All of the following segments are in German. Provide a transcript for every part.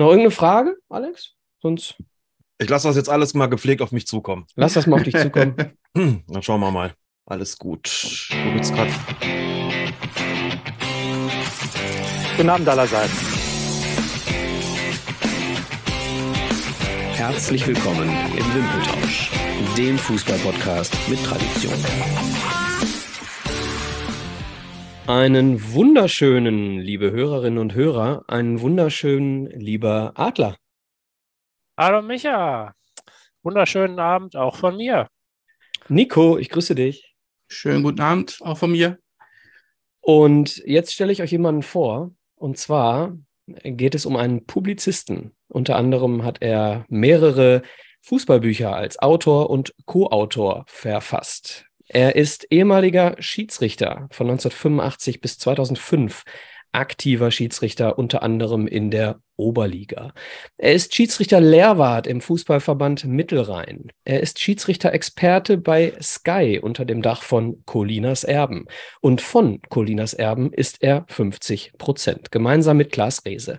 Noch irgendeine Frage, Alex? Sonst. Ich lasse das jetzt alles mal gepflegt auf mich zukommen. Lass das mal auf dich zukommen. Hm, dann schauen wir mal. Alles gut. Wo geht's gerade? Guten Abend allerseits. Herzlich willkommen im Wimpeltausch, dem Fußballpodcast mit Tradition. Einen wunderschönen, liebe Hörerinnen und Hörer, einen wunderschönen, lieber Adler. Hallo Micha. Wunderschönen Abend auch von mir. Nico, ich grüße dich. Schönen guten Abend auch von mir. Und jetzt stelle ich euch jemanden vor. Und zwar geht es um einen Publizisten. Unter anderem hat er mehrere Fußballbücher als Autor und Co-Autor verfasst. Er ist ehemaliger Schiedsrichter von 1985 bis 2005, aktiver Schiedsrichter unter anderem in der Oberliga. Er ist Schiedsrichter Lehrwart im Fußballverband Mittelrhein. Er ist Schiedsrichter-Experte bei Sky unter dem Dach von Colinas Erben. Und von Colinas Erben ist er 50 Prozent, gemeinsam mit Klaas Rehse.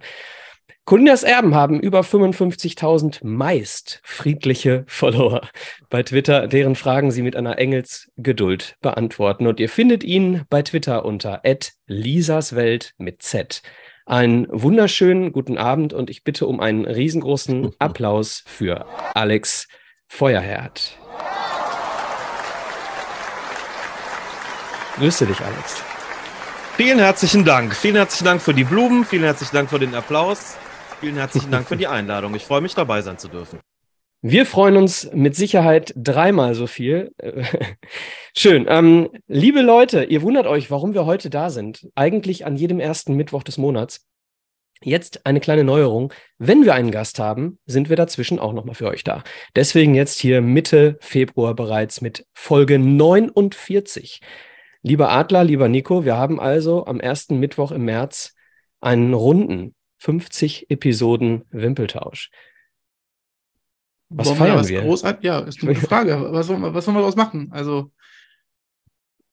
Colinas Erben haben über 55.000 meist friedliche Follower bei Twitter, deren Fragen sie mit einer Engelsgeduld beantworten. Und ihr findet ihn bei Twitter unter lisaswelt mit Z. Einen wunderschönen guten Abend und ich bitte um einen riesengroßen Applaus für Alex Feuerherd. Grüße dich, Alex. Vielen herzlichen Dank. Vielen herzlichen Dank für die Blumen. Vielen herzlichen Dank für den Applaus. Vielen herzlichen Dank für die Einladung. Ich freue mich, dabei sein zu dürfen. Wir freuen uns mit Sicherheit dreimal so viel. Schön. Ähm, liebe Leute, ihr wundert euch, warum wir heute da sind. Eigentlich an jedem ersten Mittwoch des Monats. Jetzt eine kleine Neuerung. Wenn wir einen Gast haben, sind wir dazwischen auch nochmal für euch da. Deswegen jetzt hier Mitte Februar bereits mit Folge 49. Lieber Adler, lieber Nico, wir haben also am ersten Mittwoch im März einen runden 50 Episoden Wimpeltausch. Was wollen feiern wir? Was wir? Großartig? Ja, ist eine gute Frage. was, wollen wir, was wollen wir daraus machen? Also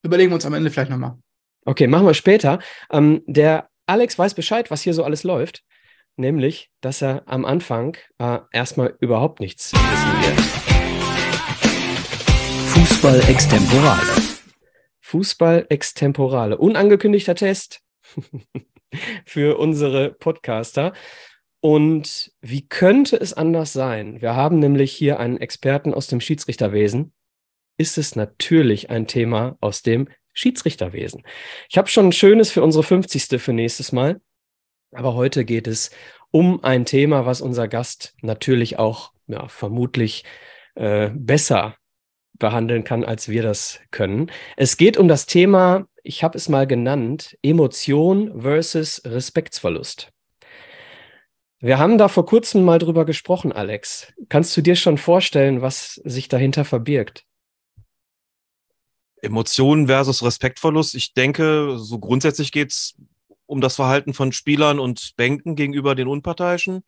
überlegen wir uns am Ende vielleicht nochmal. Okay, machen wir später. Ähm, der Alex weiß Bescheid, was hier so alles läuft. Nämlich, dass er am Anfang äh, erstmal überhaupt nichts wissen wird. Fußball extemporale. Fußball extemporale. Unangekündigter Test. für unsere Podcaster. Und wie könnte es anders sein? Wir haben nämlich hier einen Experten aus dem Schiedsrichterwesen. Ist es natürlich ein Thema aus dem Schiedsrichterwesen. Ich habe schon ein schönes für unsere 50. für nächstes Mal. Aber heute geht es um ein Thema, was unser Gast natürlich auch ja, vermutlich äh, besser behandeln kann, als wir das können. Es geht um das Thema, ich habe es mal genannt, Emotion versus Respektsverlust. Wir haben da vor kurzem mal drüber gesprochen, Alex. Kannst du dir schon vorstellen, was sich dahinter verbirgt? Emotionen versus Respektverlust. Ich denke, so grundsätzlich geht es um das Verhalten von Spielern und Bänken gegenüber den Unparteiischen.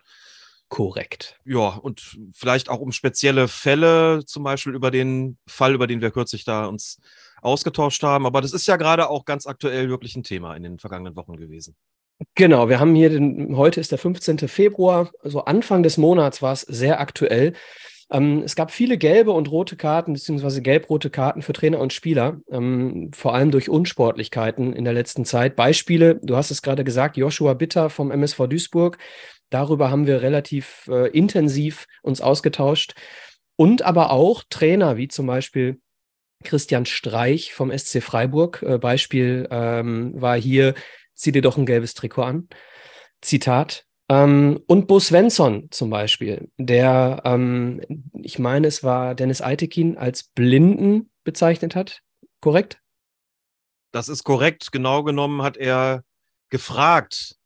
Korrekt. Ja, und vielleicht auch um spezielle Fälle, zum Beispiel über den Fall, über den wir kürzlich da uns ausgetauscht haben. Aber das ist ja gerade auch ganz aktuell wirklich ein Thema in den vergangenen Wochen gewesen. Genau, wir haben hier, den, heute ist der 15. Februar, also Anfang des Monats war es sehr aktuell. Ähm, es gab viele gelbe und rote Karten, beziehungsweise gelb-rote Karten für Trainer und Spieler, ähm, vor allem durch Unsportlichkeiten in der letzten Zeit. Beispiele, du hast es gerade gesagt, Joshua Bitter vom MSV Duisburg, Darüber haben wir relativ äh, intensiv uns ausgetauscht. Und aber auch Trainer wie zum Beispiel Christian Streich vom SC Freiburg. Äh, Beispiel ähm, war hier, zieh dir doch ein gelbes Trikot an. Zitat. Ähm, und Bo Svensson zum Beispiel, der, ähm, ich meine, es war Dennis Eitekin als Blinden bezeichnet hat. Korrekt? Das ist korrekt. Genau genommen hat er gefragt,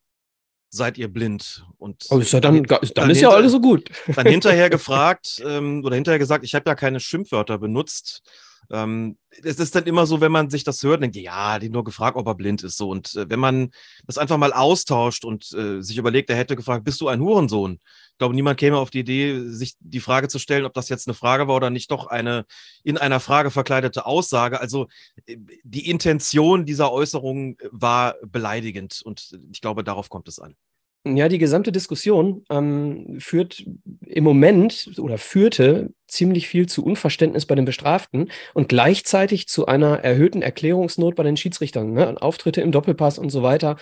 seid ihr blind? Und oh, ist ja dann, dann, dann ist ja alles so gut. Dann hinterher gefragt ähm, oder hinterher gesagt, ich habe ja keine Schimpfwörter benutzt. Ähm, es ist dann immer so, wenn man sich das hört, denkt, ja, die nur gefragt, ob er blind ist. So. Und äh, wenn man das einfach mal austauscht und äh, sich überlegt, er hätte gefragt, bist du ein Hurensohn? Ich glaube, niemand käme auf die Idee, sich die Frage zu stellen, ob das jetzt eine Frage war oder nicht doch eine in einer Frage verkleidete Aussage. Also äh, die Intention dieser Äußerung war beleidigend und ich glaube, darauf kommt es an. Ja, die gesamte Diskussion ähm, führt im Moment oder führte ziemlich viel zu Unverständnis bei den Bestraften und gleichzeitig zu einer erhöhten Erklärungsnot bei den Schiedsrichtern. Ne? Auftritte im Doppelpass und so weiter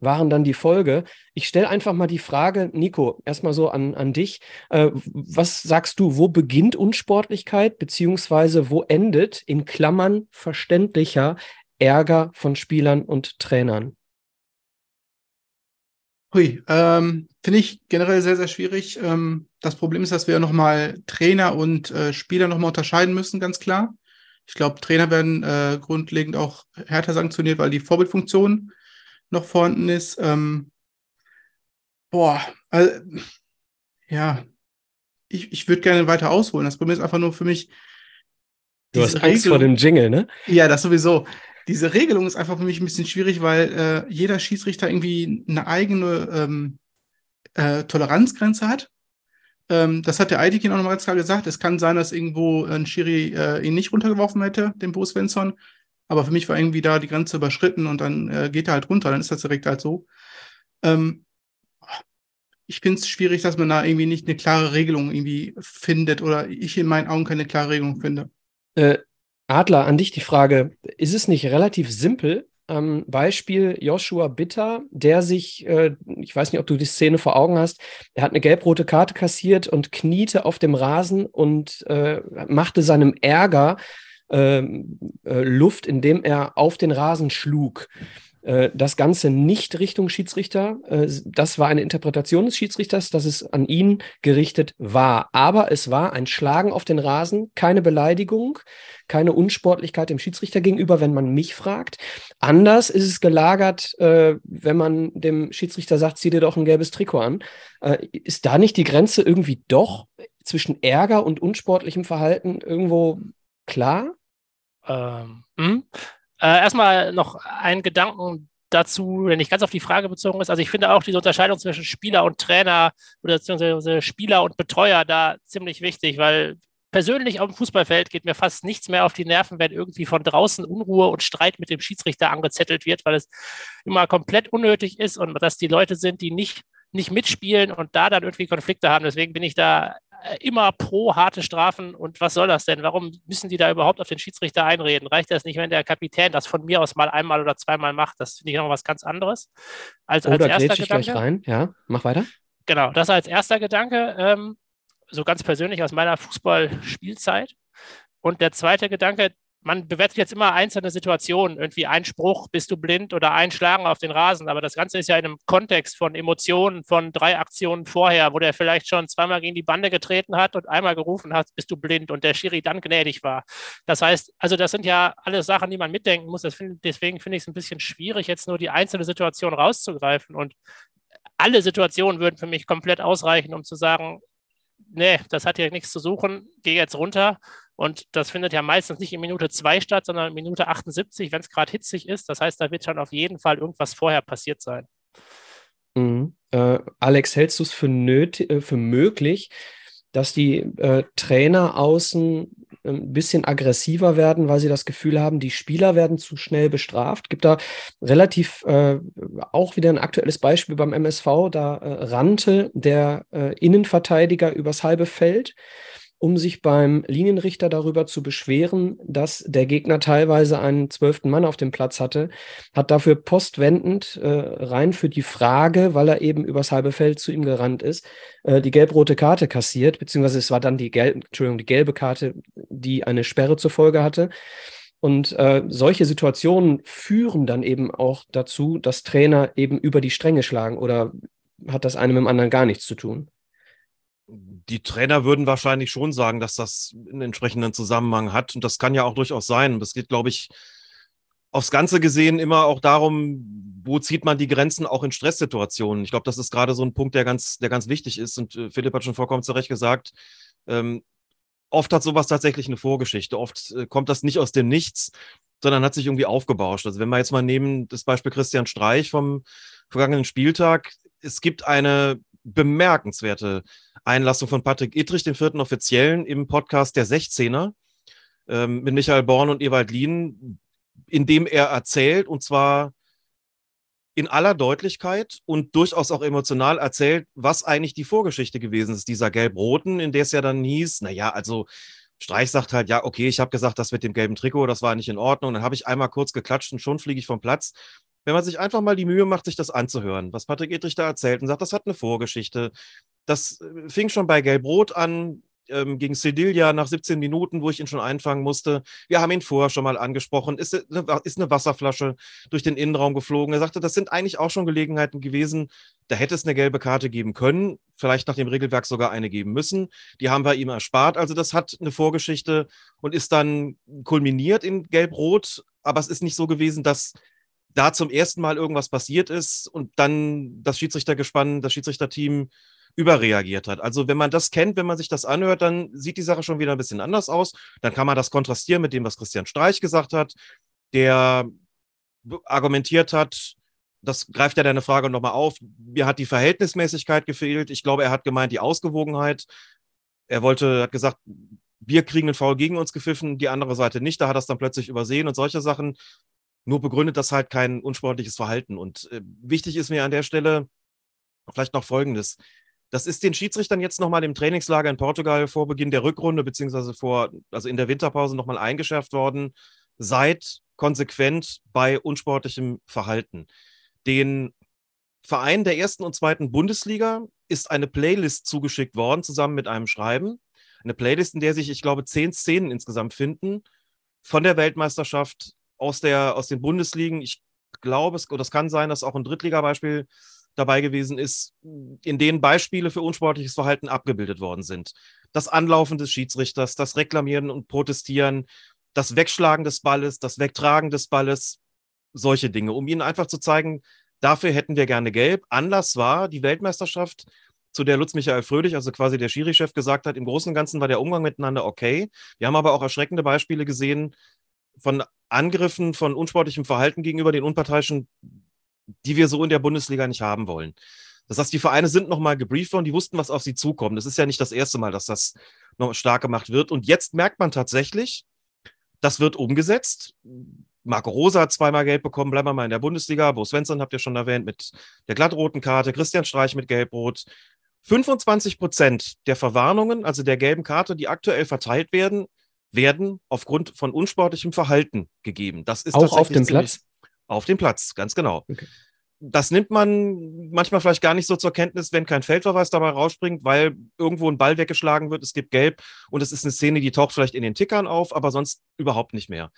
waren dann die Folge. Ich stelle einfach mal die Frage, Nico, erstmal so an, an dich. Äh, was sagst du, wo beginnt Unsportlichkeit, beziehungsweise wo endet in Klammern verständlicher Ärger von Spielern und Trainern? Hui, ähm, finde ich generell sehr, sehr schwierig. Ähm, das Problem ist, dass wir nochmal Trainer und äh, Spieler nochmal unterscheiden müssen, ganz klar. Ich glaube, Trainer werden äh, grundlegend auch härter sanktioniert, weil die Vorbildfunktion noch vorhanden ist. Ähm, boah, also, ja, ich, ich würde gerne weiter ausholen. Das Problem ist einfach nur für mich. Du hast Angst Regelung, vor dem Jingle, ne? Ja, das sowieso diese Regelung ist einfach für mich ein bisschen schwierig, weil äh, jeder Schiedsrichter irgendwie eine eigene ähm, äh, Toleranzgrenze hat. Ähm, das hat der IDK auch nochmal ganz klar gesagt. Es kann sein, dass irgendwo ein Schiri äh, ihn nicht runtergeworfen hätte, den Bo Svensson. Aber für mich war irgendwie da die Grenze überschritten und dann äh, geht er halt runter. Dann ist das direkt halt so. Ähm, ich finde es schwierig, dass man da irgendwie nicht eine klare Regelung irgendwie findet oder ich in meinen Augen keine klare Regelung finde. Äh, Adler, an dich die Frage, ist es nicht relativ simpel? Ähm, Beispiel Joshua Bitter, der sich, äh, ich weiß nicht, ob du die Szene vor Augen hast, er hat eine gelb-rote Karte kassiert und kniete auf dem Rasen und äh, machte seinem Ärger ähm, äh, Luft, indem er auf den Rasen schlug. Äh, das Ganze nicht Richtung Schiedsrichter. Äh, das war eine Interpretation des Schiedsrichters, dass es an ihn gerichtet war. Aber es war ein Schlagen auf den Rasen, keine Beleidigung, keine Unsportlichkeit dem Schiedsrichter gegenüber, wenn man mich fragt. Anders ist es gelagert, äh, wenn man dem Schiedsrichter sagt, zieh dir doch ein gelbes Trikot an. Ist da nicht die Grenze irgendwie doch zwischen Ärger und unsportlichem Verhalten irgendwo klar? Ähm, hm? Äh, erstmal noch ein Gedanken dazu, der nicht ganz auf die Frage bezogen ist. Also ich finde auch diese Unterscheidung zwischen Spieler und Trainer oder beziehungsweise Spieler und Betreuer da ziemlich wichtig, weil persönlich auf dem Fußballfeld geht mir fast nichts mehr auf die Nerven, wenn irgendwie von draußen Unruhe und Streit mit dem Schiedsrichter angezettelt wird, weil es immer komplett unnötig ist und dass die Leute sind, die nicht nicht mitspielen und da dann irgendwie Konflikte haben. Deswegen bin ich da immer pro harte Strafen. Und was soll das denn? Warum müssen die da überhaupt auf den Schiedsrichter einreden? Reicht das nicht, wenn der Kapitän das von mir aus mal einmal oder zweimal macht? Das finde ich noch was ganz anderes. Als, als erster Gedanke. gleich rein. Ja, mach weiter. Genau, das als erster Gedanke. Ähm, so ganz persönlich aus meiner Fußballspielzeit. Und der zweite Gedanke, man bewertet jetzt immer einzelne Situationen, irgendwie Einspruch, bist du blind oder Einschlagen auf den Rasen, aber das Ganze ist ja in einem Kontext von Emotionen von drei Aktionen vorher, wo der vielleicht schon zweimal gegen die Bande getreten hat und einmal gerufen hat, bist du blind und der Schiri dann gnädig war. Das heißt, also das sind ja alles Sachen, die man mitdenken muss. Find, deswegen finde ich es ein bisschen schwierig, jetzt nur die einzelne Situation rauszugreifen und alle Situationen würden für mich komplett ausreichen, um zu sagen, nee, das hat hier nichts zu suchen, geh jetzt runter. Und das findet ja meistens nicht in Minute 2 statt, sondern in Minute 78, wenn es gerade hitzig ist. Das heißt, da wird schon auf jeden Fall irgendwas vorher passiert sein. Mhm. Äh, Alex, hältst du es für, äh, für möglich, dass die äh, Trainer außen ein bisschen aggressiver werden, weil sie das Gefühl haben, die Spieler werden zu schnell bestraft. Gibt da relativ äh, auch wieder ein aktuelles Beispiel beim MSV. Da äh, rannte der äh, Innenverteidiger übers halbe Feld um sich beim Linienrichter darüber zu beschweren, dass der Gegner teilweise einen zwölften Mann auf dem Platz hatte, hat dafür postwendend äh, rein für die Frage, weil er eben übers halbe Feld zu ihm gerannt ist, äh, die gelb-rote Karte kassiert, beziehungsweise es war dann die, gelb, Entschuldigung, die gelbe Karte, die eine Sperre zur Folge hatte. Und äh, solche Situationen führen dann eben auch dazu, dass Trainer eben über die Stränge schlagen oder hat das eine mit dem anderen gar nichts zu tun? Die Trainer würden wahrscheinlich schon sagen, dass das einen entsprechenden Zusammenhang hat. Und das kann ja auch durchaus sein. Das geht, glaube ich, aufs Ganze gesehen immer auch darum, wo zieht man die Grenzen auch in Stresssituationen. Ich glaube, das ist gerade so ein Punkt, der ganz, der ganz wichtig ist. Und äh, Philipp hat schon vollkommen zu Recht gesagt, ähm, oft hat sowas tatsächlich eine Vorgeschichte. Oft äh, kommt das nicht aus dem Nichts, sondern hat sich irgendwie aufgebauscht. Also wenn wir jetzt mal nehmen das Beispiel Christian Streich vom vergangenen Spieltag, es gibt eine bemerkenswerte Einlassung von Patrick Ittrich, dem vierten Offiziellen, im Podcast der 16er ähm, mit Michael Born und Ewald Lien, in dem er erzählt, und zwar in aller Deutlichkeit und durchaus auch emotional erzählt, was eigentlich die Vorgeschichte gewesen ist, dieser Gelb-Roten, in der es ja dann hieß, naja, also Streich sagt halt, ja, okay, ich habe gesagt, das mit dem gelben Trikot, das war nicht in Ordnung. Dann habe ich einmal kurz geklatscht und schon fliege ich vom Platz. Wenn man sich einfach mal die Mühe macht, sich das anzuhören, was Patrick Edrich da erzählt und sagt, das hat eine Vorgeschichte. Das äh, fing schon bei Gelb-Rot an, ähm, gegen Sevilla nach 17 Minuten, wo ich ihn schon einfangen musste. Wir haben ihn vorher schon mal angesprochen. Ist eine, ist eine Wasserflasche durch den Innenraum geflogen. Er sagte, das sind eigentlich auch schon Gelegenheiten gewesen. Da hätte es eine gelbe Karte geben können, vielleicht nach dem Regelwerk sogar eine geben müssen. Die haben wir ihm erspart. Also das hat eine Vorgeschichte und ist dann kulminiert in Gelb-Rot. Aber es ist nicht so gewesen, dass da zum ersten Mal irgendwas passiert ist und dann das Schiedsrichtergespann, das Schiedsrichterteam überreagiert hat. Also wenn man das kennt, wenn man sich das anhört, dann sieht die Sache schon wieder ein bisschen anders aus. Dann kann man das kontrastieren mit dem, was Christian Streich gesagt hat, der argumentiert hat, das greift ja deine Frage nochmal auf. Mir hat die Verhältnismäßigkeit gefehlt. Ich glaube, er hat gemeint, die Ausgewogenheit. Er wollte, hat gesagt, wir kriegen einen Foul gegen uns gepfiffen, die andere Seite nicht. Da hat er es dann plötzlich übersehen und solche Sachen. Nur begründet das halt kein unsportliches Verhalten. Und äh, wichtig ist mir an der Stelle vielleicht noch Folgendes. Das ist den Schiedsrichtern jetzt nochmal im Trainingslager in Portugal vor Beginn der Rückrunde, beziehungsweise vor, also in der Winterpause nochmal eingeschärft worden. Seid konsequent bei unsportlichem Verhalten. Den Verein der ersten und zweiten Bundesliga ist eine Playlist zugeschickt worden, zusammen mit einem Schreiben. Eine Playlist, in der sich, ich glaube, zehn Szenen insgesamt finden von der Weltmeisterschaft aus, der, aus den Bundesligen. Ich glaube, es, es kann sein, dass auch ein Drittliga-Beispiel dabei gewesen ist, in denen Beispiele für unsportliches Verhalten abgebildet worden sind. Das Anlaufen des Schiedsrichters, das Reklamieren und Protestieren, das Wegschlagen des Balles, das Wegtragen des Balles, solche Dinge, um ihnen einfach zu zeigen, dafür hätten wir gerne gelb. Anlass war die Weltmeisterschaft, zu der Lutz Michael Fröhlich, also quasi der Schiri-Chef, gesagt hat, im Großen und Ganzen war der Umgang miteinander okay. Wir haben aber auch erschreckende Beispiele gesehen von Angriffen von unsportlichem Verhalten gegenüber den Unparteiischen, die wir so in der Bundesliga nicht haben wollen. Das heißt, die Vereine sind nochmal gebrieft worden, die wussten, was auf sie zukommt. Das ist ja nicht das erste Mal, dass das noch stark gemacht wird. Und jetzt merkt man tatsächlich, das wird umgesetzt. Marco Rosa hat zweimal Geld bekommen, bleiben wir mal in der Bundesliga. Bo Svensson habt ihr schon erwähnt mit der glattroten Karte, Christian Streich mit Gelbrot. 25 Prozent der Verwarnungen, also der gelben Karte, die aktuell verteilt werden, werden aufgrund von unsportlichem Verhalten gegeben. Das ist auch auf dem Platz. Auf dem Platz, ganz genau. Okay. Das nimmt man manchmal vielleicht gar nicht so zur Kenntnis, wenn kein Feldverweis dabei rausspringt, weil irgendwo ein Ball weggeschlagen wird, es gibt Gelb und es ist eine Szene, die taucht vielleicht in den Tickern auf, aber sonst überhaupt nicht mehr.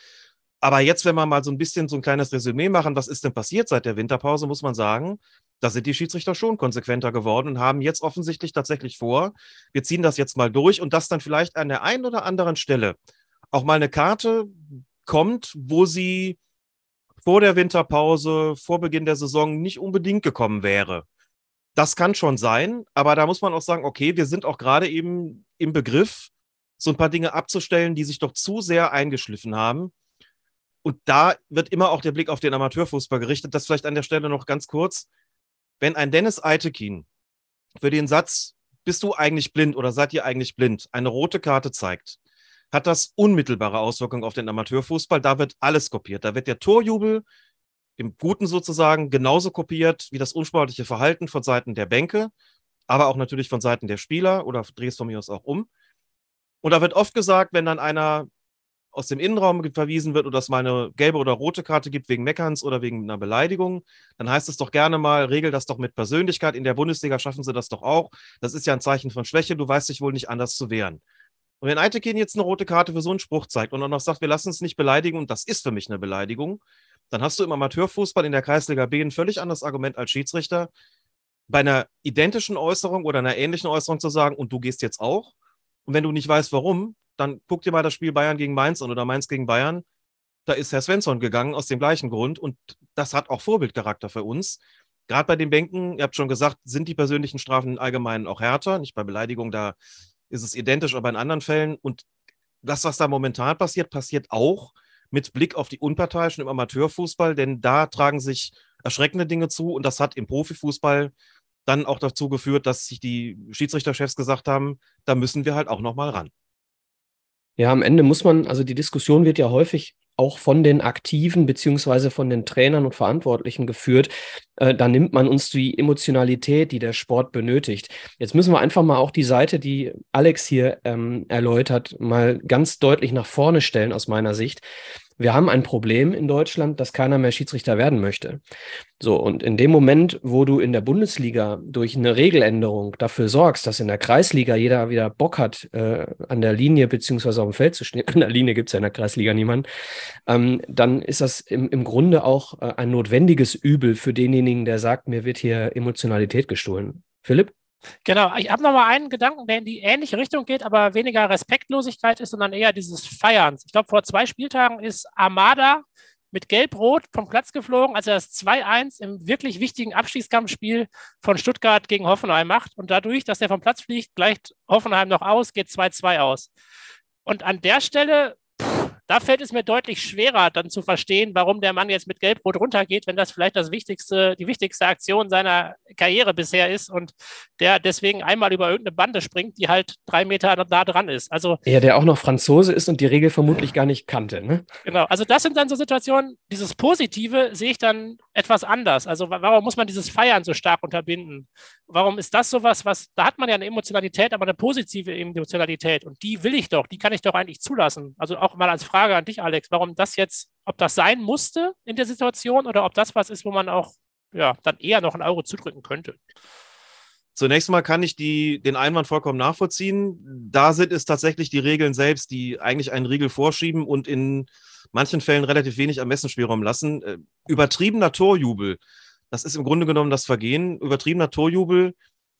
Aber jetzt, wenn wir mal so ein bisschen so ein kleines Resümee machen, was ist denn passiert seit der Winterpause, muss man sagen, da sind die Schiedsrichter schon konsequenter geworden und haben jetzt offensichtlich tatsächlich vor, wir ziehen das jetzt mal durch und dass dann vielleicht an der einen oder anderen Stelle auch mal eine Karte kommt, wo sie vor der Winterpause, vor Beginn der Saison nicht unbedingt gekommen wäre. Das kann schon sein, aber da muss man auch sagen, okay, wir sind auch gerade eben im Begriff, so ein paar Dinge abzustellen, die sich doch zu sehr eingeschliffen haben. Und da wird immer auch der Blick auf den Amateurfußball gerichtet. Das vielleicht an der Stelle noch ganz kurz. Wenn ein Dennis Eitekin für den Satz, bist du eigentlich blind oder seid ihr eigentlich blind, eine rote Karte zeigt, hat das unmittelbare Auswirkungen auf den Amateurfußball. Da wird alles kopiert. Da wird der Torjubel im Guten sozusagen genauso kopiert wie das unsportliche Verhalten von Seiten der Bänke, aber auch natürlich von Seiten der Spieler oder drehst von mir aus auch um. Und da wird oft gesagt, wenn dann einer aus dem Innenraum verwiesen wird oder es mal eine gelbe oder rote Karte gibt wegen Meckerns oder wegen einer Beleidigung, dann heißt es doch gerne mal, regel das doch mit Persönlichkeit. In der Bundesliga schaffen sie das doch auch. Das ist ja ein Zeichen von Schwäche. Du weißt dich wohl nicht anders zu wehren. Und wenn Eitekin jetzt eine rote Karte für so einen Spruch zeigt und auch noch sagt, wir lassen uns nicht beleidigen, und das ist für mich eine Beleidigung, dann hast du im Amateurfußball in der Kreisliga B ein völlig anderes Argument als Schiedsrichter, bei einer identischen Äußerung oder einer ähnlichen Äußerung zu sagen, und du gehst jetzt auch. Und wenn du nicht weißt, warum, dann guck dir mal das Spiel Bayern gegen Mainz an oder Mainz gegen Bayern. Da ist Herr Svensson gegangen aus dem gleichen Grund und das hat auch Vorbildcharakter für uns. Gerade bei den Bänken, ihr habt schon gesagt, sind die persönlichen Strafen allgemein auch härter. Nicht bei Beleidigung, da ist es identisch, aber in anderen Fällen. Und das, was da momentan passiert, passiert auch mit Blick auf die Unparteiischen im Amateurfußball, denn da tragen sich erschreckende Dinge zu und das hat im Profifußball dann auch dazu geführt, dass sich die Schiedsrichterchefs gesagt haben, da müssen wir halt auch noch mal ran. Ja, am Ende muss man, also die Diskussion wird ja häufig auch von den Aktiven beziehungsweise von den Trainern und Verantwortlichen geführt. Äh, da nimmt man uns die Emotionalität, die der Sport benötigt. Jetzt müssen wir einfach mal auch die Seite, die Alex hier ähm, erläutert, mal ganz deutlich nach vorne stellen aus meiner Sicht wir haben ein Problem in Deutschland, dass keiner mehr Schiedsrichter werden möchte. So, und in dem Moment, wo du in der Bundesliga durch eine Regeländerung dafür sorgst, dass in der Kreisliga jeder wieder Bock hat, äh, an der Linie beziehungsweise auf dem Feld zu stehen, an der Linie gibt es ja in der Kreisliga niemanden, ähm, dann ist das im, im Grunde auch äh, ein notwendiges Übel für denjenigen, der sagt, mir wird hier Emotionalität gestohlen. Philipp? Genau, ich habe nochmal einen Gedanken, der in die ähnliche Richtung geht, aber weniger Respektlosigkeit ist, sondern eher dieses Feierns. Ich glaube, vor zwei Spieltagen ist Armada mit Gelb-Rot vom Platz geflogen, als er das 2-1 im wirklich wichtigen Abstiegskampfspiel von Stuttgart gegen Hoffenheim macht. Und dadurch, dass er vom Platz fliegt, gleicht Hoffenheim noch aus, geht 2-2 aus. Und an der Stelle da fällt es mir deutlich schwerer, dann zu verstehen, warum der Mann jetzt mit Gelb-Rot runtergeht, wenn das vielleicht das wichtigste, die wichtigste Aktion seiner Karriere bisher ist und der deswegen einmal über irgendeine Bande springt, die halt drei Meter da dran ist. Also ja, der auch noch Franzose ist und die Regel vermutlich gar nicht kannte. Ne? Genau. Also das sind dann so Situationen. Dieses Positive sehe ich dann etwas anders. Also warum muss man dieses Feiern so stark unterbinden? Warum ist das sowas, was da hat man ja eine Emotionalität, aber eine positive Emotionalität und die will ich doch, die kann ich doch eigentlich zulassen. Also auch mal als Frage Frage an dich, Alex, warum das jetzt, ob das sein musste in der Situation oder ob das was ist, wo man auch ja, dann eher noch ein Auge zudrücken könnte. Zunächst mal kann ich die, den Einwand vollkommen nachvollziehen. Da sind es tatsächlich die Regeln selbst, die eigentlich einen Riegel vorschieben und in manchen Fällen relativ wenig Ermessensspielraum lassen. Äh, übertriebener Torjubel, das ist im Grunde genommen das Vergehen. Übertriebener Torjubel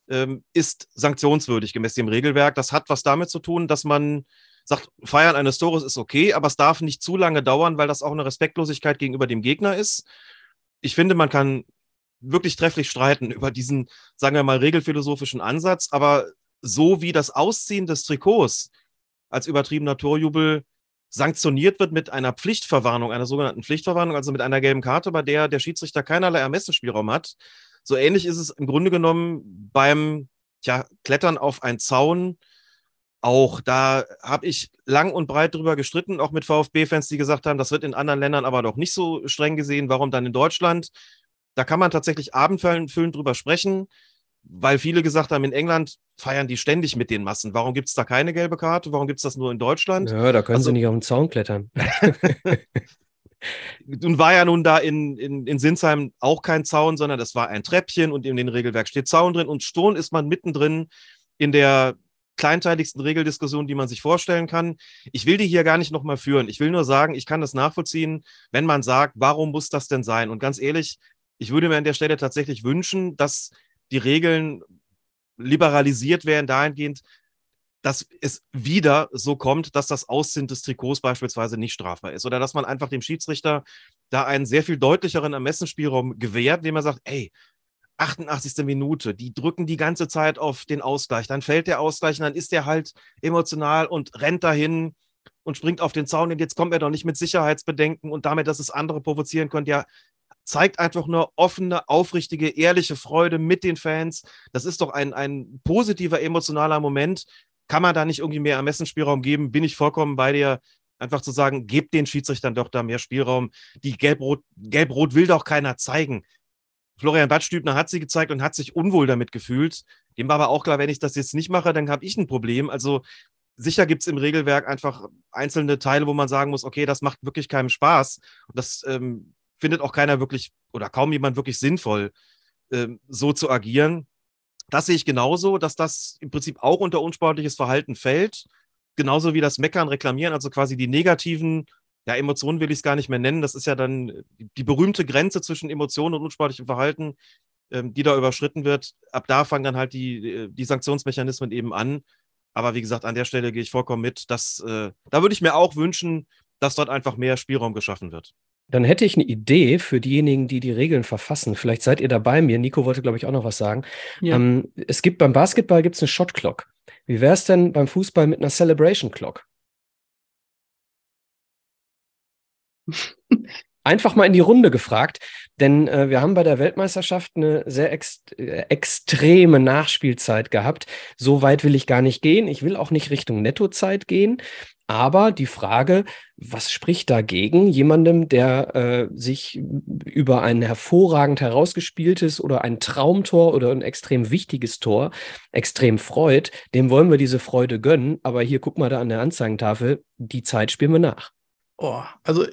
ähm, ist sanktionswürdig gemäß dem Regelwerk. Das hat was damit zu tun, dass man sagt, Feiern eines Tores ist okay, aber es darf nicht zu lange dauern, weil das auch eine Respektlosigkeit gegenüber dem Gegner ist. Ich finde, man kann wirklich trefflich streiten über diesen, sagen wir mal, regelphilosophischen Ansatz, aber so wie das Ausziehen des Trikots als übertriebener Torjubel sanktioniert wird mit einer Pflichtverwarnung, einer sogenannten Pflichtverwarnung, also mit einer gelben Karte, bei der der Schiedsrichter keinerlei Ermessensspielraum hat. So ähnlich ist es im Grunde genommen beim tja, Klettern auf einen Zaun auch. Da habe ich lang und breit drüber gestritten, auch mit VfB-Fans, die gesagt haben, das wird in anderen Ländern aber doch nicht so streng gesehen. Warum dann in Deutschland? Da kann man tatsächlich abendfüllend drüber sprechen, weil viele gesagt haben, in England feiern die ständig mit den Massen. Warum gibt es da keine gelbe Karte? Warum gibt es das nur in Deutschland? Ja, da können also, sie nicht auf den Zaun klettern. Nun war ja nun da in, in, in Sinsheim auch kein Zaun, sondern das war ein Treppchen und in dem Regelwerk steht Zaun drin und schon ist man mittendrin in der kleinteiligsten Regeldiskussionen, die man sich vorstellen kann. Ich will die hier gar nicht nochmal führen. Ich will nur sagen, ich kann das nachvollziehen, wenn man sagt, warum muss das denn sein? Und ganz ehrlich, ich würde mir an der Stelle tatsächlich wünschen, dass die Regeln liberalisiert werden dahingehend, dass es wieder so kommt, dass das Ausziehen des Trikots beispielsweise nicht strafbar ist oder dass man einfach dem Schiedsrichter da einen sehr viel deutlicheren Ermessensspielraum gewährt, indem er sagt, ey, 88. Minute, die drücken die ganze Zeit auf den Ausgleich. Dann fällt der Ausgleich und dann ist er halt emotional und rennt dahin und springt auf den Zaun und jetzt kommt er doch nicht mit Sicherheitsbedenken und damit, dass es andere provozieren könnte. Ja, zeigt einfach nur offene, aufrichtige, ehrliche Freude mit den Fans. Das ist doch ein, ein positiver, emotionaler Moment. Kann man da nicht irgendwie mehr Ermessensspielraum geben? Bin ich vollkommen bei dir. Einfach zu sagen, gebt den Schiedsrichtern doch da mehr Spielraum. Die Gelb-Rot, Gelb-Rot will doch keiner zeigen. Florian Badstübner hat sie gezeigt und hat sich unwohl damit gefühlt. Dem war aber auch klar, wenn ich das jetzt nicht mache, dann habe ich ein Problem. Also sicher gibt es im Regelwerk einfach einzelne Teile, wo man sagen muss, okay, das macht wirklich keinem Spaß. Und das ähm, findet auch keiner wirklich oder kaum jemand wirklich sinnvoll, ähm, so zu agieren. Das sehe ich genauso, dass das im Prinzip auch unter unsportliches Verhalten fällt. Genauso wie das Meckern, Reklamieren, also quasi die negativen ja, Emotionen will ich es gar nicht mehr nennen. Das ist ja dann die berühmte Grenze zwischen Emotionen und unsportlichem Verhalten, ähm, die da überschritten wird. Ab da fangen dann halt die, äh, die Sanktionsmechanismen eben an. Aber wie gesagt, an der Stelle gehe ich vollkommen mit. Dass, äh, da würde ich mir auch wünschen, dass dort einfach mehr Spielraum geschaffen wird. Dann hätte ich eine Idee für diejenigen, die die Regeln verfassen. Vielleicht seid ihr dabei. Mir, Nico wollte, glaube ich, auch noch was sagen. Ja. Ähm, es gibt beim Basketball gibt's eine Shot Clock. Wie wäre es denn beim Fußball mit einer Celebration Clock? einfach mal in die Runde gefragt, denn äh, wir haben bei der Weltmeisterschaft eine sehr ex äh, extreme Nachspielzeit gehabt. So weit will ich gar nicht gehen. Ich will auch nicht Richtung Nettozeit gehen. Aber die Frage, was spricht dagegen, jemandem, der äh, sich über ein hervorragend herausgespieltes oder ein Traumtor oder ein extrem wichtiges Tor extrem freut, dem wollen wir diese Freude gönnen. Aber hier guck mal da an der Anzeigentafel, die Zeit spielen wir nach. Oh, also,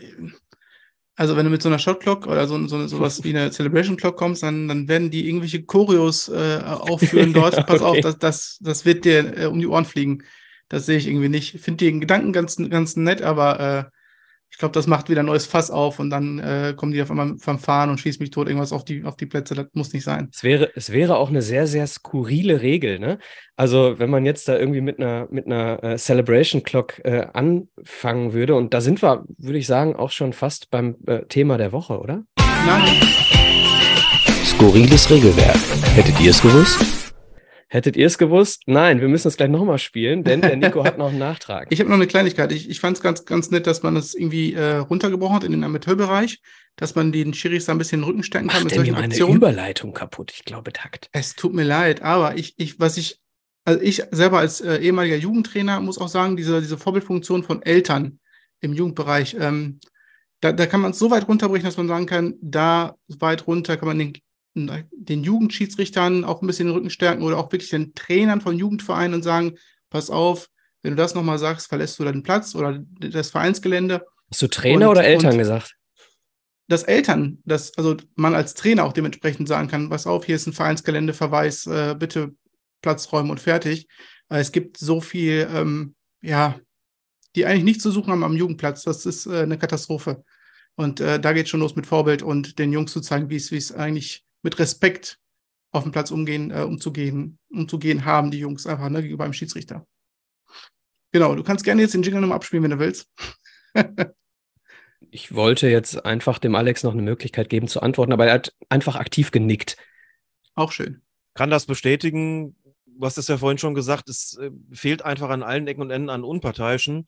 also wenn du mit so einer Shot Clock oder so, so sowas wie eine Celebration Clock kommst, dann, dann werden die irgendwelche Choreos äh, aufführen dort. Pass okay. auf, das, das, das wird dir äh, um die Ohren fliegen. Das sehe ich irgendwie nicht. Ich finde den Gedanken ganz, ganz nett, aber äh, ich glaube, das macht wieder ein neues Fass auf und dann äh, kommen die auf einmal vom Fahren und schießen mich tot, irgendwas auf die, auf die Plätze. Das muss nicht sein. Es wäre, es wäre auch eine sehr, sehr skurrile Regel, ne? Also, wenn man jetzt da irgendwie mit einer, mit einer äh, Celebration Clock äh, anfangen würde, und da sind wir, würde ich sagen, auch schon fast beim äh, Thema der Woche, oder? Nein. Skurriles Regelwerk. Hättet ihr es gewusst? Hättet ihr es gewusst? Nein, wir müssen es gleich nochmal spielen, denn der Nico hat noch einen Nachtrag. Ich habe noch eine Kleinigkeit. Ich, ich fand es ganz, ganz nett, dass man es irgendwie äh, runtergebrochen hat in den Amateurbereich, dass man den Schiris da ein bisschen in den Rücken stecken kann Macht mit solchen meine Aktionen. Überleitung kaputt? Ich glaube Takt. Es tut mir leid, aber ich, ich, was ich, also ich selber als äh, ehemaliger Jugendtrainer muss auch sagen, diese, diese Vorbildfunktion von Eltern im Jugendbereich, ähm, da, da kann man es so weit runterbrechen, dass man sagen kann, da weit runter kann man den den Jugendschiedsrichtern auch ein bisschen den Rücken stärken oder auch wirklich den Trainern von Jugendvereinen und sagen, pass auf, wenn du das nochmal sagst, verlässt du deinen Platz oder das Vereinsgelände. Hast du Trainer und, oder Eltern gesagt? Dass Eltern, dass also man als Trainer auch dementsprechend sagen kann, pass auf, hier ist ein Vereinsgelände, Verweis, äh, bitte Platz räumen und fertig. Weil es gibt so viel, ähm, ja, die eigentlich nichts zu suchen haben am Jugendplatz. Das ist äh, eine Katastrophe. Und äh, da geht schon los mit Vorbild und den Jungs zu zeigen, wie es eigentlich mit Respekt auf dem Platz umgehen, äh, umzugehen, umzugehen haben, die Jungs einfach ne, gegenüber einem Schiedsrichter. Genau, du kannst gerne jetzt den Jingle nochmal abspielen, wenn du willst. ich wollte jetzt einfach dem Alex noch eine Möglichkeit geben zu antworten, aber er hat einfach aktiv genickt. Auch schön. Kann das bestätigen? Du hast es ja vorhin schon gesagt, es äh, fehlt einfach an allen Ecken und Enden an Unparteiischen.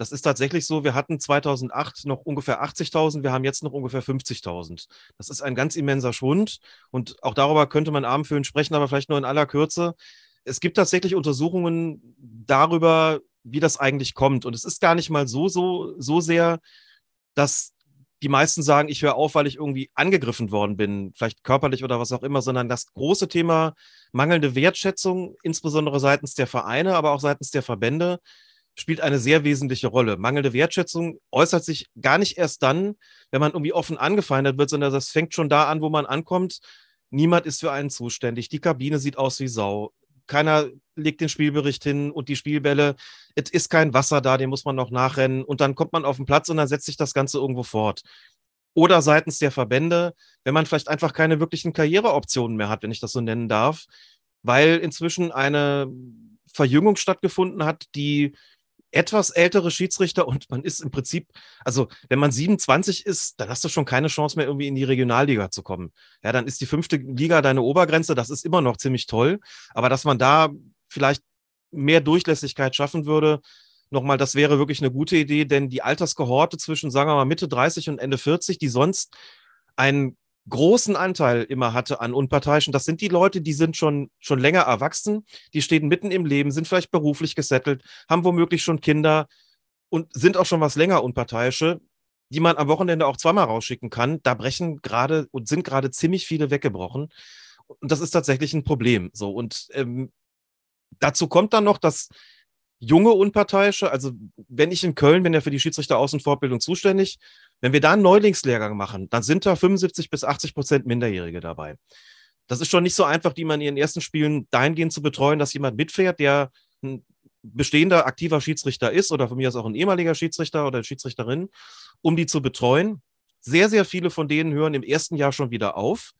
Das ist tatsächlich so. Wir hatten 2008 noch ungefähr 80.000, wir haben jetzt noch ungefähr 50.000. Das ist ein ganz immenser Schwund und auch darüber könnte man abendfüllend sprechen, aber vielleicht nur in aller Kürze. Es gibt tatsächlich Untersuchungen darüber, wie das eigentlich kommt. Und es ist gar nicht mal so, so, so sehr, dass die meisten sagen, ich höre auf, weil ich irgendwie angegriffen worden bin, vielleicht körperlich oder was auch immer, sondern das große Thema mangelnde Wertschätzung, insbesondere seitens der Vereine, aber auch seitens der Verbände, spielt eine sehr wesentliche Rolle. Mangelnde Wertschätzung äußert sich gar nicht erst dann, wenn man irgendwie offen angefeindet wird, sondern das fängt schon da an, wo man ankommt. Niemand ist für einen zuständig. Die Kabine sieht aus wie Sau. Keiner legt den Spielbericht hin und die Spielbälle, es ist kein Wasser da, den muss man noch nachrennen und dann kommt man auf den Platz und dann setzt sich das Ganze irgendwo fort. Oder seitens der Verbände, wenn man vielleicht einfach keine wirklichen Karriereoptionen mehr hat, wenn ich das so nennen darf, weil inzwischen eine Verjüngung stattgefunden hat, die etwas ältere Schiedsrichter und man ist im Prinzip, also wenn man 27 ist, dann hast du schon keine Chance mehr, irgendwie in die Regionalliga zu kommen. Ja, dann ist die fünfte Liga deine Obergrenze, das ist immer noch ziemlich toll. Aber dass man da vielleicht mehr Durchlässigkeit schaffen würde, nochmal, das wäre wirklich eine gute Idee, denn die Alterskohorte zwischen, sagen wir mal, Mitte 30 und Ende 40, die sonst einen großen Anteil immer hatte an Unparteiischen. Das sind die Leute, die sind schon, schon länger erwachsen, die stehen mitten im Leben, sind vielleicht beruflich gesettelt, haben womöglich schon Kinder und sind auch schon was länger Unparteiische, die man am Wochenende auch zweimal rausschicken kann. Da brechen gerade und sind gerade ziemlich viele weggebrochen. Und das ist tatsächlich ein Problem. So, und ähm, dazu kommt dann noch, dass junge Unparteiische, also wenn ich in Köln bin ja für die Schiedsrichter-Außenfortbildung zuständig, wenn wir da einen Neulingslehrgang machen, dann sind da 75 bis 80 Prozent Minderjährige dabei. Das ist schon nicht so einfach, die man in ihren ersten Spielen dahingehend zu betreuen, dass jemand mitfährt, der ein bestehender aktiver Schiedsrichter ist oder von mir aus auch ein ehemaliger Schiedsrichter oder Schiedsrichterin, um die zu betreuen. Sehr, sehr viele von denen hören im ersten Jahr schon wieder auf,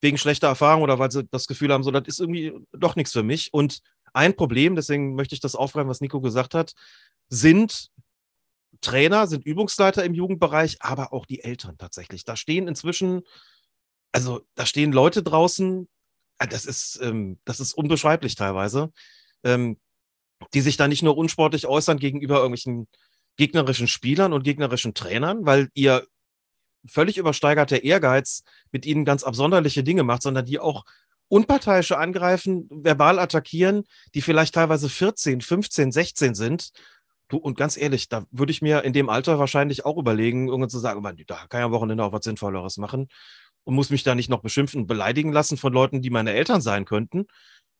wegen schlechter Erfahrung oder weil sie das Gefühl haben, so, das ist irgendwie doch nichts für mich. Und ein Problem, deswegen möchte ich das aufgreifen, was Nico gesagt hat, sind Trainer, sind Übungsleiter im Jugendbereich, aber auch die Eltern tatsächlich. Da stehen inzwischen, also da stehen Leute draußen, äh, das ist, ähm, das ist unbeschreiblich teilweise, ähm, die sich da nicht nur unsportlich äußern gegenüber irgendwelchen gegnerischen Spielern und gegnerischen Trainern, weil ihr völlig übersteigerter Ehrgeiz mit ihnen ganz absonderliche Dinge macht, sondern die auch Unparteiische angreifen, verbal attackieren, die vielleicht teilweise 14, 15, 16 sind. Du, und ganz ehrlich, da würde ich mir in dem Alter wahrscheinlich auch überlegen, irgendwann zu sagen, man, da kann ich am Wochenende auch was Sinnvolleres machen und muss mich da nicht noch beschimpfen und beleidigen lassen von Leuten, die meine Eltern sein könnten.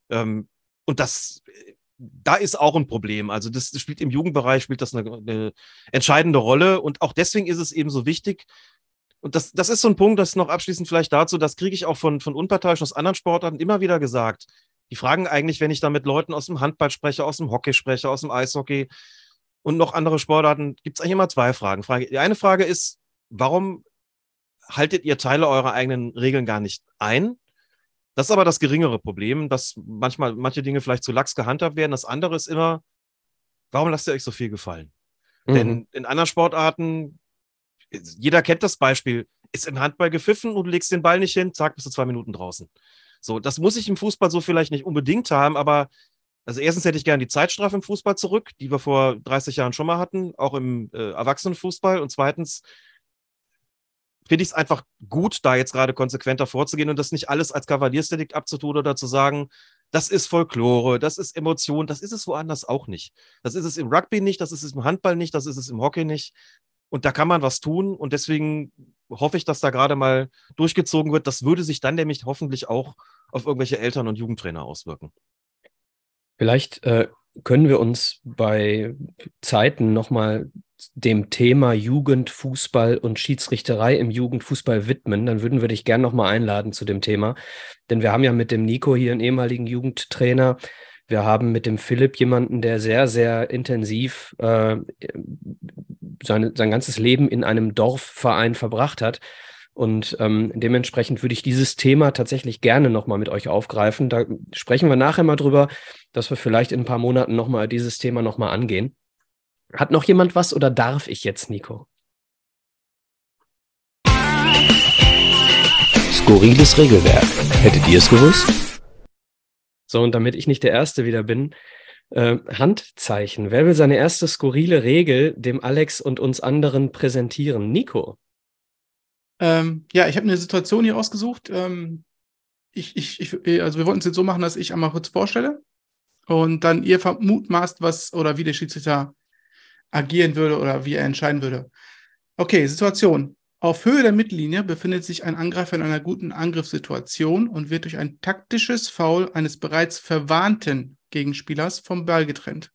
Ähm, und das, da ist auch ein Problem. Also das, das spielt im Jugendbereich, spielt das eine, eine, entscheidende Rolle. Und auch deswegen ist es eben so wichtig. Und das, das ist so ein Punkt, das noch abschließend vielleicht dazu, das kriege ich auch von, von Unparteiischen aus anderen Sportarten immer wieder gesagt. Die fragen eigentlich, wenn ich da mit Leuten aus dem Handball spreche, aus dem Hockey spreche, aus dem Eishockey und noch andere Sportarten, gibt es eigentlich immer zwei Fragen. Die eine Frage ist, warum haltet ihr Teile eurer eigenen Regeln gar nicht ein? Das ist aber das geringere Problem, dass manchmal manche Dinge vielleicht zu lax gehandhabt werden. Das andere ist immer, warum lasst ihr euch so viel gefallen? Mhm. Denn in anderen Sportarten, jeder kennt das Beispiel, ist im Handball gepfiffen und du legst den Ball nicht hin, zack, bist du zwei Minuten draußen. So, das muss ich im Fußball so vielleicht nicht unbedingt haben, aber also erstens hätte ich gerne die Zeitstrafe im Fußball zurück, die wir vor 30 Jahren schon mal hatten, auch im äh, Erwachsenenfußball. Und zweitens finde ich es einfach gut, da jetzt gerade konsequenter vorzugehen und das nicht alles als Kavaliersdelikt abzutun oder zu sagen, das ist Folklore, das ist Emotion, das ist es woanders auch nicht. Das ist es im Rugby nicht, das ist es im Handball nicht, das ist es im Hockey nicht. Und da kann man was tun und deswegen hoffe ich, dass da gerade mal durchgezogen wird. Das würde sich dann nämlich hoffentlich auch auf irgendwelche Eltern und Jugendtrainer auswirken. Vielleicht äh, können wir uns bei Zeiten nochmal dem Thema Jugendfußball und Schiedsrichterei im Jugendfußball widmen, dann würden wir dich gerne nochmal einladen zu dem Thema. Denn wir haben ja mit dem Nico hier einen ehemaligen Jugendtrainer. Wir haben mit dem Philipp jemanden, der sehr, sehr intensiv äh, seine, sein ganzes Leben in einem Dorfverein verbracht hat. Und ähm, dementsprechend würde ich dieses Thema tatsächlich gerne nochmal mit euch aufgreifen. Da sprechen wir nachher mal drüber, dass wir vielleicht in ein paar Monaten nochmal dieses Thema nochmal angehen. Hat noch jemand was oder darf ich jetzt, Nico? Skurriles Regelwerk. Hättet ihr es gewusst? So, und damit ich nicht der Erste wieder bin, äh, Handzeichen. Wer will seine erste skurrile Regel dem Alex und uns anderen präsentieren? Nico. Ähm, ja, ich habe eine Situation hier ausgesucht. Ähm, ich, ich, ich, also wir wollten es jetzt so machen, dass ich einmal kurz vorstelle und dann ihr vermutmaßt, was oder wie der Schiedsrichter agieren würde oder wie er entscheiden würde. Okay, Situation. Auf Höhe der Mittellinie befindet sich ein Angreifer in einer guten Angriffssituation und wird durch ein taktisches Foul eines bereits verwarnten Gegenspielers vom Ball getrennt.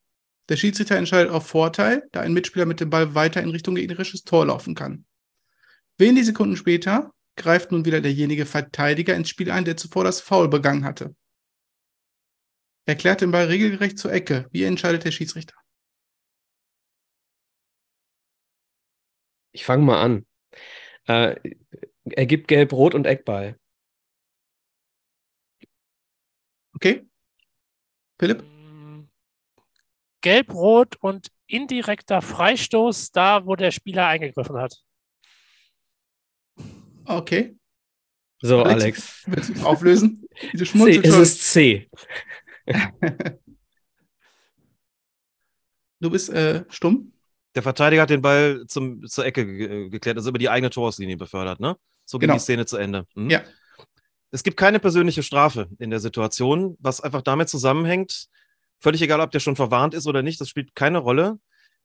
Der Schiedsrichter entscheidet auf Vorteil, da ein Mitspieler mit dem Ball weiter in Richtung gegnerisches Tor laufen kann. Wenige Sekunden später greift nun wieder derjenige Verteidiger ins Spiel ein, der zuvor das Foul begangen hatte. Er klärt den Ball regelgerecht zur Ecke. Wie entscheidet der Schiedsrichter? Ich fange mal an. Äh, er gibt Gelb, Rot und Eckball. Okay. Philipp? Gelb, Rot und indirekter Freistoß, da wo der Spieler eingegriffen hat. Okay. So, Alex. Willst du es auflösen? Diese C, es ist C. du bist äh, stumm? Der Verteidiger hat den Ball zum, zur Ecke ge geklärt, also über die eigene Torauslinie befördert, ne? So ging genau. die Szene zu Ende. Hm? Ja. Es gibt keine persönliche Strafe in der Situation, was einfach damit zusammenhängt, völlig egal, ob der schon verwarnt ist oder nicht, das spielt keine Rolle.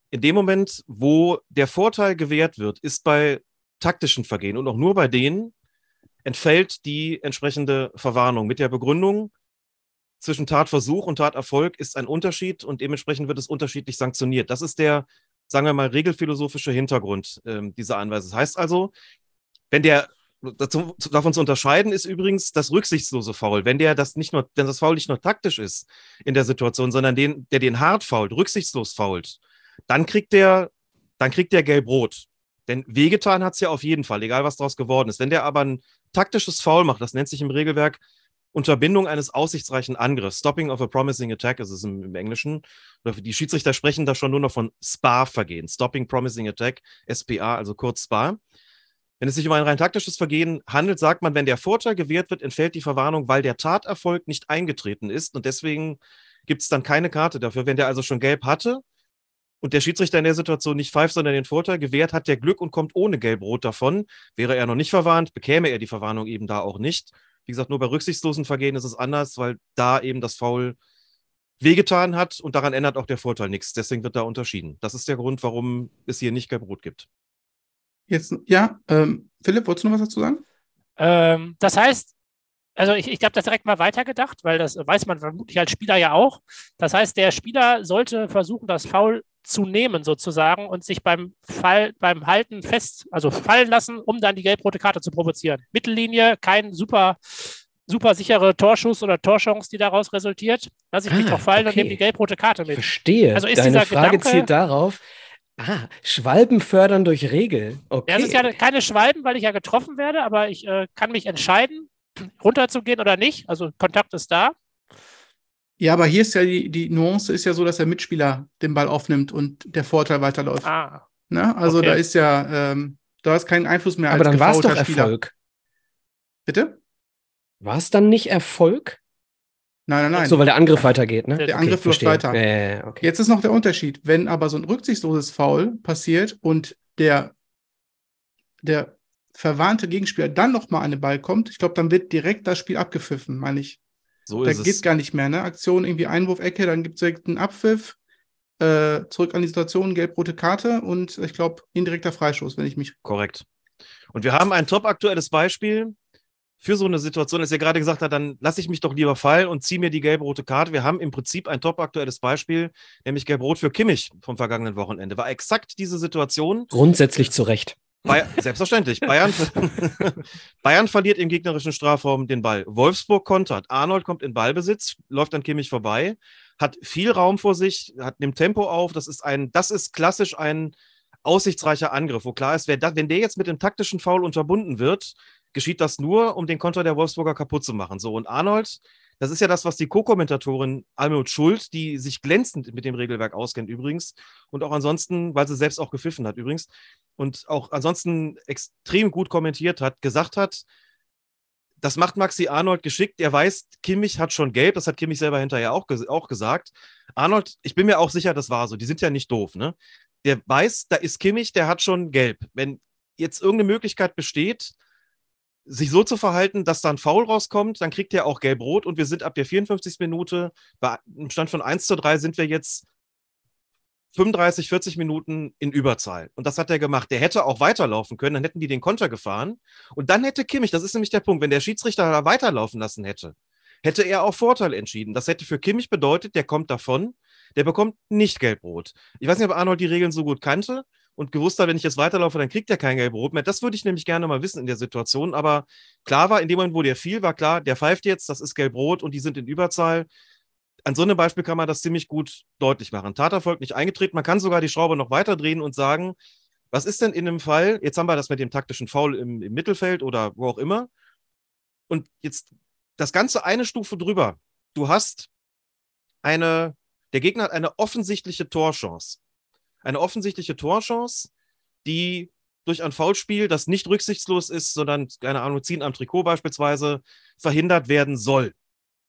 In dem Moment, wo der Vorteil gewährt wird, ist bei taktischen Vergehen und auch nur bei denen entfällt die entsprechende Verwarnung mit der Begründung, zwischen Tatversuch und Taterfolg ist ein Unterschied und dementsprechend wird es unterschiedlich sanktioniert. Das ist der sagen wir mal, regelphilosophische Hintergrund ähm, dieser Anweisung. Das heißt also, wenn der dazu, davon zu unterscheiden ist übrigens das rücksichtslose Foul. Wenn der das nicht nur, wenn das Foul nicht nur taktisch ist in der Situation, sondern den, der den hart fault, rücksichtslos fault, dann kriegt der, dann kriegt der gelb-rot. Denn wehgetan hat es ja auf jeden Fall, egal was daraus geworden ist. Wenn der aber ein taktisches Foul macht, das nennt sich im Regelwerk Unterbindung eines aussichtsreichen Angriffs, Stopping of a Promising Attack ist es im, im Englischen. Die Schiedsrichter sprechen da schon nur noch von SPA-Vergehen, Stopping Promising Attack, SPA, also kurz SPA. Wenn es sich um ein rein taktisches Vergehen handelt, sagt man, wenn der Vorteil gewährt wird, entfällt die Verwarnung, weil der Taterfolg nicht eingetreten ist und deswegen gibt es dann keine Karte dafür. Wenn der also schon gelb hatte, und der Schiedsrichter in der Situation nicht pfeift, sondern den Vorteil gewährt, hat der Glück und kommt ohne Gelb-Rot davon. Wäre er noch nicht verwarnt, bekäme er die Verwarnung eben da auch nicht. Wie gesagt, nur bei rücksichtslosen Vergehen ist es anders, weil da eben das Foul wehgetan hat und daran ändert auch der Vorteil nichts. Deswegen wird da unterschieden. Das ist der Grund, warum es hier nicht Gelb-Rot gibt. Jetzt, ja, ähm, Philipp, wolltest du noch was dazu sagen? Ähm, das heißt, also ich, ich habe das direkt mal weitergedacht, weil das weiß man vermutlich als Spieler ja auch. Das heißt, der Spieler sollte versuchen, das Foul zu nehmen sozusagen und sich beim Fall, beim Halten fest, also fallen lassen, um dann die gelb-rote Karte zu provozieren. Mittellinie, kein super, super sichere Torschuss oder Torchance, die daraus resultiert. Lass ich mich Ah, doch fallen und okay. nehme die gelb-rote Karte mit. Verstehe. Also ist Deine dieser Frage Gedanke- zielt darauf. Ah, Schwalben fördern durch Regel. Okay. Ja, es ist ja keine Schwalben, weil ich ja getroffen werde, aber ich äh, kann mich entscheiden, runterzugehen oder nicht. Also Kontakt ist da. Ja, aber hier ist ja die, die Nuance ist ja so, dass der Mitspieler den Ball aufnimmt und der Vorteil weiterläuft. Ah, Ne? Also Okay. da ist ja, ähm, da ist kein Einfluss mehr Aber als dann war es doch Spieler. Erfolg. Bitte? War es dann nicht Erfolg? Nein, nein, nein. So, weil der Angriff weitergeht, ne? Der der Angriff läuft weiter. Ja, okay. Jetzt ist noch der Unterschied. Wenn aber so ein rücksichtsloses Foul passiert und der, der verwarnte Gegenspieler dann nochmal an den Ball kommt, ich glaube, dann wird direkt das Spiel abgepfiffen, meine ich. So Da ist geht's es. gar nicht mehr, ne? Aktion, irgendwie Einwurf-Ecke, dann gibt es direkt einen Abpfiff, äh, zurück an die Situation, gelb-rote Karte und ich glaube, indirekter Freistoß, wenn ich mich. Korrekt. Und wir haben ein top aktuelles Beispiel für so eine Situation, als er gerade gesagt hat, dann lasse ich mich doch lieber fallen und ziehe mir die gelb-rote Karte. Wir haben im Prinzip ein top aktuelles Beispiel, nämlich gelb-rot für Kimmich vom vergangenen Wochenende. War exakt diese Situation. Grundsätzlich zu Recht. Bay selbstverständlich. Bayern, Bayern verliert im gegnerischen Strafraum den Ball. Wolfsburg kontert. Arnold kommt in Ballbesitz, läuft an Kimmich vorbei, hat viel Raum vor sich, hat nimmt Tempo auf. Das ist ein, das ist klassisch ein aussichtsreicher Angriff, wo klar ist, da, wenn der jetzt mit dem taktischen Foul unterbunden wird, geschieht das nur, um den Konter der Wolfsburger kaputt zu machen. So, und Arnold, das ist ja das, was die Co-Kommentatorin Almut Schuld, die sich glänzend mit dem Regelwerk auskennt übrigens und auch ansonsten, weil sie selbst auch gepfiffen hat übrigens und auch ansonsten extrem gut kommentiert hat, gesagt hat, das macht Maxi Arnold geschickt. Er weiß, Kimmich hat schon gelb. Das hat Kimmich selber hinterher auch, ges auch gesagt. Arnold, ich bin mir auch sicher, das war so. Die sind ja nicht doof, ne? Der weiß, da ist Kimmich, der hat schon gelb. Wenn jetzt irgendeine Möglichkeit besteht, sich so zu verhalten, dass da ein Foul rauskommt, dann kriegt er auch gelb-rot und wir sind ab der 54. Minute, bei einem Stand von 1 zu 3 sind wir jetzt 35, 40 Minuten in Überzahl. Und das hat er gemacht. Der hätte auch weiterlaufen können, dann hätten die den Konter gefahren. Und dann hätte Kimmich, das ist nämlich der Punkt, wenn der Schiedsrichter da weiterlaufen lassen hätte, hätte er auf Vorteil entschieden. Das hätte für Kimmich bedeutet, der kommt davon, der bekommt nicht gelb-rot. Ich weiß nicht, ob Arnold die Regeln so gut kannte und gewusst hat, wenn ich jetzt weiterlaufe, dann kriegt er kein gelb-rot mehr. Das würde ich nämlich gerne mal wissen in der Situation. Aber klar war, in dem Moment, wo der fiel, war klar, der pfeift jetzt, das ist gelb-rot und die sind in Überzahl an so einem Beispiel kann man das ziemlich gut deutlich machen. Taterfolg nicht eingetreten. Man kann sogar die Schraube noch weiter drehen und sagen, was ist denn in einem Fall, jetzt haben wir das mit dem taktischen Foul im, im Mittelfeld oder wo auch immer. Und jetzt das Ganze eine Stufe drüber. Du hast eine, der Gegner hat eine offensichtliche Torchance. Eine offensichtliche Torchance, die durch ein Foulspiel, das nicht rücksichtslos ist, sondern, keine Ahnung, ziehen am Trikot beispielsweise, verhindert werden soll.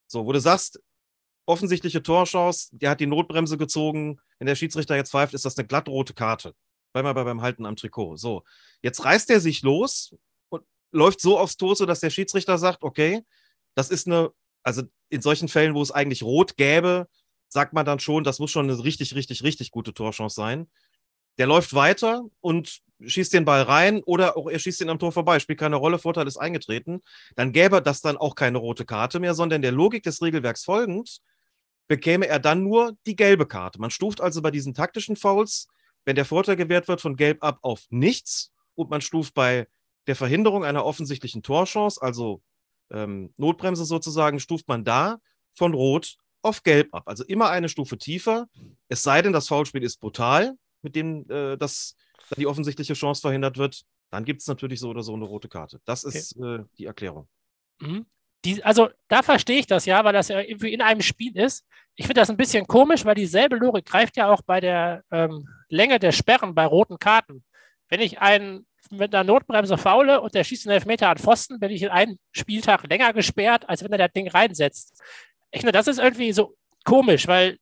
So, wo du sagst, offensichtliche Torchance, der hat die Notbremse gezogen. Wenn der Schiedsrichter jetzt pfeift, ist das eine glattrote Karte. Bleib mal beim Halten am Trikot. So, jetzt reißt er sich los und läuft so aufs Tor, sodass der Schiedsrichter sagt, okay, das ist eine, also in solchen Fällen, wo es eigentlich rot gäbe, sagt man dann schon, das muss schon eine richtig, richtig, richtig gute Torchance sein. Der läuft weiter und schießt den Ball rein oder auch er schießt ihn am Tor vorbei, spielt keine Rolle, Vorteil ist eingetreten. Dann gäbe das dann auch keine rote Karte mehr, sondern der Logik des Regelwerks folgend bekäme er dann nur die gelbe Karte. Man stuft also bei diesen taktischen Fouls, wenn der Vorteil gewährt wird, von gelb ab auf nichts und man stuft bei der Verhinderung einer offensichtlichen Torchance, also ähm, Notbremse sozusagen, stuft man da von rot auf gelb ab. Also immer eine Stufe tiefer, es sei denn, das Foulspiel ist brutal, mit dem äh, das, die offensichtliche Chance verhindert wird. Dann gibt es natürlich so oder so eine rote Karte. Das ist äh, die Erklärung. Mhm. Die, also da verstehe ich das ja, weil das ja irgendwie in einem Spiel ist. Ich finde das ein bisschen komisch, weil dieselbe Logik greift ja auch bei der ähm, Länge der Sperren bei roten Karten. Wenn ich einen mit einer Notbremse faule und der schießt einen Elfmeter an Pfosten, bin ich einen Spieltag länger gesperrt, als wenn er das Ding reinsetzt. Ich finde, das ist irgendwie so komisch, weil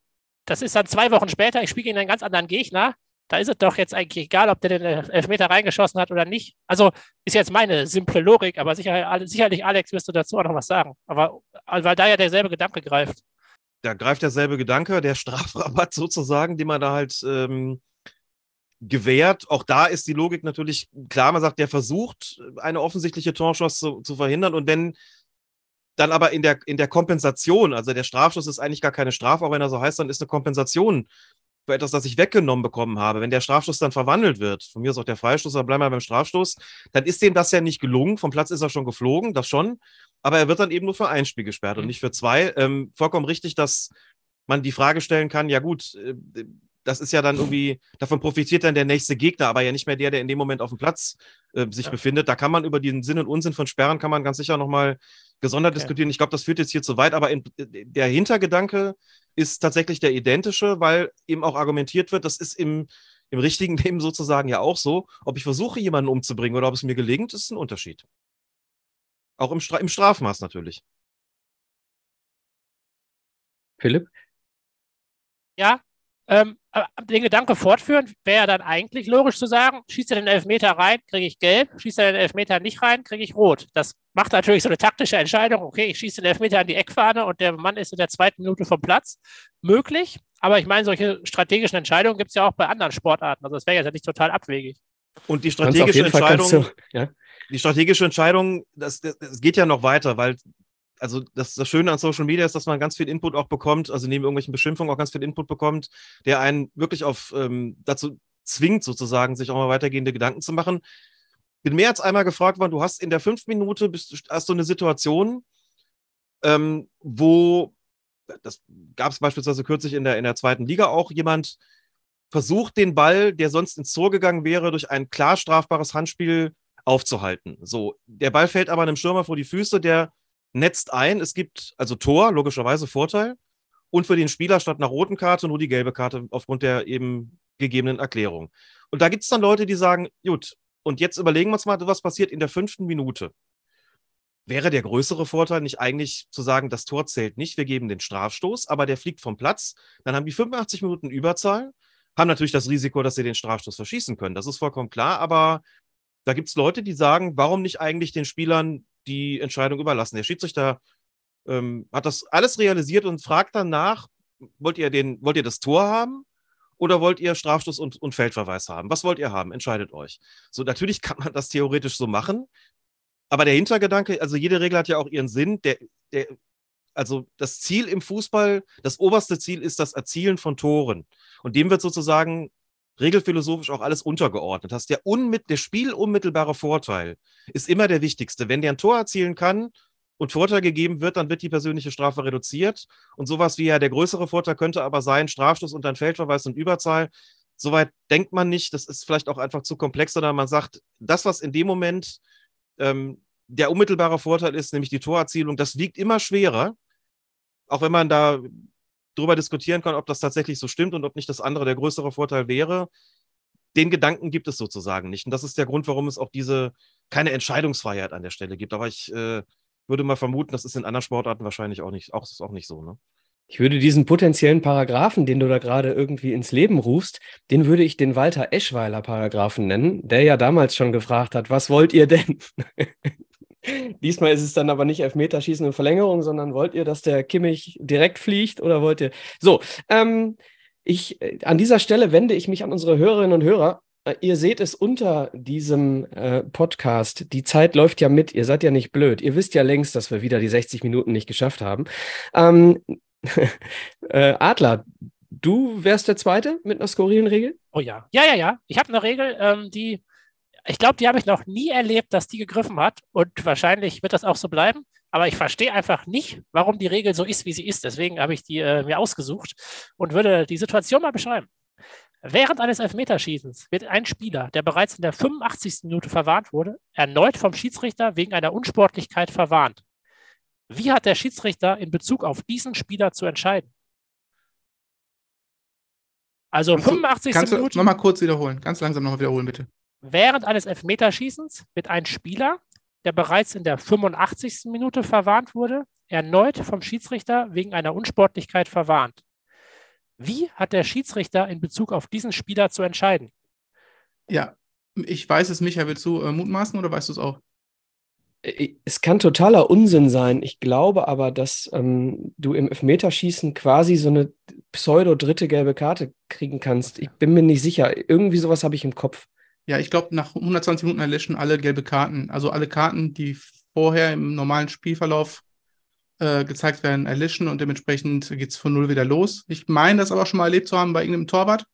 das ist dann zwei Wochen später, ich spiele gegen einen ganz anderen Gegner. Da ist es doch jetzt eigentlich egal, ob der den Elfmeter reingeschossen hat oder nicht. Also ist jetzt meine simple Logik, aber sicher, sicherlich, Alex, wirst du dazu auch noch was sagen. Aber weil da ja derselbe Gedanke greift. Da greift derselbe Gedanke, der Strafrabatt sozusagen, den man da halt ähm, gewährt. Auch da ist die Logik natürlich klar. Man sagt, der versucht, eine offensichtliche Torschuss zu, zu verhindern. Und wenn dann aber in der, in der Kompensation, also der Strafschuss ist eigentlich gar keine Strafe, auch wenn er so heißt, dann ist eine Kompensation für etwas, das ich weggenommen bekommen habe. Wenn der Strafstoß dann verwandelt wird, von mir ist auch der Freistoß, aber bleiben wir beim Strafstoß, dann ist dem das ja nicht gelungen. Vom Platz ist er schon geflogen, das schon. Aber er wird dann eben nur für ein Spiel gesperrt mhm. und nicht für zwei. Ähm, vollkommen richtig, dass man die Frage stellen kann, ja gut, äh, das ist ja dann irgendwie, davon profitiert dann der nächste Gegner, aber ja nicht mehr der, der in dem Moment auf dem Platz äh, sich ja. befindet. Da kann man über den Sinn und Unsinn von Sperren, kann man ganz sicher nochmal gesondert okay. diskutieren. Ich glaube, das führt jetzt hier zu weit, aber in, der Hintergedanke ist tatsächlich der identische, weil eben auch argumentiert wird, das ist im, im richtigen Leben sozusagen ja auch so. Ob ich versuche, jemanden umzubringen oder ob es mir gelingt, ist ein Unterschied. Auch im, Stra im Strafmaß natürlich. Philipp? Ja, ähm, den Gedanke fortführen, wäre ja dann eigentlich logisch zu sagen, schießt er den Elfmeter rein, kriege ich gelb, schießt er den Elfmeter nicht rein, kriege ich rot. Das macht natürlich so eine taktische Entscheidung, okay, ich schieße den Elfmeter an die Eckfahne und der Mann ist in der zweiten Minute vom Platz. Möglich, aber ich meine, solche strategischen Entscheidungen gibt es ja auch bei anderen Sportarten. Also das wäre ja nicht total abwegig. Und die strategische Entscheidung, du, ja? die strategische Entscheidung, das, das, das geht ja noch weiter, weil also das, das Schöne an Social Media ist, dass man ganz viel Input auch bekommt, also neben irgendwelchen Beschimpfungen auch ganz viel Input bekommt, der einen wirklich auf ähm, dazu zwingt, sozusagen, sich auch mal weitergehende Gedanken zu machen. Bin mehr als einmal gefragt worden, du hast in der fünf Minute bist, hast du eine Situation, ähm, wo, das gab es beispielsweise kürzlich in der, in der zweiten Liga auch, jemand versucht, den Ball, der sonst ins Tor gegangen wäre, durch ein klar strafbares Handspiel aufzuhalten. So, der Ball fällt aber einem Stürmer vor die Füße, der netzt ein, es gibt also Tor, logischerweise Vorteil, und für den Spieler statt einer roten Karte nur die gelbe Karte aufgrund der eben gegebenen Erklärung. Und da gibt es dann Leute, die sagen, gut, und jetzt überlegen wir uns mal, was passiert in der fünften Minute. Wäre der größere Vorteil nicht eigentlich zu sagen, das Tor zählt nicht, wir geben den Strafstoß, aber der fliegt vom Platz, dann haben die 85 Minuten Überzahl, haben natürlich das Risiko, dass sie den Strafstoß verschießen können. Das ist vollkommen klar, aber da gibt es Leute, die sagen, warum nicht eigentlich den Spielern die Entscheidung überlassen. Der Schiedsrichter ähm, hat das alles realisiert und fragt dann nach, wollt ihr, den, wollt ihr das Tor haben oder wollt ihr Strafstoß und, und Feldverweis haben? Was wollt ihr haben? Entscheidet euch. So, natürlich kann man das theoretisch so machen, aber der Hintergedanke, also jede Regel hat ja auch ihren Sinn. Der, der, also das Ziel im Fußball, das oberste Ziel ist das Erzielen von Toren. Und dem wird sozusagen regelphilosophisch auch alles untergeordnet hast. Der, unmit der spielunmittelbare Vorteil ist immer der wichtigste. Wenn der ein Tor erzielen kann und Vorteil gegeben wird, dann wird die persönliche Strafe reduziert. Und sowas wie ja der größere Vorteil könnte aber sein, Strafstoß und dann Feldverweis und Überzahl. Soweit denkt man nicht. Das ist vielleicht auch einfach zu komplex, sondern man sagt, das, was in dem Moment ähm, der unmittelbare Vorteil ist, nämlich die Torerzielung, das wiegt immer schwerer. Auch wenn man da darüber diskutieren kann, ob das tatsächlich so stimmt und ob nicht das andere der größere Vorteil wäre. Den Gedanken gibt es sozusagen nicht. Und das ist der Grund, warum es auch diese keine Entscheidungsfreiheit an der Stelle gibt. Aber ich äh, würde mal vermuten, das ist in anderen Sportarten wahrscheinlich auch nicht, auch, ist auch nicht so. Ne? Ich würde diesen potenziellen Paragraphen, den du da gerade irgendwie ins Leben rufst, den würde ich den Walter Eschweiler Paragraphen nennen, der ja damals schon gefragt hat, was wollt ihr denn? Diesmal ist es dann aber nicht Elfmeterschießen in Verlängerung, sondern wollt ihr, dass der Kimmich direkt fliegt oder wollt ihr? So, ähm, ich, äh, an dieser Stelle wende ich mich an unsere Hörerinnen und Hörer. Äh, ihr seht es unter diesem äh, Podcast. Die Zeit läuft ja mit. Ihr seid ja nicht blöd. Ihr wisst ja längst, dass wir wieder die 60 Minuten nicht geschafft haben. Ähm, äh, Adler, du wärst der Zweite mit einer skurrilen Regel? Oh ja. Ja, ja, ja. Ich habe eine Regel, ähm, die ich glaube, die habe ich noch nie erlebt, dass die gegriffen hat. Und wahrscheinlich wird das auch so bleiben. Aber ich verstehe einfach nicht, warum die Regel so ist, wie sie ist. Deswegen habe ich die äh, mir ausgesucht und würde die Situation mal beschreiben. Während eines Elfmeterschießens wird ein Spieler, der bereits in der 85. Minute verwarnt wurde, erneut vom Schiedsrichter wegen einer Unsportlichkeit verwarnt. Wie hat der Schiedsrichter in Bezug auf diesen Spieler zu entscheiden? Also 85. Kannst du, Minute. Nochmal kurz wiederholen. Ganz langsam nochmal wiederholen, bitte. Während eines Elfmeterschießens wird ein Spieler, der bereits in der 85. Minute verwarnt wurde, erneut vom Schiedsrichter wegen einer Unsportlichkeit verwarnt. Wie hat der Schiedsrichter in Bezug auf diesen Spieler zu entscheiden? Ja, ich weiß es, Michael, willst du äh, mutmaßen oder weißt du es auch? Äh, es kann totaler Unsinn sein. Ich glaube aber, dass ähm, du im Elfmeterschießen quasi so eine pseudo-dritte gelbe Karte kriegen kannst. Ich bin mir nicht sicher. Irgendwie sowas habe ich im Kopf. Ja, ich glaube, nach 120 Minuten erlöschen alle gelbe Karten. Also alle Karten, die vorher im normalen Spielverlauf äh, gezeigt werden, erlischen und dementsprechend geht es von null wieder los. Ich meine, das aber schon mal erlebt zu haben bei irgendeinem Torwart,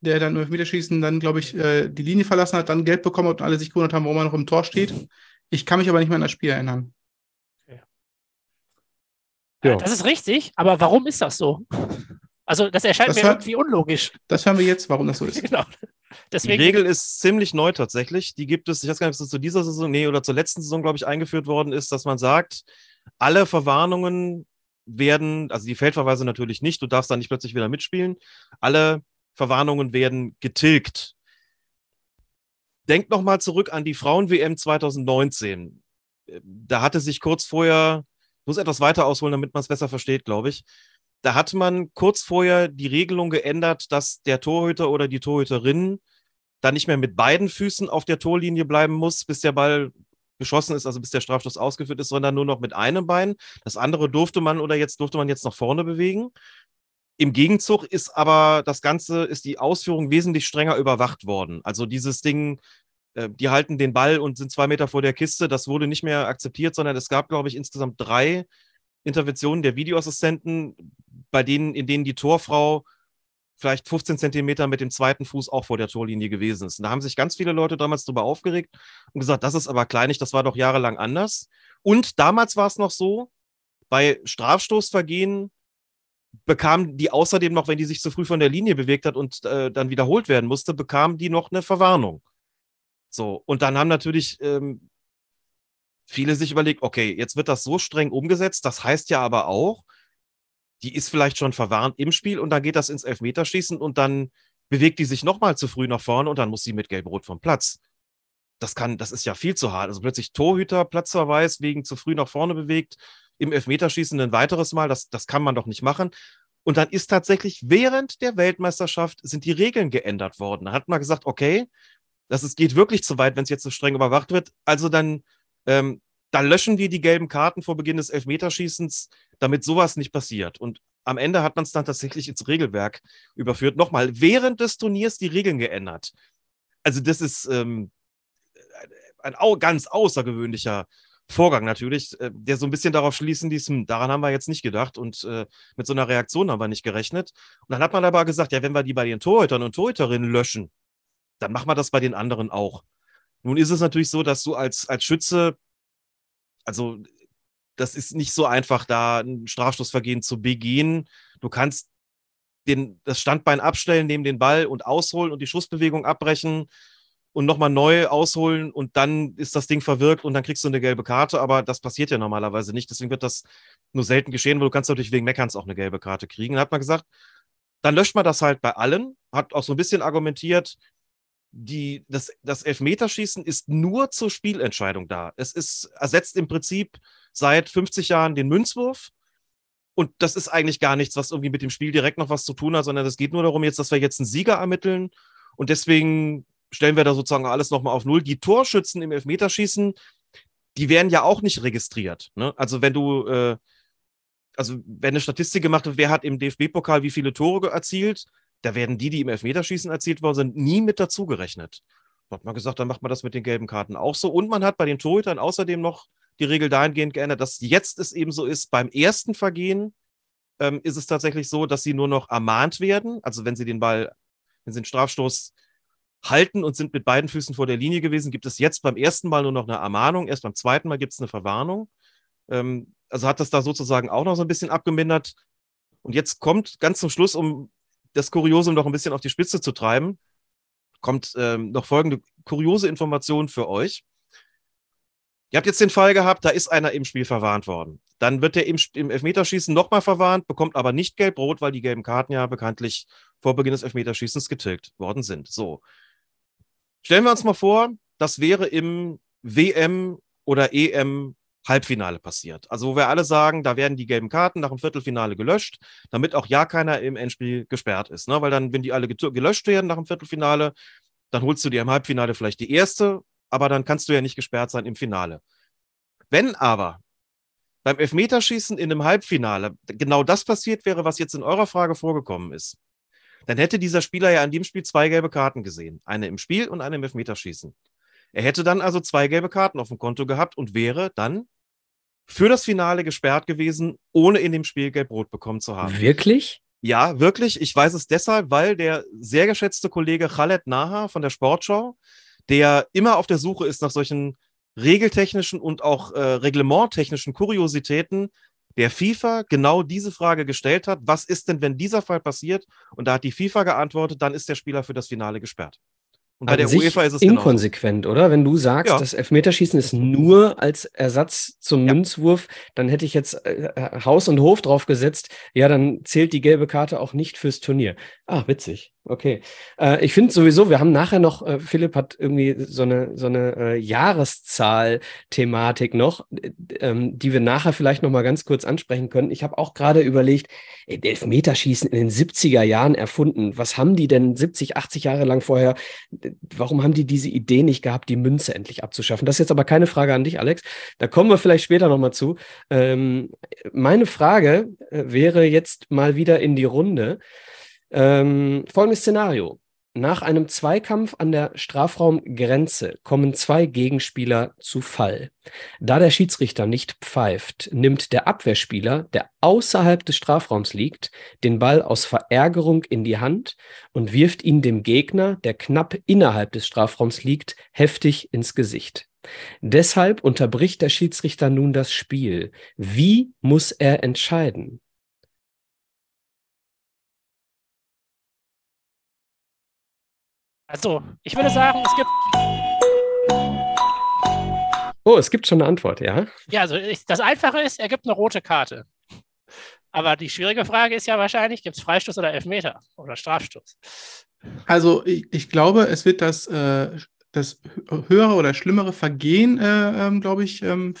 der dann im Elfmeterschießen dann, glaube ich, äh, die Linie verlassen hat, dann Gelb bekommen hat und alle sich gewundert haben, warum er noch im Tor steht. Ich kann mich aber nicht mehr an das Spiel erinnern. Ja. Das ist richtig, aber warum ist das so? Also, das erscheint Das mir hat- irgendwie unlogisch. Das hören wir jetzt, warum das so ist. genau. Die Deswegen, Regel ist ziemlich neu tatsächlich. Die gibt es, ich weiß gar nicht, ob es zu dieser Saison, nee, oder zur letzten Saison, glaube ich, eingeführt worden ist, dass man sagt, alle Verwarnungen werden, also die Feldverweise natürlich nicht, du darfst da nicht plötzlich wieder mitspielen, alle Verwarnungen werden getilgt. Denkt nochmal zurück an die Frauen-WM 2019. Da hatte sich kurz vorher, ich muss etwas weiter ausholen, damit man es besser versteht, glaube ich. Da hat man kurz vorher die Regelung geändert, dass der Torhüter oder die Torhüterin dann nicht mehr mit beiden Füßen auf der Torlinie bleiben muss, bis der Ball geschossen ist, also bis der Strafstoß ausgeführt ist, sondern nur noch mit einem Bein. Das andere durfte man oder jetzt durfte man jetzt nach vorne bewegen. Im Gegenzug ist aber das Ganze, ist die Ausführung wesentlich strenger überwacht worden. Also dieses Ding, äh, die halten den Ball und sind zwei Meter vor der Kiste, das wurde nicht mehr akzeptiert, sondern es gab, glaube ich, insgesamt drei Interventionen der Videoassistenten, bei denen, in denen die Torfrau vielleicht 15 Zentimeter mit dem zweiten Fuß auch vor der Torlinie gewesen ist. Und da haben sich ganz viele Leute damals darüber aufgeregt und gesagt, das ist aber kleinig, das war doch jahrelang anders. Und damals war es noch so, bei Strafstoßvergehen bekam die außerdem noch, wenn die sich zu früh von der Linie bewegt hat und äh, dann wiederholt werden musste, bekam die noch eine Verwarnung. So, und dann haben natürlich ähm, viele sich überlegt, okay, jetzt wird das so streng umgesetzt, das heißt ja aber auch, die ist vielleicht schon verwarnt im Spiel und dann geht das ins Elfmeterschießen und dann bewegt die sich nochmal zu früh nach vorne und dann muss sie mit Gelb-Rot vom Platz. Das kann, das ist ja viel zu hart. Also plötzlich Torhüter, Platzverweis wegen zu früh nach vorne bewegt, im Elfmeterschießen ein weiteres Mal, das, das kann man doch nicht machen. Und dann ist tatsächlich während der Weltmeisterschaft sind die Regeln geändert worden. Da hat man gesagt, okay, das ist, geht wirklich zu weit, wenn es jetzt so streng überwacht wird. Also dann, ähm, dann löschen wir die gelben Karten vor Beginn des Elfmeterschießens, damit sowas nicht passiert. Und am Ende hat man es dann tatsächlich ins Regelwerk überführt. Nochmal, während des Turniers die Regeln geändert. Also das ist ähm, ein ganz außergewöhnlicher Vorgang natürlich, äh, der so ein bisschen darauf schließen ließ, hm, daran haben wir jetzt nicht gedacht und äh, mit so einer Reaktion haben wir nicht gerechnet. Und dann hat man aber gesagt, ja, wenn wir die bei den Torhütern und Torhüterinnen löschen, dann machen wir das bei den anderen auch. Nun ist es natürlich so, dass du als, als Schütze, also das ist nicht so einfach, da ein Strafstoßvergehen zu begehen. Du kannst den, das Standbein abstellen, neben den Ball und ausholen und die Schussbewegung abbrechen und nochmal neu ausholen und dann ist das Ding verwirkt und dann kriegst du eine gelbe Karte, aber das passiert ja normalerweise nicht. Deswegen wird das nur selten geschehen, weil du kannst natürlich wegen Meckerns auch eine gelbe Karte kriegen. Dann hat man gesagt, dann löscht man das halt bei allen, hat auch so ein bisschen argumentiert, die, das, das Elfmeterschießen ist nur zur Spielentscheidung da. Es ist, ersetzt im Prinzip seit 50 Jahren den Münzwurf. Und das ist eigentlich gar nichts, was irgendwie mit dem Spiel direkt noch was zu tun hat, sondern es geht nur darum, jetzt, dass wir jetzt einen Sieger ermitteln. Und deswegen stellen wir da sozusagen alles nochmal auf Null. Die Torschützen im Elfmeterschießen, die werden ja auch nicht registriert. Ne? Also wenn du, äh, also wenn eine Statistik gemacht wird, wer hat im DFB-Pokal wie viele Tore erzielt, da werden die, die im Elfmeterschießen erzielt worden sind, nie mit dazugerechnet. Da hat man gesagt, dann macht man das mit den gelben Karten auch so. Und man hat bei den Torhütern außerdem noch die Regel dahingehend geändert, dass jetzt es eben so ist, beim ersten Vergehen ähm, ist es tatsächlich so, dass sie nur noch ermahnt werden. Also wenn sie den Ball, wenn sie den Strafstoß halten und sind mit beiden Füßen vor der Linie gewesen, gibt es jetzt beim ersten Mal nur noch eine Ermahnung. Erst beim zweiten Mal gibt es eine Verwarnung. Ähm, also hat das da sozusagen auch noch so ein bisschen abgemindert. Und jetzt kommt ganz zum Schluss, um das Kuriosum noch ein bisschen auf die Spitze zu treiben, kommt ähm, noch folgende kuriose Information für euch. Ihr habt jetzt den Fall gehabt, da ist einer im Spiel verwarnt worden. Dann wird er im, im Elfmeterschießen nochmal verwarnt, bekommt aber nicht gelb-rot, weil die gelben Karten ja bekanntlich vor Beginn des Elfmeterschießens getilgt worden sind. So. Stellen wir uns mal vor, das wäre im WM- oder EM Halbfinale passiert. Also wo wir alle sagen, da werden die gelben Karten nach dem Viertelfinale gelöscht, damit auch ja keiner im Endspiel gesperrt ist. Ne? Weil dann, wenn die alle gelöscht werden nach dem Viertelfinale, dann holst du dir im Halbfinale vielleicht die erste, aber dann kannst du ja nicht gesperrt sein im Finale. Wenn aber beim Elfmeterschießen in einem Halbfinale genau das passiert wäre, was jetzt in eurer Frage vorgekommen ist, dann hätte dieser Spieler ja an dem Spiel zwei gelbe Karten gesehen. Eine im Spiel und eine im Elfmeterschießen. Er hätte dann also zwei gelbe Karten auf dem Konto gehabt und wäre dann für das Finale gesperrt gewesen, ohne in dem Spiel gelb-rot bekommen zu haben. Wirklich? Ja, wirklich. Ich weiß es deshalb, weil der sehr geschätzte Kollege Khaled Naha von der Sportschau, der immer auf der Suche ist nach solchen regeltechnischen und auch äh, reglementtechnischen Kuriositäten, der FIFA genau diese Frage gestellt hat, was ist denn, wenn dieser Fall passiert? Und da hat die FIFA geantwortet, dann ist der Spieler für das Finale gesperrt. Und bei der UEFA ist es inkonsequent, genauso. oder? Wenn du sagst, ja. das Elfmeterschießen ist nur als Ersatz zum ja. Münzwurf, dann hätte ich jetzt äh, äh, Haus und Hof drauf gesetzt. Ja, dann zählt die gelbe Karte auch nicht fürs Turnier. Ah, witzig. Okay. Äh, ich finde sowieso, wir haben nachher noch, äh, Philipp hat irgendwie so eine, so eine äh, Jahreszahl-Thematik noch, ähm, die wir nachher vielleicht noch mal ganz kurz ansprechen können. Ich habe auch gerade überlegt, Elfmeterschießen in den 70er Jahren erfunden. Was haben die denn 70, 80 Jahre lang vorher, warum haben die diese Idee nicht gehabt, die Münze endlich abzuschaffen? Das ist jetzt aber keine Frage an dich, Alex. Da kommen wir vielleicht später noch mal zu. Ähm, meine Frage äh, wäre jetzt mal wieder in die Runde. Ähm, folgendes Szenario. Nach einem Zweikampf an der Strafraumgrenze kommen zwei Gegenspieler zu Fall. Da der Schiedsrichter nicht pfeift, nimmt der Abwehrspieler, der außerhalb des Strafraums liegt, den Ball aus Verärgerung in die Hand und wirft ihn dem Gegner, der knapp innerhalb des Strafraums liegt, heftig ins Gesicht. Deshalb unterbricht der Schiedsrichter nun das Spiel. Wie muss er entscheiden? Also, ich würde sagen, es gibt. Oh, es gibt schon eine Antwort, ja? Ja, also ich, das Einfache ist, er gibt eine rote Karte. Aber die schwierige Frage ist ja wahrscheinlich, gibt es Freistoß oder Elfmeter oder Strafstoß? Also ich, ich glaube, es wird das, äh, das höhere oder schlimmere Vergehen, äh, ähm, glaube ich, ähm,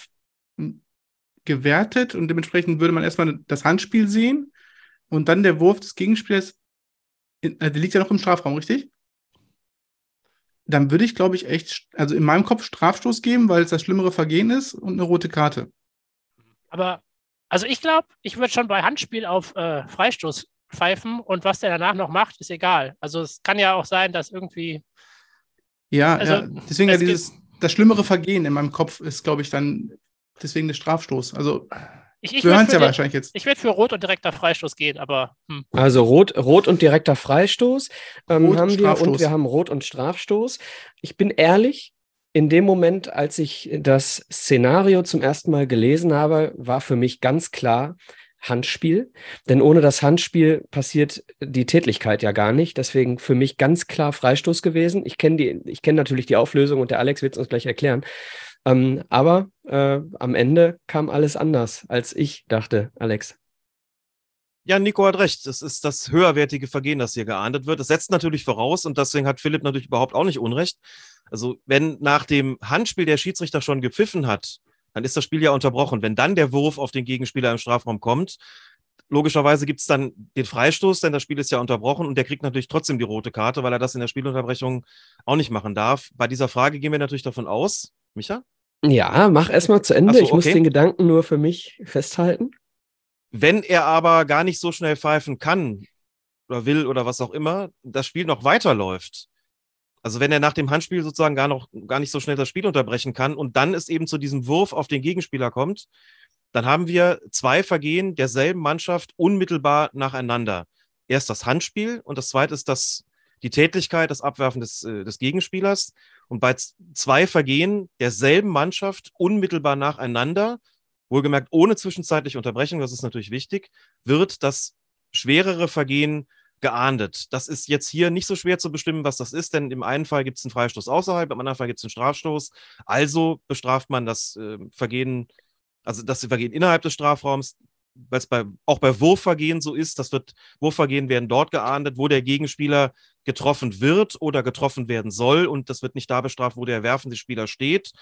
gewertet und dementsprechend würde man erstmal das Handspiel sehen und dann der Wurf des Gegenspielers, äh, der liegt ja noch im Strafraum, richtig? Dann würde ich, glaube ich, echt, also in meinem Kopf Strafstoß geben, weil es das schlimmere Vergehen ist und eine rote Karte. Aber, also ich glaube, ich würde schon bei Handspiel auf äh, Freistoß pfeifen und was der danach noch macht, ist egal. Also es kann ja auch sein, dass irgendwie. Ja, also, ja. deswegen ja dieses, das schlimmere Vergehen in meinem Kopf ist, glaube ich, dann deswegen der Strafstoß. Also ich, ich hören es ja wahrscheinlich jetzt. Ich werde für Rot und direkter Freistoß gehen, aber. Hm. Also Rot, Rot und direkter Freistoß ähm, Rot haben wir und wir haben Rot und Strafstoß. Ich bin ehrlich, in dem Moment, als ich das Szenario zum ersten Mal gelesen habe, war für mich ganz klar Handspiel. Denn ohne das Handspiel passiert die Tätlichkeit ja gar nicht. Deswegen für mich ganz klar Freistoß gewesen. Ich kenne die, ich kenne natürlich die Auflösung und der Alex wird es uns gleich erklären. Ähm, aber äh, am Ende kam alles anders, als ich dachte, Alex. Ja, Nico hat recht. Das ist das höherwertige Vergehen, das hier geahndet wird. Das setzt natürlich voraus und deswegen hat Philipp natürlich überhaupt auch nicht Unrecht. Also, wenn nach dem Handspiel der Schiedsrichter schon gepfiffen hat, dann ist das Spiel ja unterbrochen. Wenn dann der Wurf auf den Gegenspieler im Strafraum kommt, logischerweise gibt es dann den Freistoß, denn das Spiel ist ja unterbrochen und der kriegt natürlich trotzdem die rote Karte, weil er das in der Spielunterbrechung auch nicht machen darf. Bei dieser Frage gehen wir natürlich davon aus, Micha? Ja, mach erstmal zu Ende. So, ich muss den Gedanken nur für mich festhalten. Wenn er aber gar nicht so schnell pfeifen kann oder will oder was auch immer, das Spiel noch weiterläuft. Also wenn er nach dem Handspiel sozusagen gar noch gar nicht so schnell das Spiel unterbrechen kann und dann es eben zu diesem Wurf auf den Gegenspieler kommt, dann haben wir zwei Vergehen derselben Mannschaft unmittelbar nacheinander. Erst das Handspiel und das zweite ist das, die Tätigkeit, das Abwerfen des, äh, des Gegenspielers. Und bei zwei Vergehen derselben Mannschaft unmittelbar nacheinander, wohlgemerkt ohne zwischenzeitliche Unterbrechung, das ist natürlich wichtig, wird das schwerere Vergehen geahndet. Das ist jetzt hier nicht so schwer zu bestimmen, was das ist, denn im einen Fall gibt es einen Freistoß außerhalb, im anderen Fall gibt es einen Strafstoß. Also bestraft man das äh, Vergehen, also das Vergehen innerhalb des Strafraums, weil es bei, auch bei Wurfvergehen so ist, das wird, Wurfvergehen werden dort geahndet, wo der Gegenspieler getroffen wird oder getroffen werden soll und das wird nicht da bestraft, wo der werfende Spieler steht.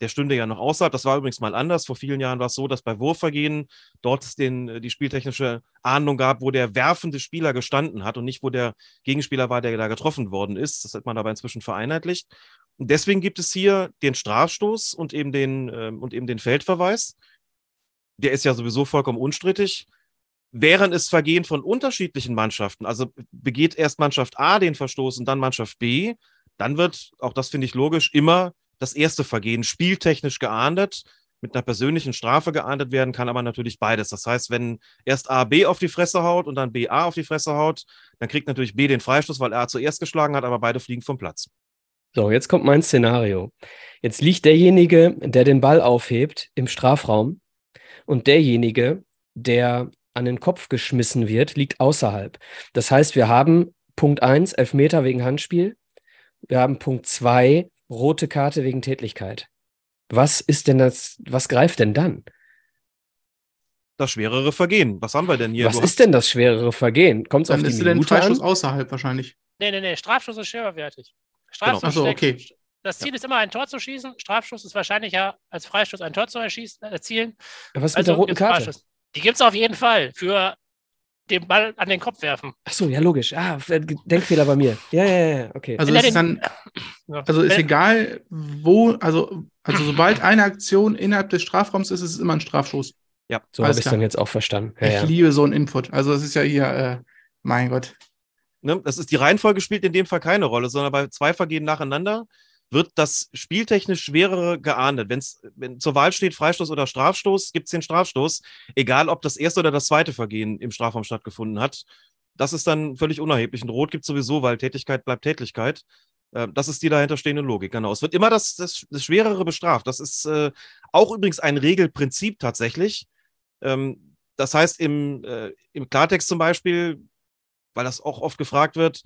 der stünde ja noch außerhalb. Das war übrigens mal anders. Vor vielen Jahren war es so, dass bei Wurfvergehen dort es den, äh, die spieltechnische Ahndung gab, wo der werfende Spieler gestanden hat und nicht, wo der Gegenspieler war, der da getroffen worden ist. Das hat man aber inzwischen vereinheitlicht. Und deswegen gibt es hier den Strafstoß und eben den, äh, und eben den Feldverweis. Der ist ja sowieso vollkommen unstrittig. Wären es Vergehen von unterschiedlichen Mannschaften, also begeht erst Mannschaft A den Verstoß und dann Mannschaft B, dann wird, auch das finde ich logisch, immer das erste Vergehen spieltechnisch geahndet, mit einer persönlichen Strafe geahndet werden kann, aber natürlich beides. Das heißt, wenn erst A B auf die Fresse haut und dann B A auf die Fresse haut, dann kriegt natürlich B den Freistoß, weil er zuerst geschlagen hat, aber beide fliegen vom Platz. So, jetzt kommt mein Szenario. Jetzt liegt derjenige, der den Ball aufhebt, im Strafraum und derjenige, der an den Kopf geschmissen wird, liegt außerhalb. Das heißt, wir haben Punkt 1, Elfmeter wegen Handspiel. Wir haben Punkt 2, rote Karte wegen Tätlichkeit. Was ist denn das, was greift denn dann? Das schwerere Vergehen. Was haben wir denn hier? Was ist denn das schwerere Vergehen? Kommt es auf die ist denn Minute Freischuss an? außerhalb wahrscheinlich. Nee, nee, nee, Strafschuss ist schwerwertig. Strafschuss Genau. Ach so, schlägt- okay. Das Ziel ist immer, ein Tor zu schießen. Strafschuss ist wahrscheinlicher als Freistoß ein Tor zu erschießen, erzielen. Was mit Also der roten gibt's Karte? Freischuss. Die gibt es auf jeden Fall für den Ball an den Kopf werfen. Ach so, ja, logisch. Ah, Denkfehler bei mir. Ja, ja, ja, okay. Also ist den- dann, Ja. also ist Wenn- egal, wo, also, also sobald eine Aktion innerhalb des Strafraums ist, ist es immer ein Strafstoß. so habe ich es dann jetzt auch verstanden. Ja, ich ja. liebe so einen Input. Also es ist ja hier, äh, mein Gott. Ne? Das ist die Reihenfolge spielt in dem Fall keine Rolle, sondern bei zwei Vergehen nacheinander wird das spieltechnisch schwerere geahndet. Wenn's, wenn zur Wahl steht Freistoß oder Strafstoß, gibt es den Strafstoß, egal ob das erste oder das zweite Vergehen im Strafraum stattgefunden hat. Das ist dann völlig unerheblich. Und Rot gibt es sowieso, weil Tätigkeit bleibt Tätigkeit. Äh, Das ist die dahinterstehende Logik, genau. Es wird immer das, das, das Schwerere bestraft. Das ist äh, auch übrigens ein Regelprinzip tatsächlich. Ähm, das heißt, im, äh, im Klartext zum Beispiel, weil das auch oft gefragt wird,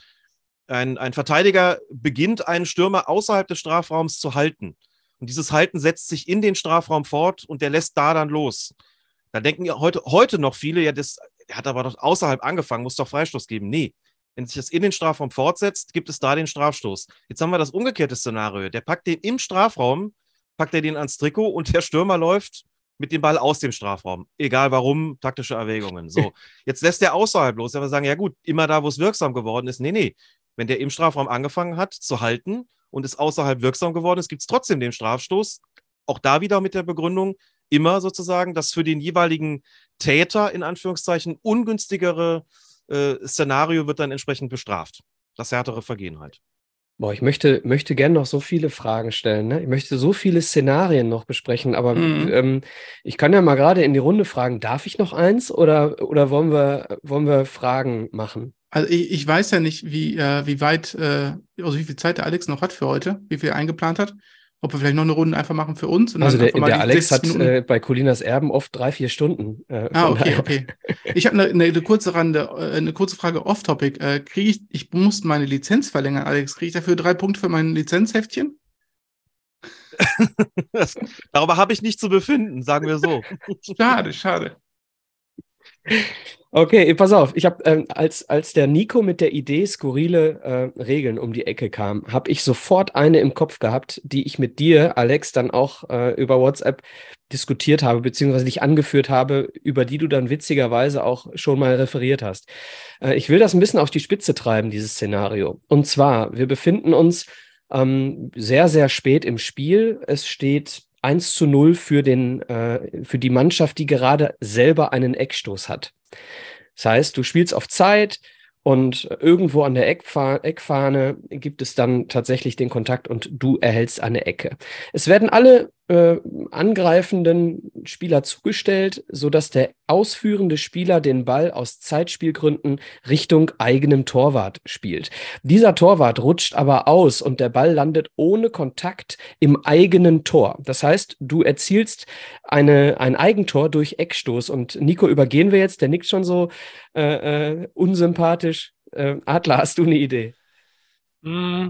ein, ein Verteidiger beginnt einen Stürmer außerhalb des Strafraums zu halten. Und dieses Halten setzt sich in den Strafraum fort und der lässt da dann los. Da denken ja heute, heute noch viele, ja, das, der hat aber doch außerhalb angefangen, muss doch Freistoß geben. Nee. Wenn sich das in den Strafraum fortsetzt, gibt es da den Strafstoß. Jetzt haben wir das umgekehrte Szenario. Der packt den im Strafraum, packt er den ans Trikot und der Stürmer läuft mit dem Ball aus dem Strafraum. Egal warum, taktische Erwägungen. So, jetzt lässt er außerhalb los. Wir sagen, ja gut, immer da, wo es wirksam geworden ist. Nee, nee. Wenn der im Strafraum angefangen hat zu halten und es außerhalb wirksam geworden ist, gibt es trotzdem den Strafstoß. Auch da wieder mit der Begründung, immer sozusagen das für den jeweiligen Täter in Anführungszeichen ungünstigere äh, Szenario wird dann entsprechend bestraft. Das härtere Vergehen halt. Boah, ich möchte, möchte gerne noch so viele Fragen stellen. Ne? Ich möchte so viele Szenarien noch besprechen, aber Mhm. ähm, ich kann ja mal gerade in die Runde fragen, darf ich noch eins oder, oder wollen wir, wollen wir Fragen machen? Also ich, ich weiß ja nicht, wie, äh, wie weit, äh, also wie viel Zeit der Alex noch hat für heute, wie viel er eingeplant hat. Ob wir vielleicht noch eine Runde einfach machen für uns. und Also dann der, der Alex 60 hat äh, bei Colinas Erben oft drei, vier Stunden. Äh, Ah, okay, daher- okay. Ich habe eine, eine, kurze Rande, äh, eine kurze Frage off-topic. Äh, kriege ich, ich muss meine Lizenz verlängern, Alex. Kriege ich dafür drei Punkte für mein Lizenzheftchen? Das, darüber habe ich nicht zu befinden, sagen wir so. Schade, schade. Okay, pass auf. Ich habe, ähm, als, als der Nico mit der Idee skurrile äh, Regeln um die Ecke kam, habe ich sofort eine im Kopf gehabt, die ich mit dir, Alex, dann auch äh, über WhatsApp diskutiert habe, beziehungsweise dich angeführt habe, über die du dann witzigerweise auch schon mal referiert hast. Äh, ich will das ein bisschen auf die Spitze treiben, dieses Szenario. Und zwar, wir befinden uns ähm, sehr, sehr spät im Spiel. Es steht 1 zu 0 für, den, äh, für die Mannschaft, die gerade selber einen Eckstoß hat. Das heißt, du spielst auf Zeit und irgendwo an der Eckfa Eckfahne gibt es dann tatsächlich den Kontakt und du erhältst eine Ecke. Es werden alle äh, angreifenden Spieler zugestellt, sodass der ausführende Spieler den Ball aus Zeitspielgründen Richtung eigenem Torwart spielt. Dieser Torwart rutscht aber aus und der Ball landet ohne Kontakt im eigenen Tor. Das heißt, du erzielst eine, ein Eigentor durch Eckstoß. Und Nico übergehen wir jetzt, der nickt schon so äh, äh, unsympathisch. Äh, Adler, hast du eine Idee? Mm.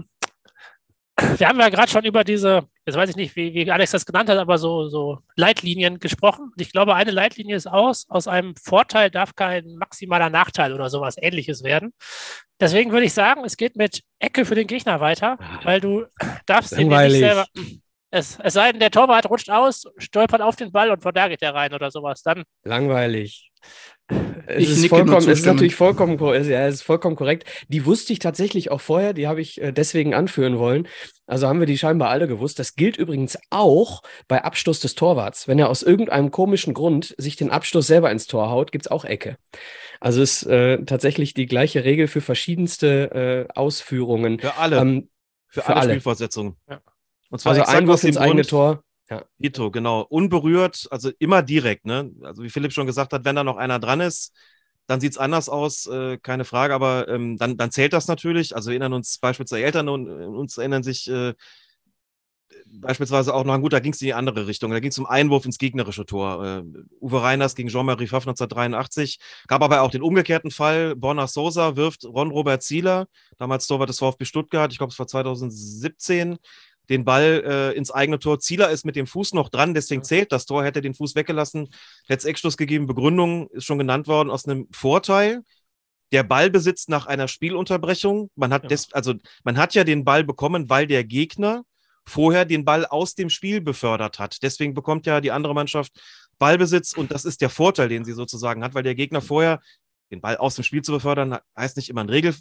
Wir haben ja gerade schon über diese, jetzt weiß ich nicht, wie, wie Alex das genannt hat, aber so, so Leitlinien gesprochen. Und ich glaube, eine Leitlinie ist aus, aus einem Vorteil darf kein maximaler Nachteil oder sowas ähnliches werden. Deswegen würde ich sagen, es geht mit Ecke für den Gegner weiter, weil du darfst dir nicht selber, Es, es sei denn, der Torwart rutscht aus, stolpert auf den Ball und von da geht er rein oder sowas. Dann Langweilig. Es Ich ist, vollkommen, es ist natürlich vollkommen, ja, es ist vollkommen korrekt. Die wusste ich tatsächlich auch vorher, die habe ich äh, deswegen anführen wollen. Also haben wir die scheinbar alle gewusst. Das gilt übrigens auch bei Abstoß des Torwarts. Wenn er aus irgendeinem komischen Grund sich den Abstoß selber ins Tor haut, gibt es auch Ecke. Also ist äh, tatsächlich die gleiche Regel für verschiedenste äh, Ausführungen. Für alle. Ähm, für, für alle, alle. Spielfortsetzungen. Ja. Und zwar also Einwurf ins eigene Grund- Tor. Ito, genau. Unberührt, also immer direkt, ne? Also wie Philipp schon gesagt hat, wenn da noch einer dran ist, dann sieht es anders aus, äh, keine Frage, aber ähm, dann, dann zählt das natürlich. Also erinnern uns beispielsweise Eltern und äh, uns erinnern sich äh, beispielsweise auch noch gut, da ging es in die andere Richtung. Da ging es um Einwurf ins gegnerische Tor. Äh, Uwe Reiners gegen Jean-Marie Pfaff 1983. Gab aber auch den umgekehrten Fall. Borna Sosa wirft Ron-Robert Zieler, damals Torwart des VfB Stuttgart, ich glaube es war 2017, den Ball äh, ins eigene Tor. Zieler ist mit dem Fuß noch dran, deswegen zählt das Tor, hätte den Fuß weggelassen, hätte es Eckstoß gegeben. Begründung ist schon genannt worden aus einem Vorteil. Der Ballbesitz nach einer Spielunterbrechung. Man hat, Ja. des, also, man hat ja den Ball bekommen, weil der Gegner vorher den Ball aus dem Spiel befördert hat. Deswegen bekommt ja die andere Mannschaft Ballbesitz und das ist der Vorteil, den sie sozusagen hat, weil der Gegner vorher den Ball aus dem Spiel zu befördern, heißt nicht immer ein Regel,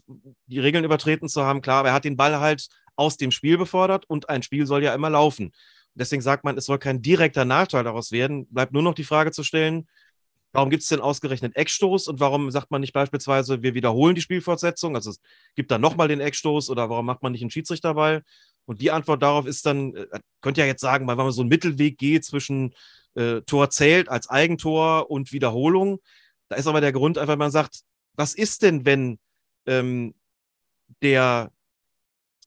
die Regeln übertreten zu haben, klar, aber er hat den Ball halt aus dem Spiel befördert und ein Spiel soll ja immer laufen. Deswegen sagt man, es soll kein direkter Nachteil daraus werden. Bleibt nur noch die Frage zu stellen, warum gibt es denn ausgerechnet Eckstoß und warum sagt man nicht beispielsweise, wir wiederholen die Spielfortsetzung, also es gibt dann nochmal den Eckstoß oder warum macht man nicht einen Schiedsrichterball? Und die Antwort darauf ist dann, äh, könnt ihr ja jetzt sagen, weil man so einen Mittelweg geht zwischen äh, Tor zählt als Eigentor und Wiederholung. Da ist aber der Grund einfach, man sagt, was ist denn, wenn ähm, der,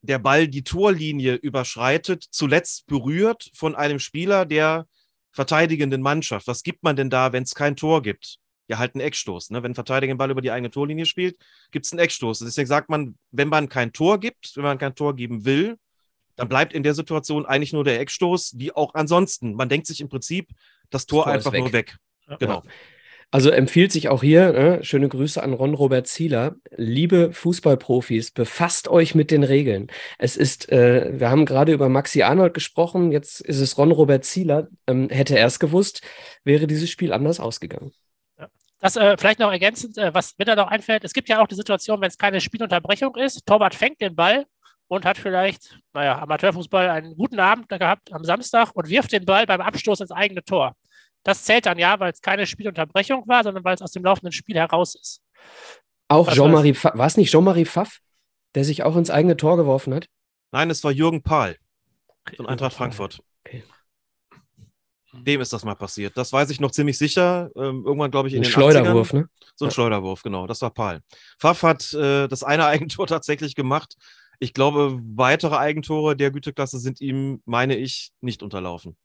der Ball die Torlinie überschreitet, zuletzt berührt von einem Spieler der verteidigenden Mannschaft? Was gibt man denn da, wenn es kein Tor gibt? Ja, halt einen Eckstoß. Ne? Wenn ein Verteidiger den Ball über die eigene Torlinie spielt, gibt es einen Eckstoß. Deswegen sagt man, wenn man kein Tor gibt, wenn man kein Tor geben will, dann bleibt in der Situation eigentlich nur der Eckstoß, wie auch ansonsten. Man denkt sich im Prinzip das Tor, Tor ist einfach weg. nur weg. Ja. Genau. Also empfiehlt sich auch hier, ne, schöne Grüße an Ron-Robert Zieler. Liebe Fußballprofis, befasst euch mit den Regeln. Es ist, äh, wir haben gerade über Maxi Arnold gesprochen, jetzt ist es Ron-Robert Zieler. Ähm, hätte er es gewusst, wäre dieses Spiel anders ausgegangen. Das äh, vielleicht noch ergänzend, äh, was mir da noch einfällt, es gibt ja auch die Situation, wenn es keine Spielunterbrechung ist, Torwart fängt den Ball und hat vielleicht, naja, Amateurfußball einen guten Abend gehabt am Samstag und wirft den Ball beim Abstoß ins eigene Tor. Das zählt dann ja, weil es keine Spielunterbrechung war, sondern weil es aus dem laufenden Spiel heraus ist. Auch Jean-Marie Pfaff, war es nicht Jean-Marie Pfaff, der sich auch ins eigene Tor geworfen hat? Nein, es war Jürgen Pahl von Eintracht Frankfurt. Okay. Dem ist das mal passiert. Das weiß ich noch ziemlich sicher. Ähm, irgendwann, glaube ich, in Ein den Schleuderwurf, 80ern. ne? So ein Ja. Schleuderwurf, genau. Das war Pahl. Pfaff hat äh, das eine Eigentor tatsächlich gemacht. Ich glaube, weitere Eigentore der Güteklasse sind ihm, meine ich, nicht unterlaufen.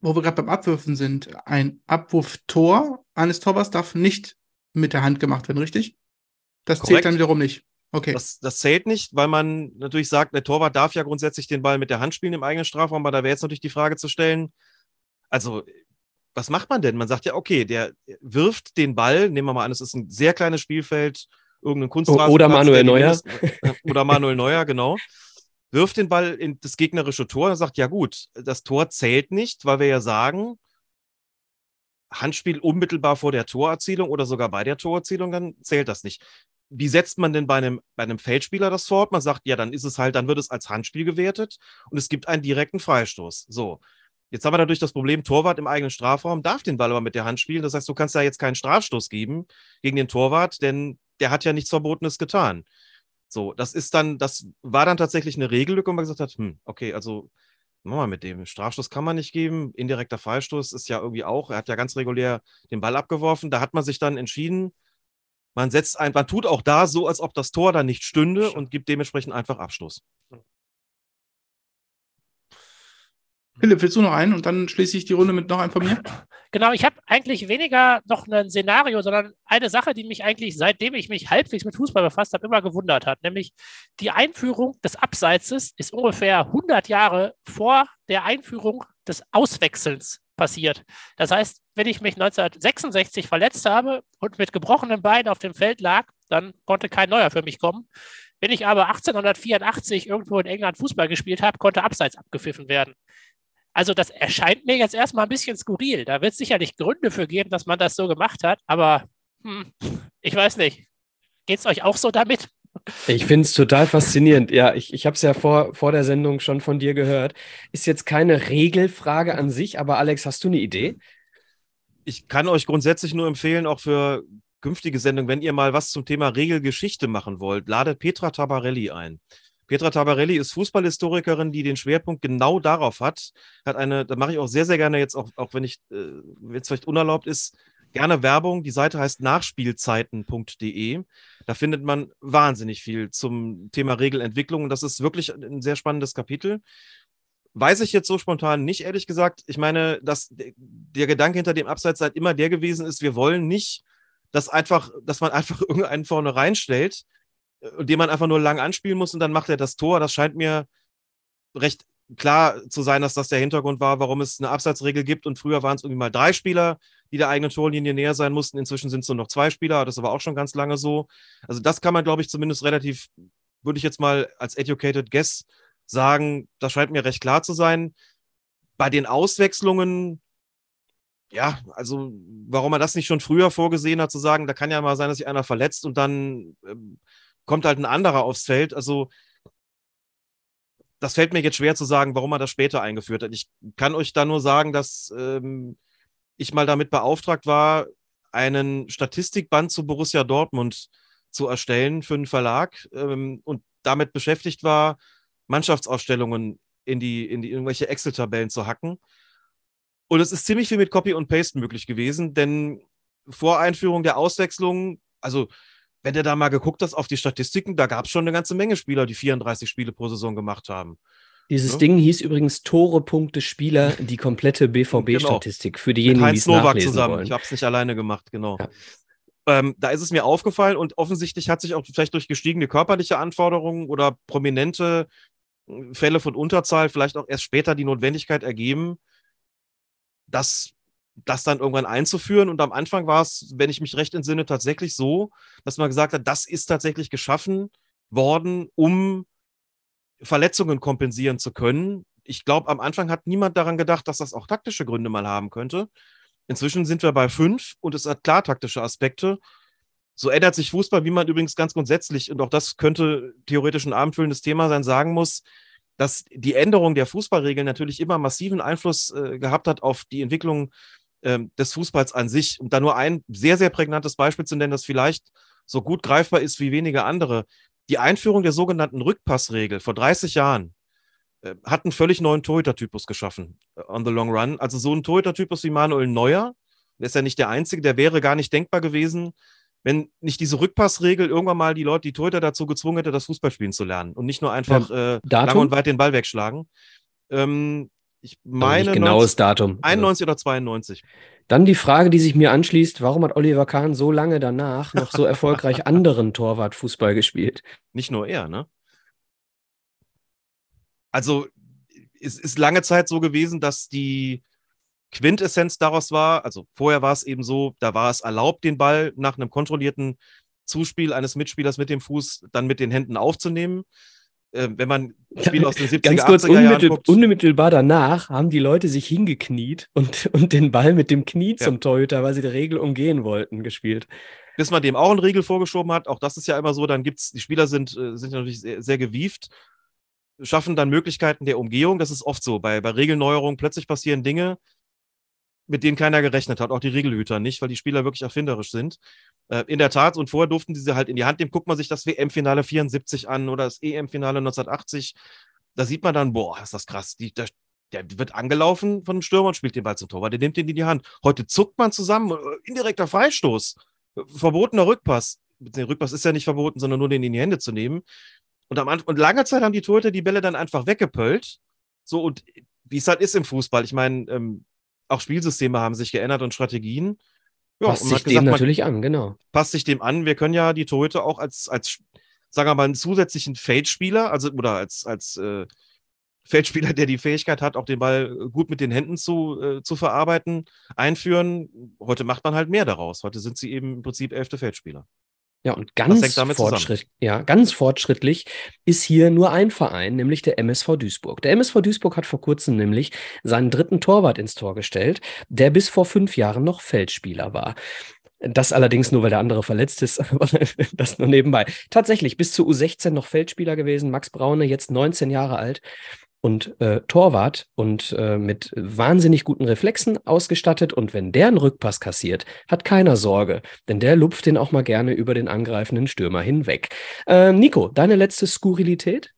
Wo wir gerade beim Abwürfen sind, ein Abwurftor eines Torwarts darf nicht mit der Hand gemacht werden, richtig? Das zählt Korrekt. dann wiederum nicht. Okay. Das, das zählt nicht, weil man natürlich sagt, der Torwart darf ja grundsätzlich den Ball mit der Hand spielen im eigenen Strafraum, aber da wäre jetzt natürlich die Frage zu stellen, also was macht man denn? Man sagt ja, okay, der wirft den Ball, nehmen wir mal an, es ist ein sehr kleines Spielfeld, irgendein Kunstrasen. oder Manuel Neuer. oder Manuel Neuer, genau. Wirft den Ball in das gegnerische Tor und sagt, ja gut, das Tor zählt nicht, weil wir ja sagen, Handspiel unmittelbar vor der Torerzielung oder sogar bei der Torerzielung, dann zählt das nicht. Wie setzt man denn bei einem, bei einem Feldspieler das fort? Man sagt, ja, dann ist es halt, dann wird es als Handspiel gewertet und es gibt einen direkten Freistoß. So. Jetzt haben wir dadurch das Problem, Torwart im eigenen Strafraum darf den Ball aber mit der Hand spielen. Das heißt, du kannst ja jetzt keinen Strafstoß geben gegen den Torwart, denn der hat ja nichts Verbotenes getan. So, das ist dann, das war dann tatsächlich eine Regellücke, wo man gesagt hat, hm, okay, also machen wir mit dem. Strafstoß kann man nicht geben, indirekter Freistoß ist ja irgendwie auch, er hat ja ganz regulär den Ball abgeworfen. Da hat man sich dann entschieden, man setzt ein, man tut auch da so, als ob das Tor da nicht stünde und gibt dementsprechend einfach Abstoß. Philipp, willst du noch einen? Und dann schließe ich die Runde mit noch einem von mir. Genau, ich habe eigentlich weniger noch ein Szenario, sondern eine Sache, die mich eigentlich, seitdem ich mich halbwegs mit Fußball befasst habe, immer gewundert hat. Nämlich die Einführung des Abseitses ist ungefähr 100 Jahre vor der Einführung des Auswechselns passiert. Das heißt, wenn ich mich 1966 verletzt habe und mit gebrochenem Bein auf dem Feld lag, dann konnte kein neuer für mich kommen. Wenn ich aber 1884 irgendwo in England Fußball gespielt habe, konnte abseits abgepfiffen werden. Also das erscheint mir jetzt erstmal ein bisschen skurril. Da wird es sicherlich Gründe für geben, dass man das so gemacht hat, aber hm, ich weiß nicht. Geht es euch auch so damit? Ich finde es total faszinierend. Ja, ich, ich habe es ja vor, vor der Sendung schon von dir gehört. Ist jetzt keine Regelfrage an sich, aber Alex, hast du eine Idee? Ich kann euch grundsätzlich nur empfehlen, auch für künftige Sendungen, wenn ihr mal was zum Thema Regelgeschichte machen wollt, ladet Petra Tabarelli ein. Petra Tabarelli ist Fußballhistorikerin, die den Schwerpunkt genau darauf hat. Hat eine, da mache ich auch sehr, sehr gerne jetzt, auch, auch wenn ich, äh, wenn es vielleicht unerlaubt ist, gerne Werbung. Die Seite heißt nachspielzeiten.de. Da findet man wahnsinnig viel zum Thema Regelentwicklung. Und das ist wirklich ein sehr spannendes Kapitel. Weiß ich jetzt so spontan nicht, ehrlich gesagt. Ich meine, dass der Gedanke hinter dem Abseits halt immer der gewesen ist, wir wollen nicht, dass einfach, dass man einfach irgendeinen vorne reinstellt, den man einfach nur lang anspielen muss und dann macht er das Tor. Das scheint mir recht klar zu sein, dass das der Hintergrund war, warum es eine Abseitsregel gibt. Und früher waren es irgendwie mal drei Spieler, die der eigenen Torlinie näher sein mussten. Inzwischen sind es nur noch zwei Spieler. Das aber auch schon ganz lange so. Also das kann man, glaube ich, zumindest relativ, würde ich jetzt mal als educated guess sagen, das scheint mir recht klar zu sein. Bei den Auswechslungen, ja, also warum man das nicht schon früher vorgesehen hat, zu sagen, da kann ja mal sein, dass sich einer verletzt und dann ähm, kommt halt ein anderer aufs Feld. Also das fällt mir jetzt schwer zu sagen, warum man das später eingeführt hat. Ich kann euch da nur sagen, dass ähm, ich mal damit beauftragt war, einen Statistikband zu Borussia Dortmund zu erstellen für einen Verlag ähm, und damit beschäftigt war, Mannschaftsausstellungen in die, in die irgendwelche Excel-Tabellen zu hacken. Und es ist ziemlich viel mit Copy und Paste möglich gewesen, denn vor Einführung der Auswechslung, also wenn du da mal geguckt hast auf die Statistiken, da gab es schon eine ganze Menge Spieler, die 34 Spiele pro Saison gemacht haben. Dieses ja? Ding hieß übrigens Tore, Punkte, Spieler, die komplette BVB-Statistik genau. für diejenigen, die es Novak zusammen. Wollen. Ich habe es nicht alleine gemacht, genau. Ja. Ähm, da ist es mir aufgefallen und offensichtlich hat sich auch vielleicht durch gestiegene körperliche Anforderungen oder prominente äh, Fälle von Unterzahl vielleicht auch erst später die Notwendigkeit ergeben, dass das dann irgendwann einzuführen. Und am Anfang war es, wenn ich mich recht entsinne, tatsächlich so, dass man gesagt hat, das ist tatsächlich geschaffen worden, um Verletzungen kompensieren zu können. Ich glaube, am Anfang hat niemand daran gedacht, dass das auch taktische Gründe mal haben könnte. Inzwischen sind wir bei fünf und es hat klar taktische Aspekte. So ändert sich Fußball, wie man übrigens ganz grundsätzlich, und auch das könnte theoretisch ein abendfüllendes Thema sein, sagen muss, dass die Änderung der Fußballregeln natürlich immer massiven Einfluss äh, gehabt hat auf die Entwicklung ähm, des Fußballs an sich. Um da nur ein sehr, sehr prägnantes Beispiel zu nennen, das vielleicht so gut greifbar ist wie wenige andere. Die Einführung der sogenannten Rückpassregel vor 30 Jahren äh, hat einen völlig neuen Torhüter-Typus geschaffen äh, on the long run. Also so ein Torhüter-Typus wie Manuel Neuer, der ist ja nicht der einzige, der wäre gar nicht denkbar gewesen, wenn nicht diese Rückpassregel irgendwann mal die Leute, die Torhüter dazu gezwungen hätte, das Fußballspielen zu lernen und nicht nur einfach äh, lang und weit den Ball wegschlagen. Ähm, ich meine. genaues 90, Datum. 91 oder 92. Dann die Frage, die sich mir anschließt: Warum hat Oliver Kahn so lange danach noch so erfolgreich anderen Torwartfußball gespielt? Nicht nur er, ne? Also, es ist lange Zeit so gewesen, dass die Quintessenz daraus war, also vorher war es eben so, da war es erlaubt, den Ball nach einem kontrollierten Zuspiel eines Mitspielers mit dem Fuß dann mit den Händen aufzunehmen äh, wenn man Spiele aus den 70er, Ganz kurz, 80er unmittel guckt, unmittelbar danach haben die Leute sich hingekniet und, und den Ball mit dem Knie ja. zum Torhüter, weil sie die Regel umgehen wollten, gespielt. Bis man dem auch eine Regel vorgeschoben hat, auch das ist ja immer so, dann gibt es, die Spieler sind, äh, sind natürlich sehr, sehr gewieft, schaffen dann Möglichkeiten der Umgehung. Das ist oft so. Bei, bei Regelneuerungen plötzlich passieren Dinge, mit denen keiner gerechnet hat, auch die Regelhüter nicht, weil die Spieler wirklich erfinderisch sind. Äh, in der Tat, und vorher durften sie halt in die Hand nehmen. Guckt man sich das WM-Finale 74 an oder das EM-Finale 1980. Da sieht man dann, boah, ist das krass. Die, der, der wird angelaufen von einem Stürmer und spielt den Ball zum Tor, weil der nimmt ihn in die Hand. Heute zuckt man zusammen, äh, indirekter Freistoß, verbotener Rückpass. Der Rückpass ist ja nicht verboten, sondern nur den in die Hände zu nehmen. Und, am und lange Zeit haben die Torhüter die Bälle dann einfach weggepöllt. So, und wie es halt ist im Fußball. Ich meine, ähm, auch Spielsysteme haben sich geändert und Strategien. Ja, passt sich gesagt, dem natürlich an, genau. Passt sich dem an. Wir können ja die Torhüter auch als, als sagen wir mal, einen zusätzlichen Feldspieler, also oder als, als äh, Feldspieler, der die Fähigkeit hat, auch den Ball gut mit den Händen zu, äh, zu verarbeiten, einführen. Heute macht man halt mehr daraus. Heute sind sie eben im Prinzip elfte Feldspieler. Ja, und ganz, zusammen. fortschritt, ja, ganz fortschrittlich ist hier nur ein Verein, nämlich der MSV Duisburg. Der MSV Duisburg hat vor kurzem nämlich seinen dritten Torwart ins Tor gestellt, der bis vor fünf Jahren noch Feldspieler war. Das allerdings nur, weil der andere verletzt ist, aber das nur nebenbei. Tatsächlich bis zu U16 noch Feldspieler gewesen, Max Braune, jetzt 19 Jahre alt und äh, Torwart und äh, mit wahnsinnig guten Reflexen ausgestattet. Und wenn der einen Rückpass kassiert, hat keiner Sorge, denn der lupft den auch mal gerne über den angreifenden Stürmer hinweg. Äh, Nico, deine letzte Skurrilität?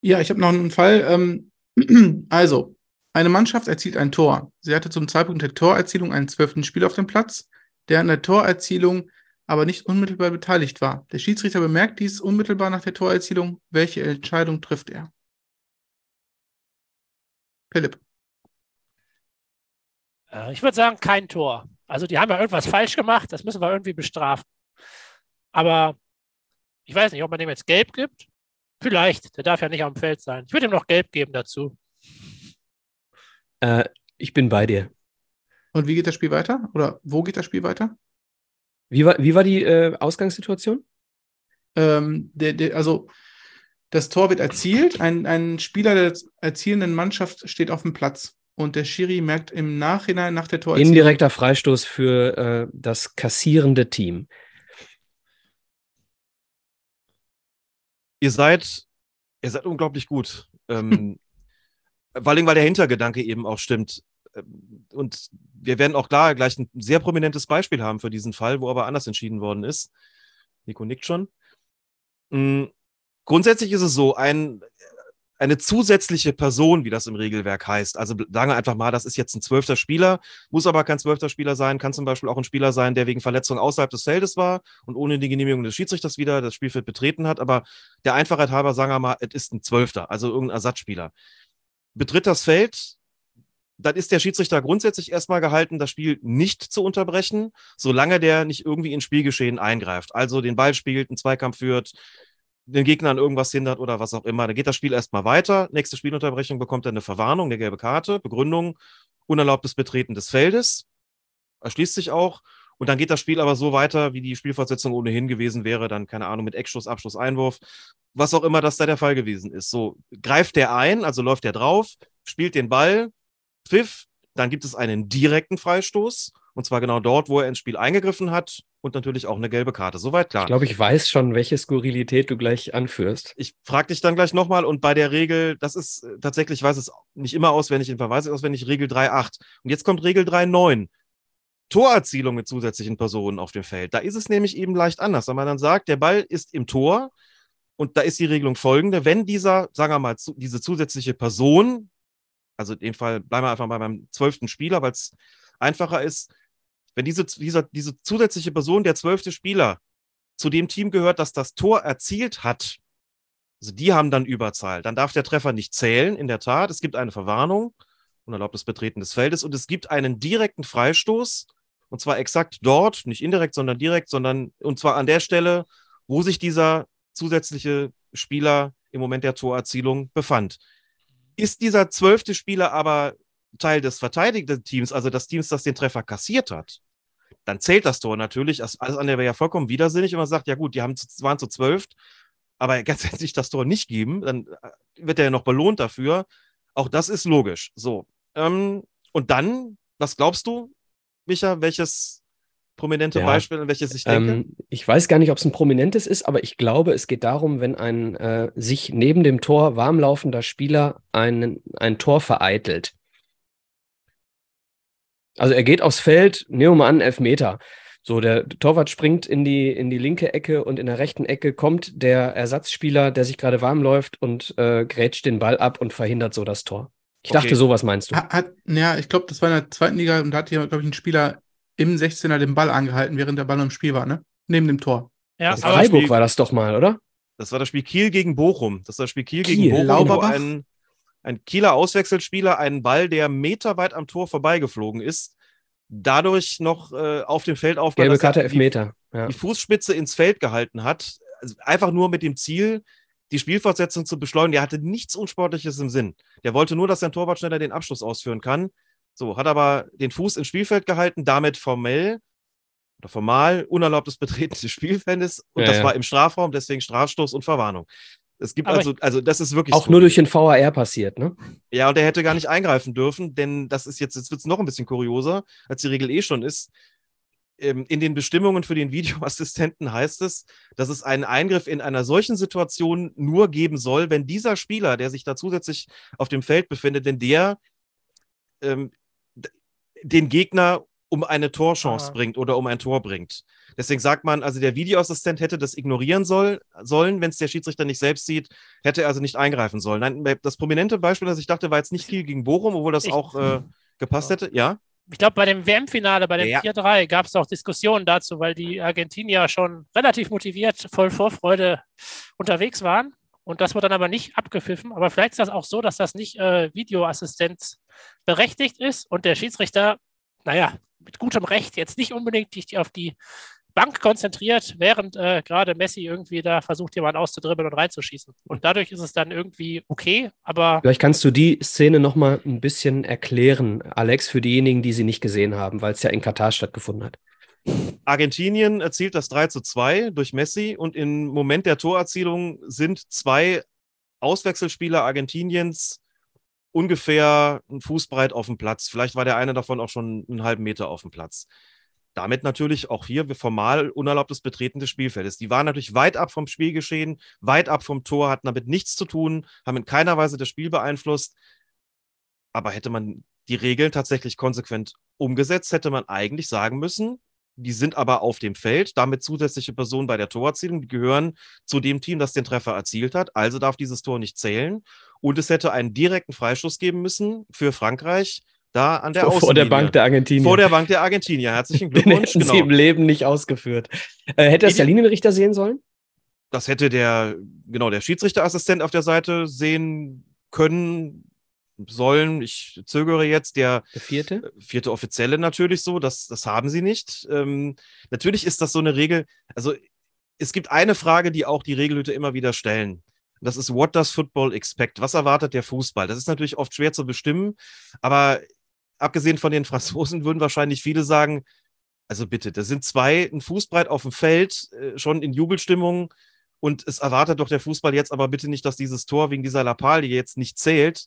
Ja, ich habe noch einen Fall. Ähm, also, eine Mannschaft erzielt ein Tor. Sie hatte zum Zeitpunkt der Torerzielung einen zwölften Spieler auf dem Platz, der an der Torerzielung aber nicht unmittelbar beteiligt war. Der Schiedsrichter bemerkt dies unmittelbar nach der Torerzielung. Welche Entscheidung trifft er? Philipp. Äh, ich würde sagen, kein Tor. Also die haben ja irgendwas falsch gemacht, das müssen wir irgendwie bestrafen. Aber ich weiß nicht, ob man dem jetzt gelb gibt. Vielleicht, der darf ja nicht am Feld sein. Ich würde ihm noch gelb geben dazu. Äh, ich bin bei dir. Und wie geht das Spiel weiter? Oder wo geht das Spiel weiter? Wie war, wie war die äh, Ausgangssituation? Ähm, der, der, also, das Tor wird erzielt. Ein, ein Spieler der erzielenden Mannschaft steht auf dem Platz. Und der Schiri merkt im Nachhinein nach der Torerzielung. Indirekter Freistoß für äh, das kassierende Team. Ihr seid, ihr seid unglaublich gut. Ähm, vor allem, weil der Hintergedanke eben auch stimmt. Und wir werden auch da gleich ein sehr prominentes Beispiel haben für diesen Fall, wo aber anders entschieden worden ist. Nico nickt schon. Mm, Grundsätzlich ist es so, ein, eine zusätzliche Person, wie das im Regelwerk heißt. Also sagen wir einfach mal, das ist jetzt ein zwölfter Spieler, muss aber kein zwölfter Spieler sein, kann zum Beispiel auch ein Spieler sein, der wegen Verletzung außerhalb des Feldes war und ohne die Genehmigung des Schiedsrichters wieder das Spielfeld betreten hat. Aber der Einfachheit halber sagen wir mal, es ist ein Zwölfter, also irgendein Ersatzspieler. Betritt das Feld, dann ist der Schiedsrichter grundsätzlich erstmal gehalten, das Spiel nicht zu unterbrechen, solange der nicht irgendwie ins Spielgeschehen eingreift. Also den Ball spielt, einen Zweikampf führt, den Gegner an irgendwas hindert oder was auch immer. Dann geht das Spiel erstmal weiter. Nächste Spielunterbrechung bekommt er eine Verwarnung, eine gelbe Karte, Begründung, unerlaubtes Betreten des Feldes. Erschließt sich auch. Und dann geht das Spiel aber so weiter, wie die Spielfortsetzung ohnehin gewesen wäre. Dann, keine Ahnung, mit Eckschuss, Abschluss, Einwurf, was auch immer das da der Fall gewesen ist. So, greift der ein, also läuft der drauf, spielt den Ball, Pfiff, dann gibt es einen direkten Freistoß. Und zwar genau dort, wo er ins Spiel eingegriffen hat und natürlich auch eine gelbe Karte. Soweit klar. Ich glaube, ich weiß schon, welche Skurrilität du gleich anführst. Ich frage dich dann gleich nochmal und bei der Regel, das ist äh, tatsächlich, ich weiß es nicht immer auswendig, in Verweise auswendig, Regel 3.8. Und jetzt kommt Regel 3.9. Torerzielung mit zusätzlichen Personen auf dem Feld. Da ist es nämlich eben leicht anders, wenn man dann sagt, der Ball ist im Tor und da ist die Regelung folgende, wenn dieser, sagen wir mal, diese zusätzliche Person, also in dem Fall bleiben wir einfach mal beim zwölften Spieler, weil es einfacher ist, wenn diese, dieser, diese zusätzliche Person, der zwölfte Spieler, zu dem Team gehört, das das Tor erzielt hat, also die haben dann Überzahl, dann darf der Treffer nicht zählen, in der Tat. Es gibt eine Verwarnung, unerlaubtes Betreten des Feldes und es gibt einen direkten Freistoß, und zwar exakt dort, nicht indirekt, sondern direkt, sondern und zwar an der Stelle, wo sich dieser zusätzliche Spieler im Moment der Torerzielung befand. Ist dieser zwölfte Spieler aber Teil des verteidigenden Teams, also des Teams, das den Treffer kassiert hat, dann zählt das Tor natürlich. Alles andere wäre ja vollkommen widersinnig, wenn man sagt, ja gut, die haben zu, waren zu zwölf, aber ganz ehrlich das Tor nicht geben, dann äh, wird er ja noch belohnt dafür. Auch das ist logisch. So. Ähm, und dann, was glaubst du, Micha, welches prominente Ja, Beispiel, an welches ich denke? Ähm, ich weiß gar nicht, ob es ein prominentes ist, aber ich glaube, es geht darum, wenn ein äh, sich neben dem Tor warmlaufender Spieler einen, ein Tor vereitelt. Also er geht aufs Feld, nehmen wir mal an, Elfmeter. So, der Torwart springt in die, in die linke Ecke und in der rechten Ecke kommt der Ersatzspieler, der sich gerade warm läuft und äh, grätscht den Ball ab und verhindert so das Tor. Ich Okay. dachte, sowas meinst du. Hat, hat, ja, ich glaube, das war in der zweiten Liga und da hat hier, glaube ich, ein Spieler im 16er den Ball angehalten, während der Ball noch im Spiel war, ne? Neben dem Tor. Ja, Das Freiburg Spiel- war das doch mal, oder? Das war das Spiel Kiel gegen Bochum. Das war das Spiel Kiel, Kiel, gegen Bochum, wo Lauberbach? ein, ein Kieler Auswechselspieler einen Ball, der meterweit am Tor vorbeigeflogen ist, dadurch noch äh, auf dem Feld aufgehört, Gelbe er Karte, die- Elfmeter. Ja. die Fußspitze ins Feld gehalten hat. Also einfach nur mit dem Ziel, die Spielfortsetzung zu beschleunigen. Der hatte nichts Unsportliches im Sinn. Der wollte nur, dass sein Torwart schneller den Abschluss ausführen kann. So, hat aber den Fuß ins Spielfeld gehalten, damit formell oder formal unerlaubtes Betreten des Spielfeldes und Ja, das ja. war im Strafraum, deswegen Strafstoß und Verwarnung. Es gibt Aber also, also das ist wirklich Auch so. nur durch den VAR passiert, ne? Ja, und er hätte gar nicht eingreifen dürfen, denn das ist jetzt, jetzt wird es noch ein bisschen kurioser, als die Regel eh schon ist. Ähm, In den Bestimmungen für den Videoassistenten heißt es, dass es einen Eingriff in einer solchen Situation nur geben soll, wenn dieser Spieler, der sich da zusätzlich auf dem Feld befindet, wenn der ähm, den Gegner um eine Torchance Ah. bringt oder um ein Tor bringt. Deswegen sagt man, also der Videoassistent hätte das ignorieren soll, sollen, wenn es der Schiedsrichter nicht selbst sieht, hätte er also nicht eingreifen sollen. Nein, das prominente Beispiel, das ich dachte, war jetzt nicht Kiel gegen Bochum, obwohl das Ich- auch äh, gepasst Ja. hätte. Ja, Ich glaube, bei dem WM-Finale, bei dem Ja. 4-3, gab es auch Diskussionen dazu, weil die Argentinier schon relativ motiviert, voll Vorfreude unterwegs waren. Und das wurde dann aber nicht abgepfiffen. Aber vielleicht ist das auch so, dass das nicht äh, Videoassistenz berechtigt ist und der Schiedsrichter, naja, mit gutem Recht jetzt nicht unbedingt sich auf die Bank konzentriert, während äh, gerade Messi irgendwie da versucht, jemanden auszudribbeln und reinzuschießen. Und dadurch ist es dann irgendwie okay, aber Vielleicht kannst du die Szene noch mal ein bisschen erklären, Alex, für diejenigen, die sie nicht gesehen haben, weil es ja in Katar stattgefunden hat. Argentinien erzielt das 3 zu 2 durch Messi und im Moment der Torerzielung sind zwei Auswechselspieler Argentiniens ungefähr einen Fußbreit auf dem Platz. Vielleicht war der eine davon auch schon einen halben Meter auf dem Platz. Damit natürlich auch hier formal unerlaubtes Betreten des Spielfeldes. Die waren natürlich weit ab vom Spielgeschehen, weit ab vom Tor, hatten damit nichts zu tun, haben in keiner Weise das Spiel beeinflusst. Aber hätte man die Regeln tatsächlich konsequent umgesetzt, hätte man eigentlich sagen müssen, die sind aber auf dem Feld, damit zusätzliche Personen bei der Torerzielung, die gehören zu dem Team, das den Treffer erzielt hat. Also darf dieses Tor nicht zählen. Und es hätte einen direkten Freistoß geben müssen für Frankreich, da an der vor, vor der. Bank der Argentinier. Vor der Bank der Argentinier. Herzlichen Den Glückwunsch. hätten sie im Genau. Leben nicht ausgeführt. Äh, hätte das der Linienrichter sehen sollen? Das hätte der, genau, der Schiedsrichterassistent auf der Seite sehen können, sollen. Ich zögere jetzt. Der Der vierte? vierte Offizielle natürlich so, das, das haben sie nicht. Ähm, natürlich ist das so eine Regel. Also es gibt eine Frage, die auch die Regelhüter immer wieder stellen. Das ist, what does football expect? Was erwartet der Fußball? Das ist natürlich oft schwer zu bestimmen, aber abgesehen von den Franzosen würden wahrscheinlich viele sagen, also bitte, da sind zwei, ein Fußbreit auf dem Feld, äh, schon in Jubelstimmung und es erwartet doch der Fußball jetzt aber bitte nicht, dass dieses Tor wegen dieser Lappalie jetzt nicht zählt.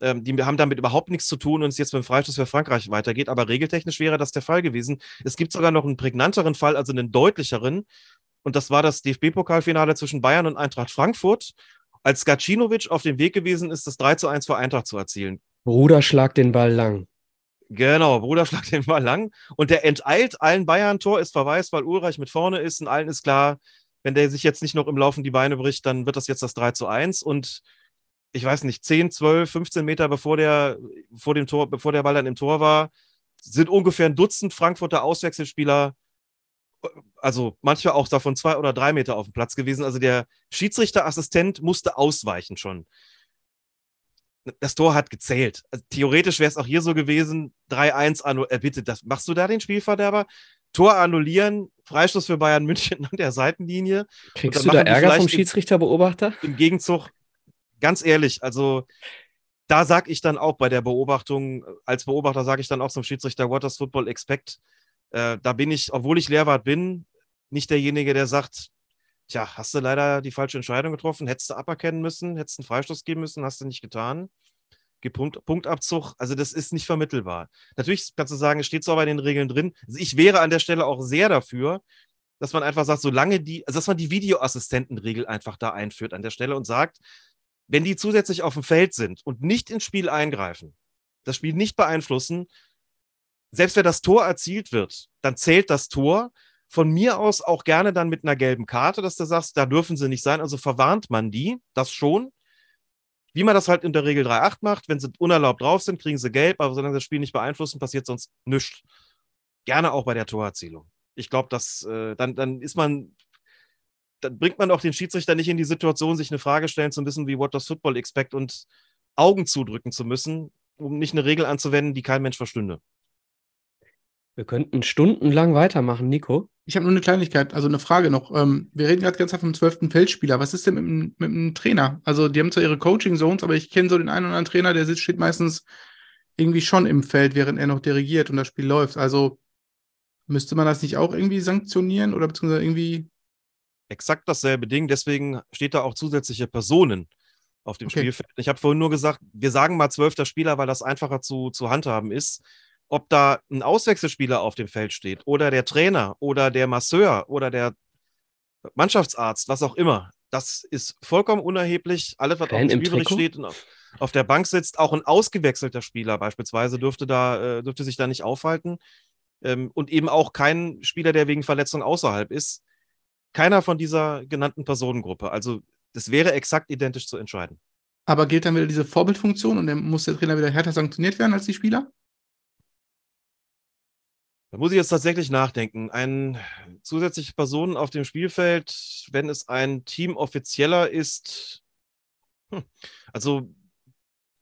Ähm, die haben damit überhaupt nichts zu tun und es jetzt mit dem Freistoß für Frankreich weitergeht. Aber regeltechnisch wäre das der Fall gewesen. Es gibt sogar noch einen prägnanteren Fall, also einen deutlicheren. Und das war das DFB-Pokalfinale zwischen Bayern und Eintracht Frankfurt, als Gacinovic auf dem Weg gewesen ist, das 3 zu 1 für Eintracht zu erzielen. Bruder schlag den Ball lang. Genau, Bruder schlägt den Ball lang. Und der enteilt allen Bayern-Tor, ist verweist, weil Ulreich mit vorne ist und allen ist klar, wenn der sich jetzt nicht noch im Laufen die Beine bricht, dann wird das jetzt das 3 zu 1. Und ich weiß nicht, 10, 12, 15 Meter bevor der, vor dem Tor, bevor der Ball dann im Tor war, sind ungefähr ein Dutzend Frankfurter Auswechselspieler, also manchmal auch davon zwei oder drei Meter auf dem Platz gewesen. Also der Schiedsrichterassistent musste ausweichen schon. Das Tor hat gezählt. Also theoretisch wäre es auch hier so gewesen, 3-1, annu- äh, bitte, das, machst du da den Spielverderber? Tor annullieren, Freistoß für Bayern München an der Seitenlinie. Kriegst du da Ärger vom Schiedsrichterbeobachter? Im Gegenzug, ganz ehrlich, also da sage ich dann auch bei der Beobachtung, als Beobachter sage ich dann auch zum Schiedsrichter, what does football expect? Äh, da bin ich, obwohl ich Lehrwart bin, nicht derjenige, der sagt, tja, hast du leider die falsche Entscheidung getroffen, hättest du aberkennen müssen, hättest einen Freistoß geben müssen, hast du nicht getan. Punkt, Punktabzug, also das ist nicht vermittelbar. Natürlich kannst du sagen, es steht so bei den Regeln drin. Also ich wäre an der Stelle auch sehr dafür, dass man einfach sagt, solange die, also dass man die Videoassistentenregel einfach da einführt an der Stelle und sagt, wenn die zusätzlich auf dem Feld sind und nicht ins Spiel eingreifen, das Spiel nicht beeinflussen, selbst wenn das Tor erzielt wird, dann zählt das Tor. Von mir aus auch gerne dann mit einer gelben Karte, dass du sagst, da dürfen sie nicht sein. Also verwarnt man die, das schon. Wie man das halt in der Regel 3-8 macht, wenn sie unerlaubt drauf sind, kriegen sie gelb, aber solange sie das Spiel nicht beeinflussen, passiert sonst nichts. Gerne auch bei der Torerzielung. Ich glaube, dass äh, dann, dann ist man, dann bringt man auch den Schiedsrichter nicht in die Situation, sich eine Frage stellen zu müssen, wie what does football expect und Augen zudrücken zu müssen, um nicht eine Regel anzuwenden, die kein Mensch verstünde. Wir könnten stundenlang weitermachen, Nico. Ich habe nur eine Kleinigkeit, also eine Frage noch. Ähm, wir reden gerade ganz vom zwölften Feldspieler. Was ist denn mit, dem- mit dem Trainer? Also, die haben zwar ihre Coaching-Zones, aber ich kenne so den einen oder anderen Trainer, der sitzt, steht meistens irgendwie schon im Feld, während er noch dirigiert und das Spiel läuft. Also, Müsste man das nicht auch irgendwie sanktionieren oder beziehungsweise irgendwie. Exakt dasselbe Ding, deswegen steht da auch zusätzliche Personen auf dem Okay. Spielfeld. Ich habe vorhin nur gesagt, wir sagen mal zwölfter Spieler, weil das einfacher zu, zu handhaben ist. Ob da ein Auswechselspieler auf dem Feld steht oder der Trainer oder der Masseur oder der Mannschaftsarzt, was auch immer, das ist vollkommen unerheblich. Alles, was Fan auf dem Spielbericht steht und auf, auf der Bank sitzt, auch ein ausgewechselter Spieler beispielsweise dürfte, da, äh, dürfte sich da nicht aufhalten. Ähm, und eben auch kein Spieler, der wegen Verletzung außerhalb ist. Keiner von dieser genannten Personengruppe. Also das wäre exakt identisch zu entscheiden. Aber gilt dann wieder diese Vorbildfunktion und dann muss der Trainer wieder härter sanktioniert werden als die Spieler? Da muss ich jetzt tatsächlich nachdenken. Ein zusätzliche Personen auf dem Spielfeld, wenn es ein Teamoffizieller ist, hm, also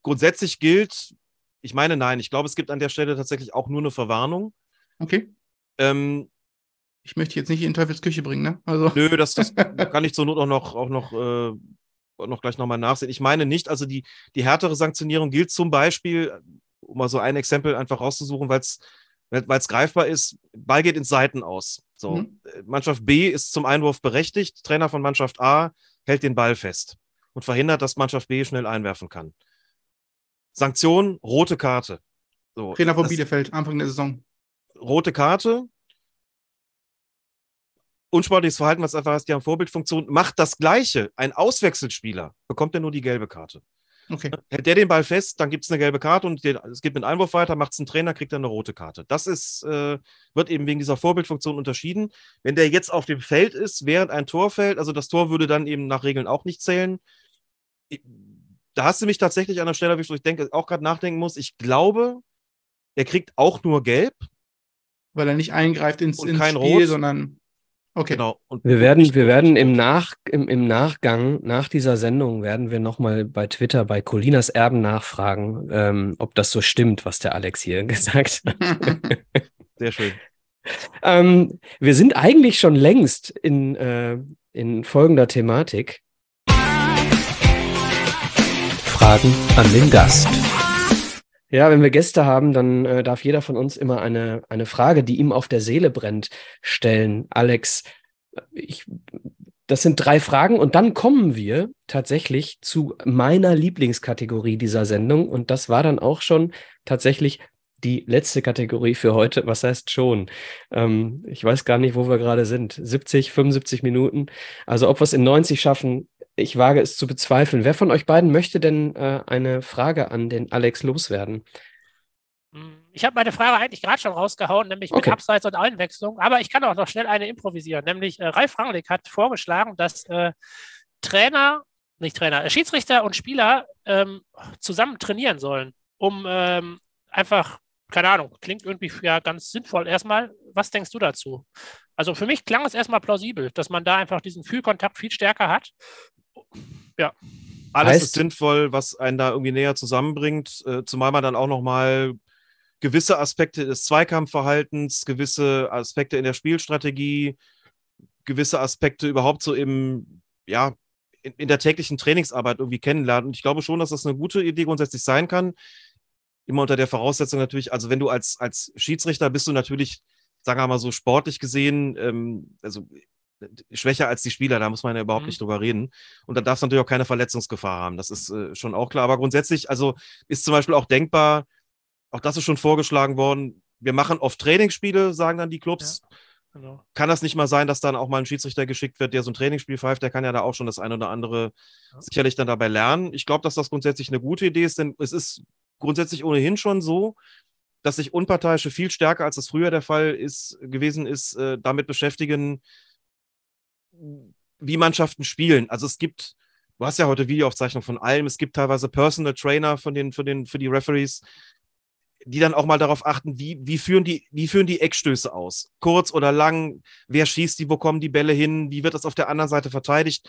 grundsätzlich gilt, ich meine, nein, ich glaube, es gibt an der Stelle tatsächlich auch nur eine Verwarnung. Okay. Ähm, Ich möchte jetzt nicht in Teufelsküche bringen, ne? Also. Nö, das, das kann ich zur Not auch noch, auch noch, äh, noch gleich nochmal nachsehen. Ich meine nicht, also die, die härtere Sanktionierung gilt zum Beispiel, um mal so ein Exempel einfach rauszusuchen, weil es weil es greifbar ist, Ball geht ins Seiten aus. So, Mhm. äh, Mannschaft B ist zum Einwurf berechtigt, Trainer von Mannschaft A hält den Ball fest und verhindert, dass Mannschaft B schnell einwerfen kann. Sanktion, rote Karte. So, Trainer von das- Bielefeld, Anfang der Saison. rote Karte. Unsportliches Verhalten, was einfach heißt, die haben Vorbildfunktion, macht das Gleiche. Ein Auswechselspieler bekommt ja nur die gelbe Karte. Okay. Hält der den Ball fest, dann gibt es eine gelbe Karte und der, es geht mit Einwurf weiter, macht es ein Trainer, kriegt er eine rote Karte. Das ist, äh, wird eben wegen dieser Vorbildfunktion unterschieden. Wenn der jetzt auf dem Feld ist, während ein Tor fällt, also das Tor würde dann eben nach Regeln auch nicht zählen. Da hast du mich tatsächlich an der Stelle, wo ich denke, auch gerade nachdenken muss. Ich glaube, er kriegt auch nur gelb. Weil er nicht eingreift ins, ins kein Spiel, Rot. sondern. Okay. Genau. Und Wir werden, wir werden im. Nach, im, im Nachgang, nach dieser Sendung, werden wir nochmal bei Twitter bei Colinas Erben nachfragen, ähm, ob das so stimmt, was der Alex hier gesagt hat. Sehr schön. Ähm, wir sind eigentlich schon längst in, äh, in folgender Thematik. Fragen an den Gast. Ja, wenn wir Gäste haben, dann äh, darf jeder von uns immer eine, eine Frage, die ihm auf der Seele brennt, stellen. Alex, ich, das sind drei Fragen und dann kommen wir tatsächlich zu meiner Lieblingskategorie dieser Sendung und das war dann auch schon tatsächlich die letzte Kategorie für heute. Was heißt schon? Ähm, ich weiß gar nicht, wo wir gerade sind. 70, 75 Minuten. Also ob wir es in 90 schaffen, ich wage es zu bezweifeln. Wer von euch beiden möchte denn äh, eine Frage an den Alex loswerden? Hm, Ich habe meine Frage eigentlich gerade schon rausgehauen, nämlich Okay. mit Abseits und Einwechslung. Aber ich kann auch noch schnell eine improvisieren. Nämlich äh, Ralf Rangnick hat vorgeschlagen, dass äh, Trainer, nicht Trainer, äh, Schiedsrichter und Spieler ähm, zusammen trainieren sollen, um ähm, einfach, keine Ahnung, klingt irgendwie ja ganz sinnvoll. Erstmal, was denkst du dazu? Also für mich klang es erstmal plausibel, dass man da einfach diesen Fühlkontakt viel stärker hat. Alles Heißt- ist sinnvoll, was einen da irgendwie näher zusammenbringt, äh, zumal man dann auch nochmal gewisse Aspekte des Zweikampfverhaltens, gewisse Aspekte in der Spielstrategie, gewisse Aspekte überhaupt so im, ja, in, in der täglichen Trainingsarbeit irgendwie kennenlernt. Und ich glaube schon, dass das eine gute Idee grundsätzlich sein kann. Immer unter der Voraussetzung natürlich, also wenn du als, als Schiedsrichter bist du natürlich, sagen wir mal so sportlich gesehen, ähm, also schwächer als die Spieler, da muss man ja überhaupt Mhm. nicht drüber reden. Und da darfst du natürlich auch keine Verletzungsgefahr haben. Das ist äh, schon auch klar. Aber grundsätzlich, also ist zum Beispiel auch denkbar, auch das ist schon vorgeschlagen worden, wir machen oft Trainingsspiele, sagen dann die Clubs. Genau. Kann das nicht mal sein, dass dann auch mal ein Schiedsrichter geschickt wird, der so ein Trainingsspiel pfeift? Der kann ja da auch schon das eine oder andere Ja. sicherlich dann dabei lernen. Ich glaube, dass das grundsätzlich eine gute Idee ist, denn es ist grundsätzlich ohnehin schon so, dass sich Unparteiische viel stärker, als es früher der Fall ist, gewesen ist, äh, damit beschäftigen, wie Mannschaften spielen. Also es gibt, du hast ja heute Videoaufzeichnung von allem, es gibt teilweise Personal Trainer von den, für, den, für die Referees, die dann auch mal darauf achten, wie, wie, führen die, wie führen die Eckstöße aus? Kurz oder lang? Wer schießt die? Wo kommen die Bälle hin? Wie wird das auf der anderen Seite verteidigt?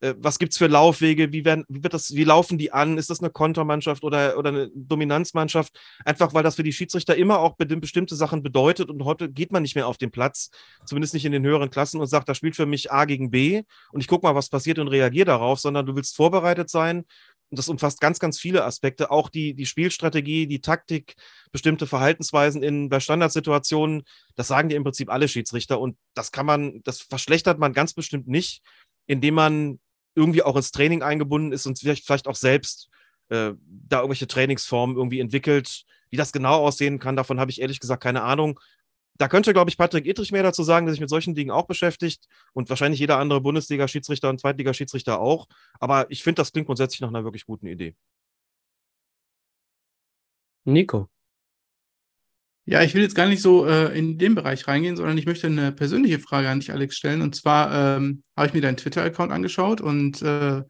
Äh, Was gibt es für Laufwege? Wie, werden, wie, wird das, wie laufen die an? Ist das eine Kontermannschaft oder, oder eine Dominanzmannschaft? Einfach weil das für die Schiedsrichter immer auch be- bestimmte Sachen bedeutet und heute geht man nicht mehr auf den Platz, zumindest nicht in den höheren Klassen und sagt, da spielt für mich A gegen B und ich gucke mal, was passiert und reagiere darauf, sondern du willst vorbereitet sein das umfasst ganz, ganz viele Aspekte, auch die, die Spielstrategie, die Taktik, bestimmte Verhaltensweisen in, bei Standardsituationen, das sagen dir im Prinzip alle Schiedsrichter und das kann man, das verschlechtert man ganz bestimmt nicht, indem man irgendwie auch ins Training eingebunden ist und vielleicht, vielleicht auch selbst äh, da irgendwelche Trainingsformen irgendwie entwickelt. Wie das genau aussehen kann, davon habe ich ehrlich gesagt keine Ahnung da könnte, glaube ich, Patrick Edrich mehr dazu sagen, der sich mit solchen Dingen auch beschäftigt und wahrscheinlich jeder andere Bundesliga-Schiedsrichter und Zweitliga-Schiedsrichter auch. Aber ich finde, das klingt grundsätzlich nach einer wirklich guten Idee. Nico. Ja, ich will jetzt gar nicht so äh, in den Bereich reingehen, sondern ich möchte eine persönliche Frage an dich, Alex, stellen. Und zwar ähm, habe ich mir deinen Twitter-Account angeschaut und äh,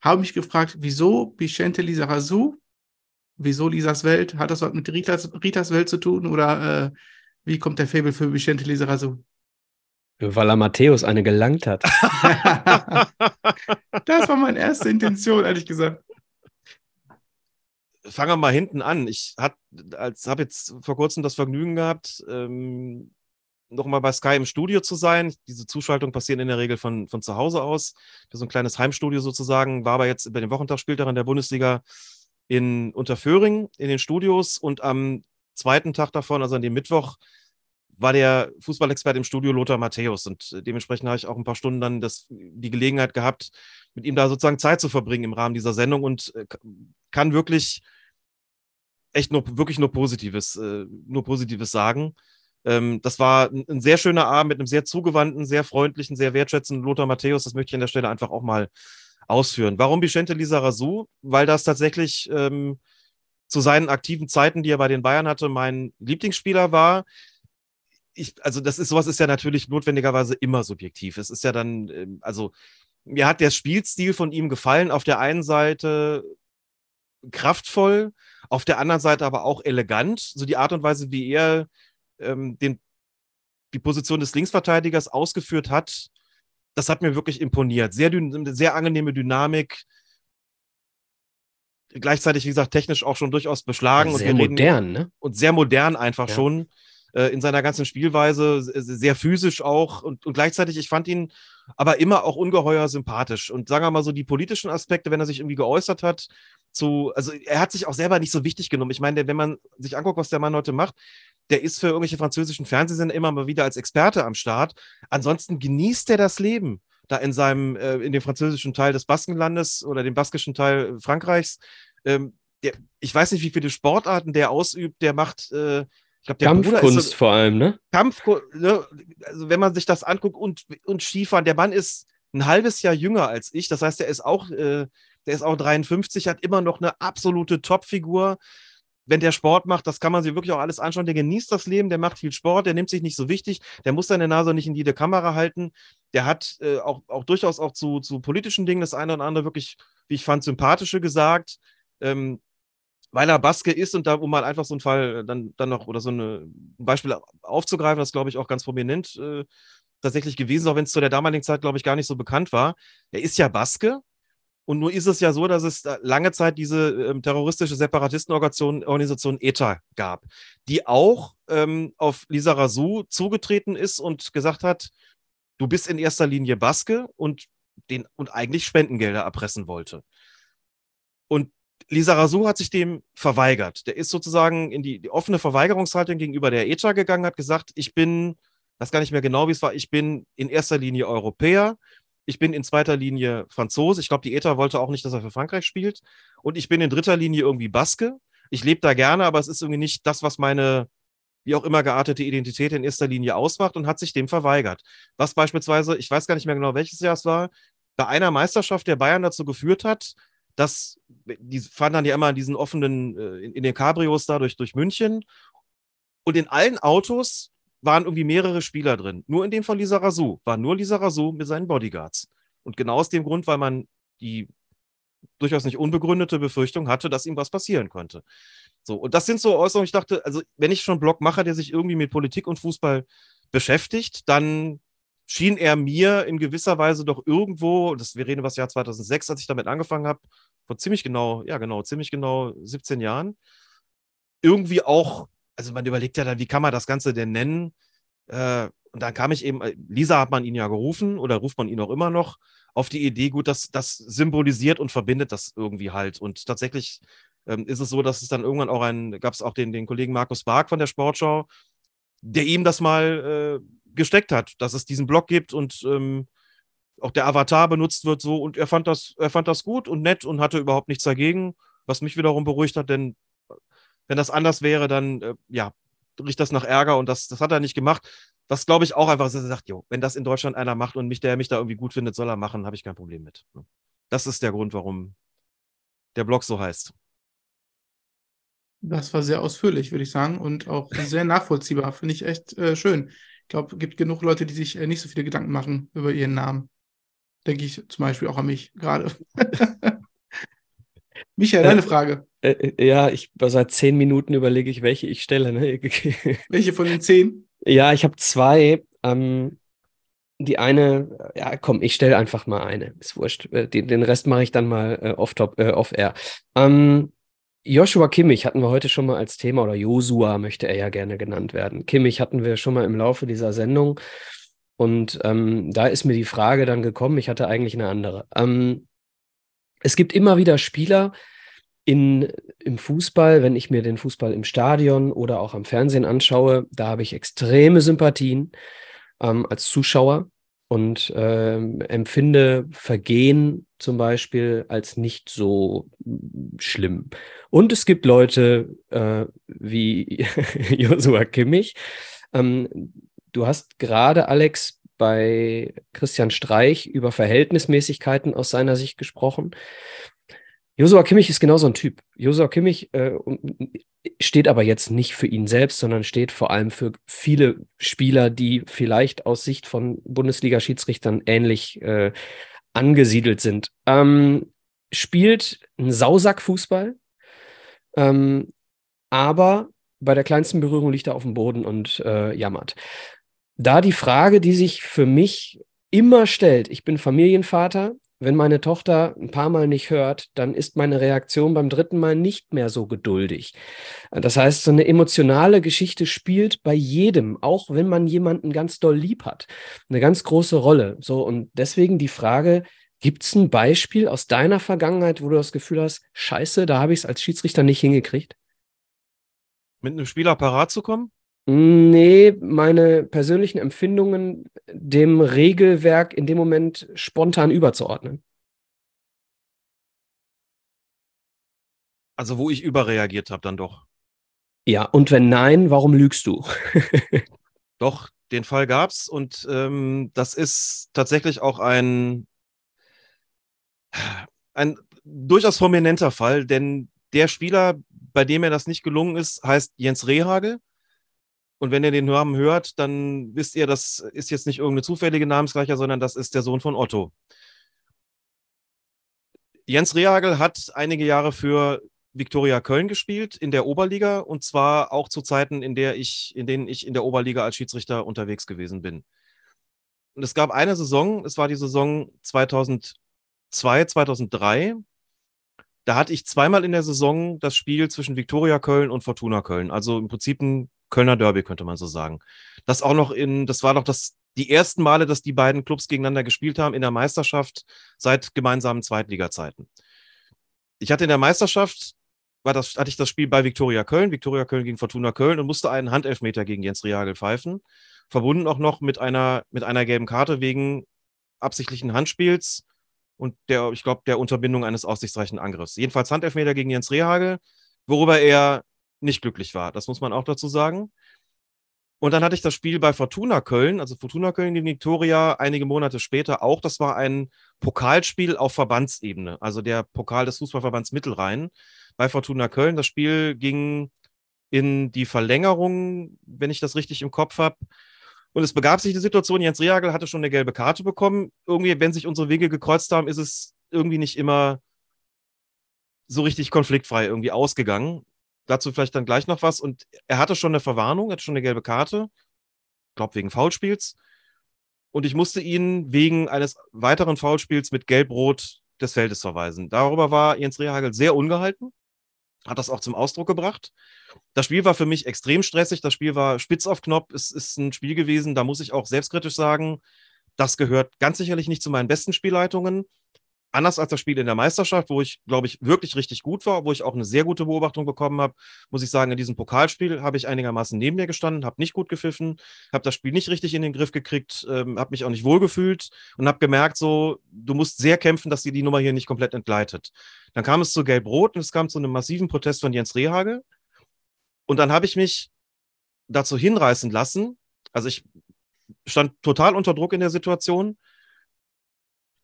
habe mich gefragt, wieso Vicente Lisa Razou, wieso Lisas Welt, hat das was mit Ritas, Ritas Welt zu tun oder äh, wie kommt der Fabel für Vicente Lizarazu? Weil er Matthäus eine gelangt hat. das war meine erste Intention, ehrlich gesagt. Fangen wir mal hinten an. Ich habe jetzt vor kurzem das Vergnügen gehabt, ähm, nochmal bei Sky im Studio zu sein. Diese Zuschaltungen passieren in der Regel von, von zu Hause aus. So ein kleines Heimstudio sozusagen. War aber jetzt bei den Wochentagsspieltag der Bundesliga in Unterföhring in den Studios und am zweiten Tag davon, also an dem Mittwoch, war der Fußballexperte im Studio Lothar Matthäus und äh, dementsprechend habe ich auch ein paar Stunden dann das, die Gelegenheit gehabt, mit ihm da sozusagen Zeit zu verbringen im Rahmen dieser Sendung und äh, kann wirklich echt nur wirklich nur Positives, äh, nur Positives sagen. Ähm, das war ein, sehr schöner Abend mit einem sehr zugewandten, sehr freundlichen, sehr wertschätzenden Lothar Matthäus. Das möchte ich an der Stelle einfach auch mal ausführen. Warum Vicente Lizarazu? Weil das tatsächlich ähm, zu seinen aktiven Zeiten, die er bei den Bayern hatte, mein Lieblingsspieler war. Ich, also das ist sowas ist ja natürlich notwendigerweise immer subjektiv. Es ist ja dann, ähm, also mir hat der Spielstil von ihm gefallen. Auf der einen Seite kraftvoll, auf der anderen Seite aber auch elegant. So die Art und Weise, wie er ähm, den, die Position des Linksverteidigers ausgeführt hat, das hat mir wirklich imponiert. Sehr, sehr angenehme Dynamik, gleichzeitig, wie gesagt, technisch auch schon durchaus beschlagen. Ja, sehr und modern, ne? Und sehr modern einfach ja. schon äh, in seiner ganzen Spielweise, sehr physisch auch und, und gleichzeitig, ich fand ihn aber immer auch ungeheuer sympathisch. Und sagen wir mal so, die politischen Aspekte, wenn er sich irgendwie geäußert hat, zu, also er hat sich auch selber nicht so wichtig genommen. Ich meine, wenn man sich anguckt, was der Mann heute macht, der ist für irgendwelche französischen Fernsehsender immer mal wieder als Experte am Start. Ansonsten genießt er das Leben da in seinem, äh, in dem französischen Teil des Baskenlandes oder dem baskischen Teil Frankreichs. Ähm, der, ich weiß nicht, wie viele Sportarten der ausübt, der macht, äh, ich glaube, der Kampfkunst so, vor allem, ne? Kampfkunst, ne? also wenn man sich das anguckt und, und Skifahren, der Mann ist ein halbes Jahr jünger als ich, das heißt, der ist auch, äh, der ist auch 53, hat immer noch eine absolute Topfigur wenn der Sport macht, das kann man sich wirklich auch alles anschauen. Der genießt das Leben, der macht viel Sport, der nimmt sich nicht so wichtig, der muss seine Nase nicht in jede Kamera halten. Der hat äh, auch, auch durchaus auch zu, zu politischen Dingen das eine oder andere wirklich, wie ich fand, sympathische gesagt. Ähm, weil er Baske ist und da, um mal einfach so einen Fall äh, dann, dann noch oder so eine, ein Beispiel aufzugreifen, das glaube ich auch ganz prominent äh, tatsächlich gewesen, auch wenn es zu der damaligen Zeit, glaube ich, gar nicht so bekannt war. Er ist ja Baske, und nur ist es ja so, dass es lange Zeit diese ähm, terroristische Separatistenorganisation ETA gab, die auch ähm, auf Lisa Razou zugetreten ist und gesagt hat, du bist in erster Linie Baske und, den, und eigentlich Spendengelder erpressen wollte. Und Lisa Razou hat sich dem verweigert. Der ist sozusagen in die, die offene Verweigerungshaltung gegenüber der ETA gegangen, hat gesagt, ich bin, weiß gar nicht mehr genau, wie es war, ich bin in erster Linie Europäer ich bin in zweiter Linie Franzose. Ich glaube, die ETA wollte auch nicht, dass er für Frankreich spielt. Und ich bin in dritter Linie irgendwie Baske. Ich lebe da gerne, aber es ist irgendwie nicht das, was meine, wie auch immer geartete Identität in erster Linie ausmacht und hat sich dem verweigert. Was beispielsweise, ich weiß gar nicht mehr genau, welches Jahr es war, bei einer Meisterschaft der Bayern dazu geführt hat, dass die fahren dann ja immer in diesen offenen, äh, in, in den Cabrios da durch, durch München. Und in allen Autos waren irgendwie mehrere Spieler drin. Nur in dem von Lisa Razou war nur Lisa Razou mit seinen Bodyguards. Und genau aus dem Grund, weil man die durchaus nicht unbegründete Befürchtung hatte, dass ihm was passieren könnte. So, und das sind so Äußerungen, ich dachte, also wenn ich schon einen Blog mache, der sich irgendwie mit Politik und Fußball beschäftigt, dann schien er mir in gewisser Weise doch irgendwo, das wir reden über das Jahr 2006, als ich damit angefangen habe, vor ziemlich genau, ja genau, ziemlich genau 17 Jahren, irgendwie auch also man überlegt ja dann, wie kann man das Ganze denn nennen? Äh, und dann kam ich eben, Lisa hat man ihn ja gerufen oder ruft man ihn auch immer noch auf die Idee, gut, das, das symbolisiert und verbindet das irgendwie halt. Und tatsächlich ähm, ist es so, dass es dann irgendwann auch ein, gab es auch den, den Kollegen Markus Bark von der Sportschau, der ihm das mal äh, gesteckt hat, dass es diesen Blog gibt und ähm, auch der Avatar benutzt wird so und er fand das, er fand das gut und nett und hatte überhaupt nichts dagegen, was mich wiederum beruhigt hat, denn wenn das anders wäre, dann äh, ja, riecht das nach Ärger und das, das hat er nicht gemacht. Das glaube ich auch einfach, dass er sagt, jo, wenn das in Deutschland einer macht und mich, der mich da irgendwie gut findet, soll er machen, habe ich kein Problem mit. Das ist der Grund, warum der Blog so heißt. Das war sehr ausführlich, würde ich sagen, und auch sehr nachvollziehbar. Finde ich echt äh, schön. Ich glaube, es gibt genug Leute, die sich äh, nicht so viele Gedanken machen über ihren Namen. Denke ich zum Beispiel auch an mich gerade. Michael, deine Frage. Äh, äh, ja, ich seit zehn Minuten überlege ich, welche ich stelle. Ne? welche von den zehn? Ja, ich habe zwei. Ähm, die eine, ja, komm, ich stelle einfach mal eine. Ist wurscht. Äh, den, den Rest mache ich dann mal äh, off-top, äh, off-air. Ähm, Joshua Kimmich hatten wir heute schon mal als Thema, oder Josua möchte er ja gerne genannt werden. Kimmich hatten wir schon mal im Laufe dieser Sendung. Und ähm, da ist mir die Frage dann gekommen, ich hatte eigentlich eine andere. Ähm, es gibt immer wieder Spieler in, im Fußball, wenn ich mir den Fußball im Stadion oder auch am Fernsehen anschaue, da habe ich extreme Sympathien ähm, als Zuschauer und ähm, empfinde Vergehen zum Beispiel als nicht so schlimm. Und es gibt Leute äh, wie Josua Kimmich. Ähm, du hast gerade, Alex, bei Christian Streich über Verhältnismäßigkeiten aus seiner Sicht gesprochen. Josua Kimmich ist genau so ein Typ. Josua Kimmich äh, steht aber jetzt nicht für ihn selbst, sondern steht vor allem für viele Spieler, die vielleicht aus Sicht von Bundesliga-Schiedsrichtern ähnlich äh, angesiedelt sind. Ähm, spielt einen Sausack-Fußball, ähm, aber bei der kleinsten Berührung liegt er auf dem Boden und äh, jammert da die Frage, die sich für mich immer stellt, ich bin Familienvater, wenn meine Tochter ein paar Mal nicht hört, dann ist meine Reaktion beim dritten Mal nicht mehr so geduldig. Das heißt, so eine emotionale Geschichte spielt bei jedem, auch wenn man jemanden ganz doll lieb hat, eine ganz große Rolle. So und deswegen die Frage, gibt es ein Beispiel aus deiner Vergangenheit, wo du das Gefühl hast, scheiße, da habe ich es als Schiedsrichter nicht hingekriegt? Mit einem Spieler parat zu kommen? Nee, meine persönlichen Empfindungen dem Regelwerk in dem Moment spontan überzuordnen. Also wo ich überreagiert habe, dann doch. Ja, und wenn nein, warum lügst du? doch, den Fall gab's und ähm, das ist tatsächlich auch ein, ein durchaus prominenter Fall, denn der Spieler, bei dem er das nicht gelungen ist, heißt Jens Rehagel. Und wenn ihr den Namen hört, dann wisst ihr, das ist jetzt nicht irgendeine zufällige Namensgleicher, sondern das ist der Sohn von Otto. Jens Rehagel hat einige Jahre für Viktoria Köln gespielt in der Oberliga und zwar auch zu Zeiten, in, der ich, in denen ich in der Oberliga als Schiedsrichter unterwegs gewesen bin. Und es gab eine Saison, es war die Saison 2002, 2003. Da hatte ich zweimal in der Saison das Spiel zwischen Viktoria Köln und Fortuna Köln. Also im Prinzip ein Kölner Derby, könnte man so sagen. Das auch noch in, das war doch das, die ersten Male, dass die beiden Clubs gegeneinander gespielt haben in der Meisterschaft seit gemeinsamen Zweitliga-Zeiten. Ich hatte in der Meisterschaft, war das, hatte ich das Spiel bei Viktoria Köln, Viktoria Köln gegen Fortuna Köln und musste einen Handelfmeter gegen Jens Riagel pfeifen. Verbunden auch noch mit einer, mit einer gelben Karte wegen absichtlichen Handspiels und der, ich glaube, der Unterbindung eines aussichtsreichen Angriffs. Jedenfalls Handelfmeter gegen Jens Rehagel, worüber er nicht glücklich war. Das muss man auch dazu sagen. Und dann hatte ich das Spiel bei Fortuna Köln, also Fortuna Köln gegen Viktoria, einige Monate später auch. Das war ein Pokalspiel auf Verbandsebene, also der Pokal des Fußballverbands Mittelrhein bei Fortuna Köln. Das Spiel ging in die Verlängerung, wenn ich das richtig im Kopf habe. Und es begab sich die Situation, Jens Rehagel hatte schon eine gelbe Karte bekommen. Irgendwie, wenn sich unsere Wege gekreuzt haben, ist es irgendwie nicht immer so richtig konfliktfrei irgendwie ausgegangen. Dazu vielleicht dann gleich noch was. Und er hatte schon eine Verwarnung, hatte schon eine gelbe Karte. Ich glaube, wegen Foulspiels. Und ich musste ihn wegen eines weiteren Foulspiels mit Gelb-Rot des Feldes verweisen. Darüber war Jens Rehagel sehr ungehalten. hat das auch zum Ausdruck gebracht. Das Spiel war für mich extrem stressig. Das Spiel war spitz auf Knopf. Es ist ein Spiel gewesen, da muss ich auch selbstkritisch sagen, das gehört ganz sicherlich nicht zu meinen besten Spielleitungen anders als das Spiel in der Meisterschaft, wo ich, glaube ich, wirklich richtig gut war, wo ich auch eine sehr gute Beobachtung bekommen habe, muss ich sagen, in diesem Pokalspiel habe ich einigermaßen neben mir gestanden, habe nicht gut gepfiffen, habe das Spiel nicht richtig in den Griff gekriegt, ähm, habe mich auch nicht wohlgefühlt und habe gemerkt, so, du musst sehr kämpfen, dass dir die Nummer hier nicht komplett entgleitet. Dann kam es zu Gelb-Rot und es kam zu einem massiven Protest von Jens Rehagel. Und dann habe ich mich dazu hinreißen lassen, also ich stand total unter Druck in der Situation,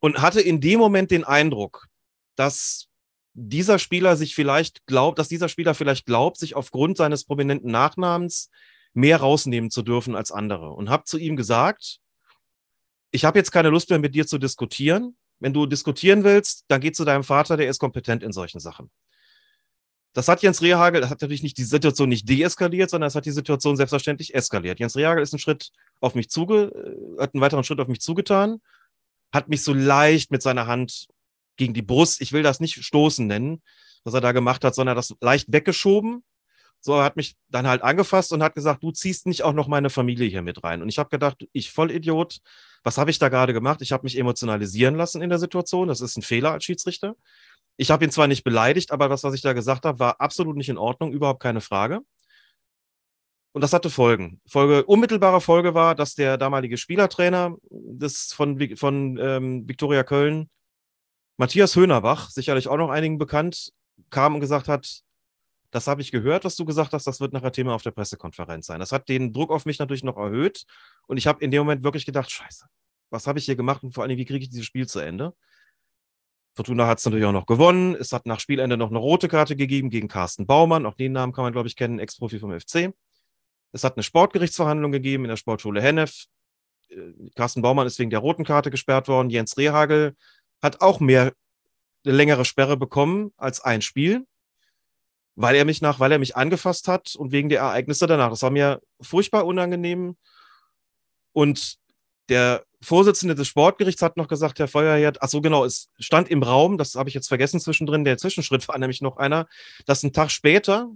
und hatte in dem Moment den Eindruck, dass dieser Spieler sich vielleicht glaubt, dass dieser Spieler vielleicht glaubt, sich aufgrund seines prominenten Nachnamens mehr rausnehmen zu dürfen als andere. Und habe zu ihm gesagt, ich habe jetzt keine Lust mehr mit dir zu diskutieren. Wenn du diskutieren willst, dann geh zu deinem Vater, der ist kompetent in solchen Sachen. Das hat Jens Rehagel, das hat natürlich nicht die Situation nicht deeskaliert, sondern es hat die Situation selbstverständlich eskaliert. Jens Rehagel ist einen Schritt auf mich zuge, äh, hat einen weiteren Schritt auf mich zugetan hat mich so leicht mit seiner Hand gegen die Brust, ich will das nicht stoßen nennen, was er da gemacht hat, sondern das leicht weggeschoben. So, er hat mich dann halt angefasst und hat gesagt, du ziehst nicht auch noch meine Familie hier mit rein. Und ich habe gedacht, ich Vollidiot, was habe ich da gerade gemacht? Ich habe mich emotionalisieren lassen in der Situation. Das ist ein Fehler als Schiedsrichter. Ich habe ihn zwar nicht beleidigt, aber das, was ich da gesagt habe, war absolut nicht in Ordnung, überhaupt keine Frage. Und das hatte Folgen. Folge, unmittelbare Folge war, dass der damalige Spielertrainer des, von, von ähm, Viktoria Köln, Matthias Höhnerbach, sicherlich auch noch einigen bekannt, kam und gesagt hat, das habe ich gehört, was du gesagt hast, das wird nachher Thema auf der Pressekonferenz sein. Das hat den Druck auf mich natürlich noch erhöht. Und ich habe in dem Moment wirklich gedacht, scheiße, was habe ich hier gemacht und vor allem, wie kriege ich dieses Spiel zu Ende? Fortuna hat es natürlich auch noch gewonnen. Es hat nach Spielende noch eine rote Karte gegeben gegen Carsten Baumann. Auch den Namen kann man, glaube ich, kennen, Ex-Profi vom FC. Es hat eine Sportgerichtsverhandlung gegeben in der Sportschule Hennef. Äh, Carsten Baumann ist wegen der roten Karte gesperrt worden. Jens Rehagel hat auch mehr eine längere Sperre bekommen als ein Spiel, weil er mich nach, weil er mich angefasst hat und wegen der Ereignisse danach. Das war mir furchtbar unangenehm. Und der Vorsitzende des Sportgerichts hat noch gesagt, Herr Feuerherd, ach so genau, es stand im Raum, das habe ich jetzt vergessen zwischendrin, der Zwischenschritt war nämlich noch einer, dass ein Tag später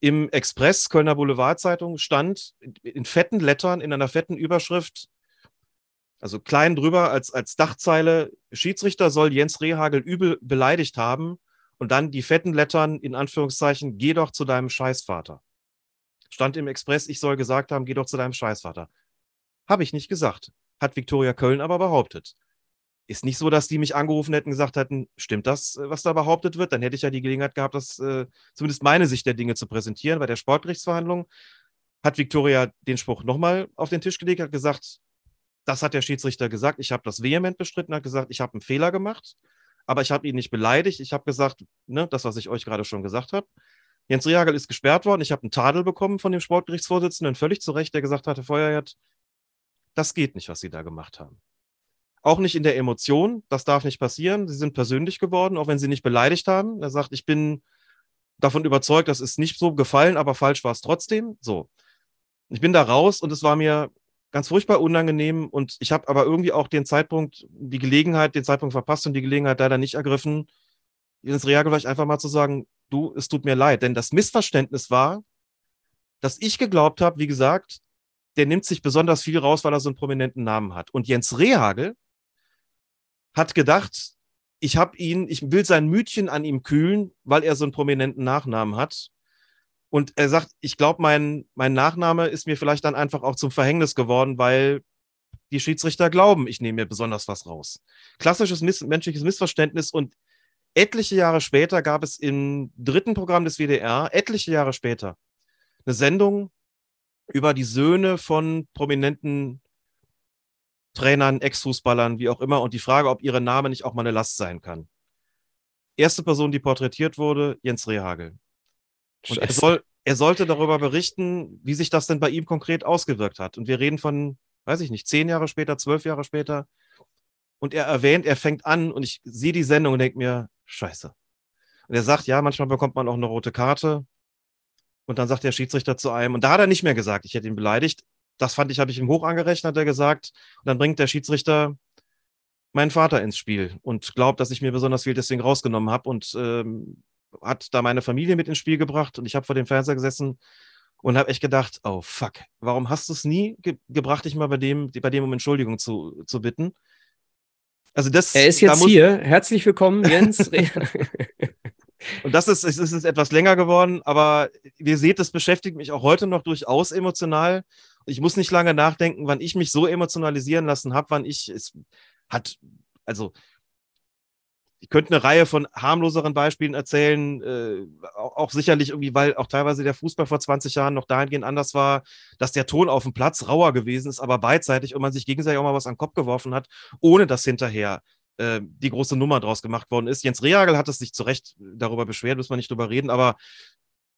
im Express Kölner Boulevardzeitung stand in fetten Lettern, in einer fetten Überschrift, also klein drüber als, als Dachzeile, Schiedsrichter soll Jens Rehagel übel beleidigt haben und dann die fetten Lettern in Anführungszeichen, geh doch zu deinem Scheißvater. Stand im Express, ich soll gesagt haben, geh doch zu deinem Scheißvater. Habe ich nicht gesagt, hat Viktoria Köln aber behauptet ist nicht so, dass die mich angerufen hätten gesagt hätten, stimmt das, äh, was da behauptet wird? Dann hätte ich ja die Gelegenheit gehabt, das äh, zumindest meine Sicht der Dinge zu präsentieren. Bei der Sportgerichtsverhandlung hat Viktoria den Spruch nochmal auf den Tisch gelegt, hat gesagt, das hat der Schiedsrichter gesagt, ich habe das vehement bestritten, hat gesagt, ich habe einen Fehler gemacht, aber ich habe ihn nicht beleidigt. Ich habe gesagt, ne, das, was ich euch gerade schon gesagt habe. Jens Rehagel ist gesperrt worden. Ich habe einen Tadel bekommen von dem Sportgerichtsvorsitzenden, völlig zu Recht, der gesagt hatte, Feuerherd, das geht nicht, was Sie da gemacht haben. Auch nicht in der Emotion. Das darf nicht passieren. Sie sind persönlich geworden, auch wenn sie nicht beleidigt haben. Er sagt, ich bin davon überzeugt, das ist nicht so gefallen, aber falsch war es trotzdem. So. Ich bin da raus und es war mir ganz furchtbar unangenehm und ich habe aber irgendwie auch den Zeitpunkt, die Gelegenheit, den Zeitpunkt verpasst und die Gelegenheit leider nicht ergriffen, ins Real vielleicht einfach mal zu sagen, du, es tut mir leid, denn das Missverständnis war, dass ich geglaubt habe, wie gesagt, der nimmt sich besonders viel raus, weil er so einen prominenten Namen hat. Und Jens Rehagel hat gedacht, ich habe ihn, ich will sein Mütchen an ihm kühlen, weil er so einen prominenten Nachnamen hat. Und er sagt, ich glaube, mein, mein Nachname ist mir vielleicht dann einfach auch zum Verhängnis geworden, weil die Schiedsrichter glauben, ich nehme mir besonders was raus. Klassisches miss menschliches Missverständnis und etliche Jahre später gab es im dritten Programm des WDR, etliche Jahre später, eine Sendung über die Söhne von prominenten Trainern, Ex-Fußballern, wie auch immer, und die Frage, ob ihre Name nicht auch mal eine Last sein kann. Erste Person, die porträtiert wurde, Jens Rehagel. Und er, soll, er sollte darüber berichten, wie sich das denn bei ihm konkret ausgewirkt hat. Und wir reden von, weiß ich nicht, zehn Jahre später, zwölf Jahre später. Und er erwähnt, er fängt an und ich sehe die Sendung und denke mir, scheiße. Und er sagt, ja, manchmal bekommt man auch eine rote Karte. Und dann sagt der Schiedsrichter zu einem, und da hat er nicht mehr gesagt, ich hätte ihn beleidigt, das fand ich, habe ich ihm hoch angerechnet, hat er gesagt. Und dann bringt der Schiedsrichter meinen Vater ins Spiel und glaubt, dass ich mir besonders viel deswegen rausgenommen habe und ähm, hat da meine Familie mit ins Spiel gebracht und ich habe vor dem Fernseher gesessen und habe echt gedacht, oh fuck, warum hast du es nie ge gebracht, dich mal bei dem, bei dem um Entschuldigung zu, zu bitten? Also das, er ist jetzt hier. Herzlich willkommen, Jens. und das ist, es ist etwas länger geworden, aber ihr seht, das beschäftigt mich auch heute noch durchaus emotional. Ich muss nicht lange nachdenken, wann ich mich so emotionalisieren lassen habe, wann ich es hat, also ich könnte eine Reihe von harmloseren Beispielen erzählen, äh, auch, auch, sicherlich irgendwie, weil auch teilweise der Fußball vor 20 Jahren noch dahingehend anders war, dass der Ton auf dem Platz rauer gewesen ist, aber beidseitig und man sich gegenseitig auch mal was an den Kopf geworfen hat, ohne dass hinterher äh, die große Nummer draus gemacht worden ist. Jens Rehagel hat es sich zu Recht darüber beschwert, müssen wir nicht drüber reden, aber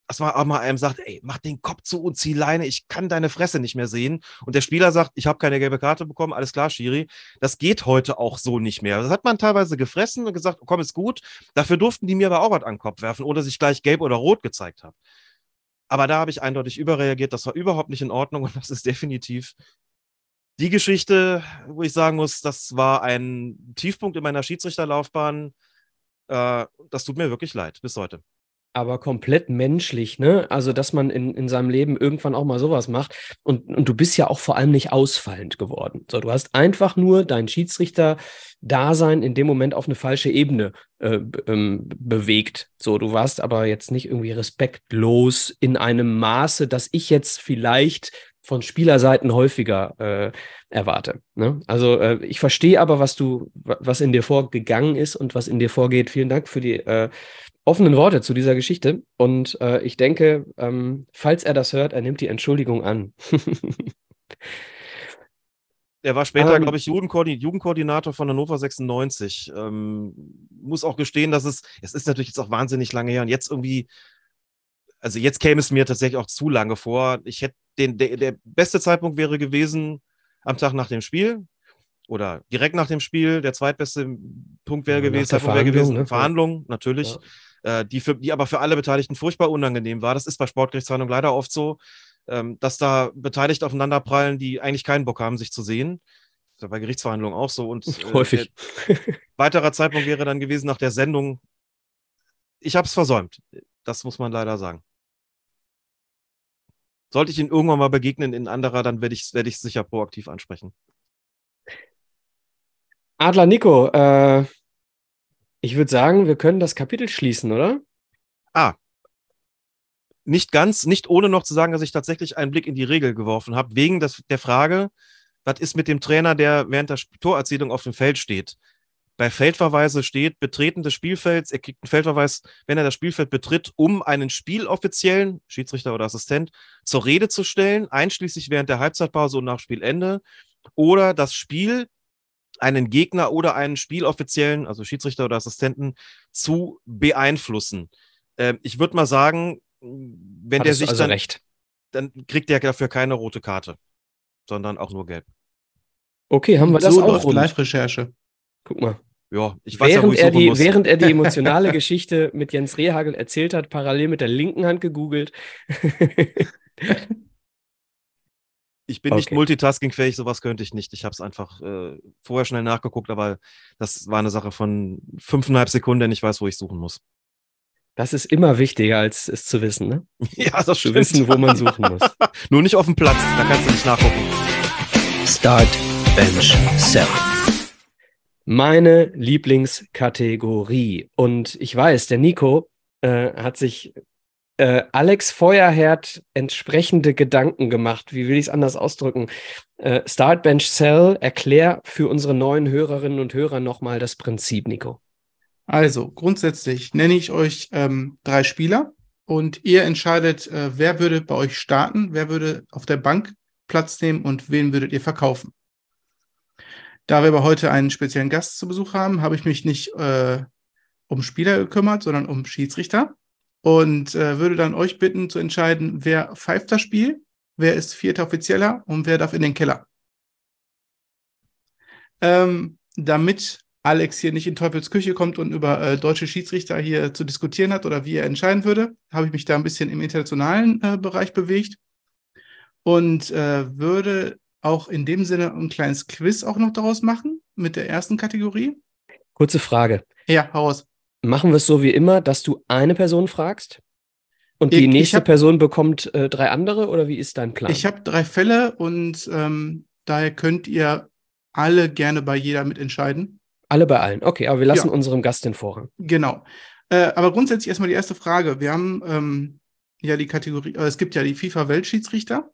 dass man auch mal einem sagt, ey, mach den Kopf zu und zieh Leine, ich kann deine Fresse nicht mehr sehen. Und der Spieler sagt, ich habe keine gelbe Karte bekommen, alles klar, Schiri. Das geht heute auch so nicht mehr. Das hat man teilweise gefressen und gesagt, komm, ist gut. Dafür durften die mir aber auch was an den Kopf werfen, ohne dass ich gleich gelb oder rot gezeigt habe. Aber da habe ich eindeutig überreagiert. Das war überhaupt nicht in Ordnung und das ist definitiv die Geschichte, wo ich sagen muss, das war ein Tiefpunkt in meiner Schiedsrichterlaufbahn. Äh, das tut mir wirklich leid bis heute aber komplett menschlich, ne? Also, dass man in, in seinem Leben irgendwann auch mal sowas macht. Und, und du bist ja auch vor allem nicht ausfallend geworden. So, du hast einfach nur dein Schiedsrichter-Dasein in dem Moment auf eine falsche Ebene äh, ähm, bewegt. So, du warst aber jetzt nicht irgendwie respektlos in einem Maße, dass ich jetzt vielleicht von Spielerseiten häufiger äh, erwarte. Ne? Also äh, ich verstehe aber, was du, was in dir vorgegangen ist und was in dir vorgeht. Vielen Dank für die äh, offenen Worte zu dieser Geschichte. Und äh, ich denke, ähm, falls er das hört, er nimmt die Entschuldigung an. Er war später, ähm, glaube ich, Jugendkoordin Jugendkoordinator von Hannover 96. Ähm, muss auch gestehen, dass es, es ist natürlich jetzt auch wahnsinnig lange her und jetzt irgendwie, also jetzt käme es mir tatsächlich auch zu lange vor. Ich hätte den, der, der beste Zeitpunkt wäre gewesen am Tag nach dem Spiel oder direkt nach dem Spiel. Der zweitbeste Punkt wäre gewesen, Zeitpunkt wäre gewesen, ne? Verhandlungen, natürlich. Ja äh, die, für, die aber für alle Beteiligten furchtbar unangenehm war. Das ist bei Sportgerichtsverhandlungen leider oft so, ähm, dass da Beteiligte aufeinanderprallen, die eigentlich keinen Bock haben, sich zu sehen. Das ist bei Gerichtsverhandlungen auch so. Und äh, häufig. weiterer Zeitpunkt wäre dann gewesen nach der Sendung. Ich habe es versäumt. Das muss man leider sagen. Sollte ich ihn irgendwann mal begegnen in anderer, dann werde ich es werd sicher proaktiv ansprechen. Adler Nico, äh, ich würde sagen, wir können das Kapitel schließen, oder? Ah. Nicht ganz, nicht ohne noch zu sagen, dass ich tatsächlich einen Blick in die Regel geworfen habe, wegen des, der Frage, was ist mit dem Trainer, der während der Torerzielung auf dem Feld steht? Bei Feldverweise steht Betreten des Spielfelds. Er kriegt einen Feldverweis, wenn er das Spielfeld betritt, um einen Spieloffiziellen, Schiedsrichter oder Assistent, zur Rede zu stellen, einschließlich während der Halbzeitpause und nach Spielende. Oder das Spiel einen Gegner oder einen Spieloffiziellen, also Schiedsrichter oder Assistenten, zu beeinflussen. Ähm, ich würde mal sagen, wenn Hattest der sich also dann, recht. dann kriegt der dafür keine rote Karte, sondern auch nur gelb. Okay, haben wir das so auch Live-Recherche. Guck mal. Ja, ich weiß während, ja, wo ich er die, muss. während er die emotionale Geschichte mit Jens Rehagel erzählt hat, parallel mit der linken Hand gegoogelt. Ich bin okay. nicht multitaskingfähig, sowas könnte ich nicht. Ich habe es einfach äh, vorher schnell nachgeguckt, aber das war eine Sache von fünfeinhalb Sekunden, denn ich weiß, wo ich suchen muss. Das ist immer wichtiger, als es zu wissen, ne? ja, das Zu wissen, wo man suchen muss. Nur nicht auf dem Platz, da kannst du nicht nachgucken. Start, Bench, Sell. Meine Lieblingskategorie. Und ich weiß, der Nico äh, hat sich äh, Alex Feuerherd entsprechende Gedanken gemacht. Wie will ich es anders ausdrücken? Äh, Start Bench Cell, erklär für unsere neuen Hörerinnen und Hörer nochmal das Prinzip, Nico. Also, grundsätzlich nenne ich euch ähm, drei Spieler und ihr entscheidet, äh, wer würde bei euch starten, wer würde auf der Bank Platz nehmen und wen würdet ihr verkaufen. Da wir aber heute einen speziellen Gast zu Besuch haben, habe ich mich nicht äh, um Spieler gekümmert, sondern um Schiedsrichter und äh, würde dann euch bitten zu entscheiden, wer pfeift das Spiel, wer ist vierter Offizieller und wer darf in den Keller. Ähm, damit Alex hier nicht in Teufels Küche kommt und über äh, deutsche Schiedsrichter hier zu diskutieren hat oder wie er entscheiden würde, habe ich mich da ein bisschen im internationalen äh, Bereich bewegt und äh, würde auch in dem Sinne ein kleines Quiz auch noch daraus machen mit der ersten Kategorie. Kurze Frage. Ja, heraus. Machen wir es so wie immer, dass du eine Person fragst und Ich- die nächste hab- Person bekommt äh, drei andere oder wie ist dein Plan? Ich habe drei Fälle und ähm, daher könnt ihr alle gerne bei jeder mitentscheiden. Alle bei allen. Okay, aber wir lassen Ja. unserem Gast den Vorrang. Genau. Äh, aber grundsätzlich erstmal die erste Frage. Wir haben ähm, ja die Kategorie, äh, es gibt ja die FIFA-Weltschiedsrichter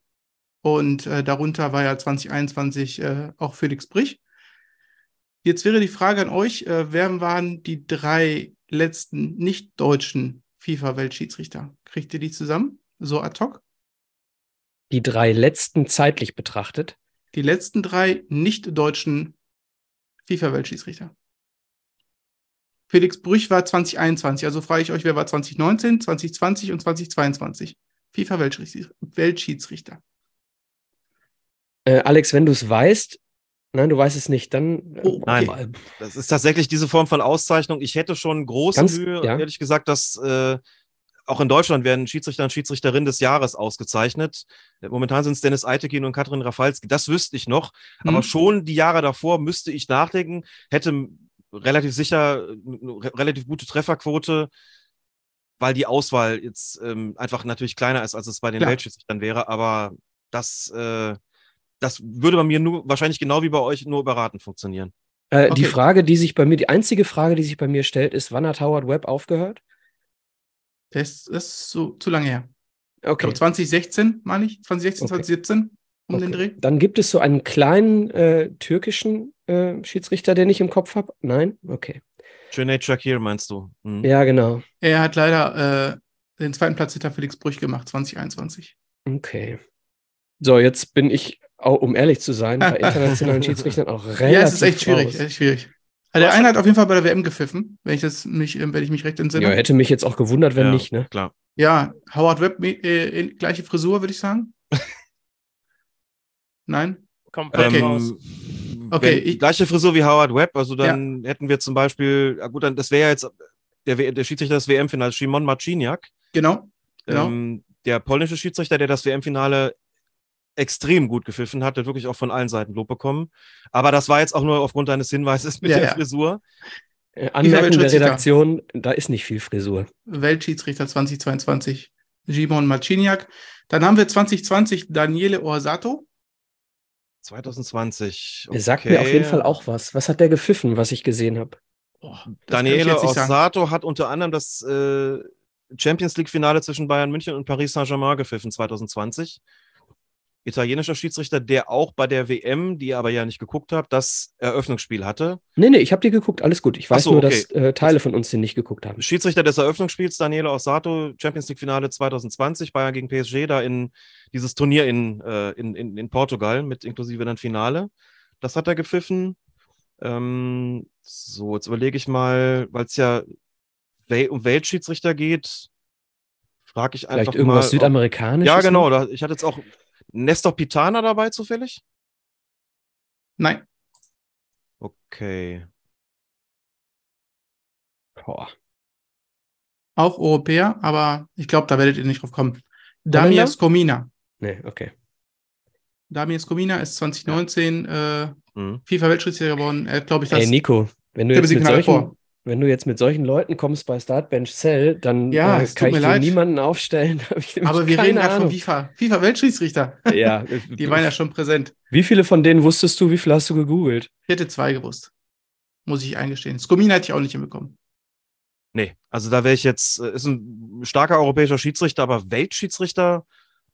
und äh, darunter war ja 2021 äh, auch Felix Brich. Jetzt wäre die Frage an euch, äh, wer waren die drei letzten nicht-deutschen FIFA-Weltschiedsrichter? Kriegt ihr die zusammen? So ad hoc? Die drei letzten zeitlich betrachtet. Die letzten drei nicht-deutschen FIFA-Weltschiedsrichter. Felix Brüch war 2021, also frage ich euch, wer war 2019, 2020 und 2022? FIFA-Weltschiedsrichter. Äh, Alex, wenn du es weißt, nein, du weißt es nicht, dann. äh, Oh, Nein. äh, Das ist tatsächlich diese Form von Auszeichnung. Ich hätte schon große Ganz- Mühe, ja. ehrlich gesagt, dass äh, auch in Deutschland werden Schiedsrichter und Schiedsrichterin des Jahres ausgezeichnet. Äh, Momentan sind es Dennis Eitekin und Katrin Rafalski. Das wüsste ich noch. Aber Hm. schon die Jahre davor müsste ich nachdenken, hätte relativ sicher äh, eine re- relativ gute Trefferquote, weil die Auswahl jetzt ähm, einfach natürlich kleiner ist, als es bei den. Weltschiedsrichtern wäre. Aber das, äh, das würde bei mir nur wahrscheinlich genau wie bei euch nur überraten funktionieren. Äh, Die Okay. Frage, die sich bei mir, die einzige Frage, die sich bei mir stellt, ist, wann hat Howard Webb aufgehört? Das ist so, zu lange her. Ich Okay. glaube 2016, meine ich. 2016, Okay. 2017 um den okay. Dreh. Dann gibt es so einen kleinen äh, türkischen äh, Schiedsrichter, den ich im Kopf habe. Nein? Okay. Cüneyt Shakir meinst du? Mhm. Ja, genau. Er hat leider äh, den zweiten Platz hinter Felix Brüch gemacht, 2021. Okay. So, jetzt bin ich, auch, um ehrlich zu sein, bei internationalen Schiedsrichtern auch relativ ja, es ist echt schwierig, raus. echt schwierig. Also der eine hat auf jeden Fall bei der WM gepfiffen, wenn ich das mich, äh, wenn ich mich recht entsinne. Ja, hätte mich jetzt auch gewundert, wenn Ja. nicht, ne? Klar. Ja, Howard Webb, äh, gleiche Frisur, würde ich sagen. Nein? Komplett raus. Ähm, Okay, wenn, ich- gleiche Frisur wie Howard Webb, also dann hätten wir zum Beispiel, ja gut, dann, das wäre ja jetzt der, der Schiedsrichter des WM-Finals, Szymon Marciniak, Genau. Genau. ähm, der polnische Schiedsrichter, der das WM-Finale extrem gut gepfiffen hat, wirklich auch von allen Seiten Lob bekommen. Aber das war jetzt auch nur aufgrund deines Hinweises mit Ja, der ja. Frisur. Äh, Anmerkung der. Redaktion, da ist nicht viel Frisur. Weltschiedsrichter 2022, Simon Marciniak. Dann haben wir 2020 Daniele Orsato. 2020. Er sagt mir auf okay. jeden Fall auch was. Was hat der gepfiffen, was ich gesehen habe? Ich Daniele. Orsato hat unter anderem das äh, Champions League-Finale zwischen Bayern München und Paris Saint-Germain gepfiffen 2020. Italienischer Schiedsrichter, der auch bei der WM, die ihr aber ja nicht geguckt habt, das Eröffnungsspiel hatte. Nee, nee, ich habe die geguckt, alles gut. Ich weiß so, nur, okay. dass äh, Teile von uns den nicht geguckt haben. Schiedsrichter des Eröffnungsspiels, Daniele Orsato, Champions League-Finale 2020, Bayern gegen PSG, da in dieses Turnier in, äh, in, in, in Portugal mit inklusive dann Finale. Das hat er gepfiffen. Ähm, so, jetzt überlege ich mal, weil es ja Wel um Weltschiedsrichter geht, frage ich einfach Vielleicht irgendwas mal. Südamerikanisches? Ja, genau. Da, ich hatte jetzt auch Nestor Pitana dabei zufällig. Nein, Okay. Boah. auch Europäer, aber ich glaube, da werdet ihr nicht drauf kommen. Damir? Skomina. Nee, okay. Damir Skomina ist 2019 äh, Hm. FIFA-Weltschiedsrichter geworden. Er glaube ich, das Ey, Nico, wenn du, jetzt mit solchen, vor. Wenn du jetzt mit solchen Leuten kommst bei Startbench Cell, dann Ja, äh, kann ich mir dir leid. niemanden aufstellen. Aber wir reden gerade von. FIFA. FIFA-Weltschiedsrichter. Ja, Die waren ja schon präsent. Wie viele von denen wusstest du? Wie viele hast du gegoogelt? Ich hätte zwei gewusst. Muss ich eingestehen. Skomina hätte ich auch nicht hinbekommen. Nee, also da wäre ich jetzt, äh, ist ein starker europäischer Schiedsrichter, aber Weltschiedsrichter,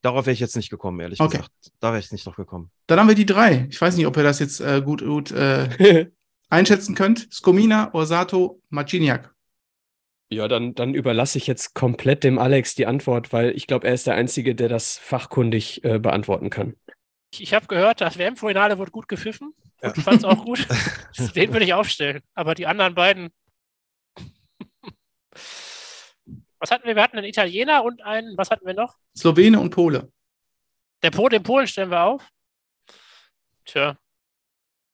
darauf wäre ich jetzt nicht gekommen, ehrlich Okay. gesagt. Da wäre ich nicht drauf gekommen. Dann haben wir die drei. Ich weiß nicht, ob ihr das jetzt äh, gut, gut äh, einschätzen könnt. Skomina, Orsato, Marciniak. Ja, dann, dann überlasse ich jetzt komplett dem Alex die Antwort, weil ich glaube, er ist der Einzige, der das fachkundig äh, beantworten kann. Ich, ich habe gehört, das WM-Finale wurde gut gepfiffen. Ja. Ich fand es auch gut. Den würde ich aufstellen. Aber die anderen beiden. Was hatten wir? Wir hatten einen Italiener und einen, was hatten wir noch? Slowene und Pole. Der po, den Polen stellen wir auf. Tja,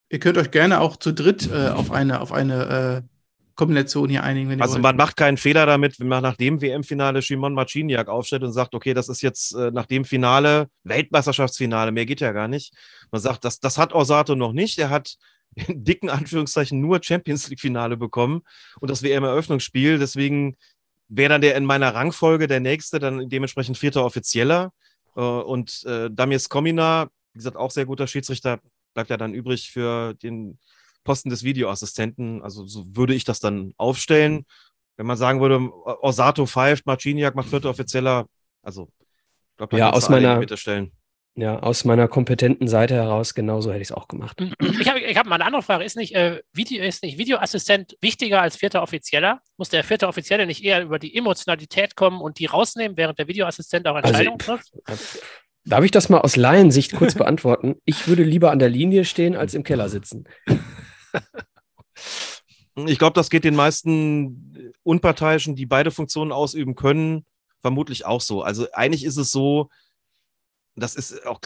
Ihr könnt euch gerne auch zu dritt äh, auf eine, auf eine äh, Kombination hier einigen, Also man macht keinen Fehler damit, wenn man nach dem WM-Finale Shimon Marciniak aufstellt und sagt, okay, das ist jetzt äh, nach dem Finale, Weltmeisterschaftsfinale, mehr geht ja gar nicht. Man sagt, das, das hat Orsato noch nicht. Er hat in dicken Anführungszeichen nur Champions League-Finale bekommen und das WM-Eröffnungsspiel. Deswegen wäre dann der in meiner Rangfolge der nächste, dann dementsprechend vierter Offizieller. Äh, und äh, Damies Komina, wie gesagt, auch sehr guter Schiedsrichter, bleibt ja dann übrig für den Posten des Videoassistenten. Also so würde ich das dann aufstellen. Wenn man sagen würde, Osato pfeift, Marciniak macht vierter Offizieller, also ich glaube, ja, aus meiner, ja, aus meiner kompetenten Seite heraus, genauso hätte ich es auch gemacht. Ich habe ich hab mal eine andere Frage. Ist nicht, äh, Video, ist nicht Videoassistent wichtiger als vierter Offizieller? Muss der vierte Offizielle nicht eher über die Emotionalität kommen und die rausnehmen, während der Videoassistent auch also, Entscheidungen trifft? Darf ich das mal aus Laiensicht kurz beantworten? Ich würde lieber an der Linie stehen, als im Keller sitzen. Ich glaube, das geht den meisten Unparteiischen, die beide Funktionen ausüben können, vermutlich auch so. Also eigentlich ist es so, das ist auch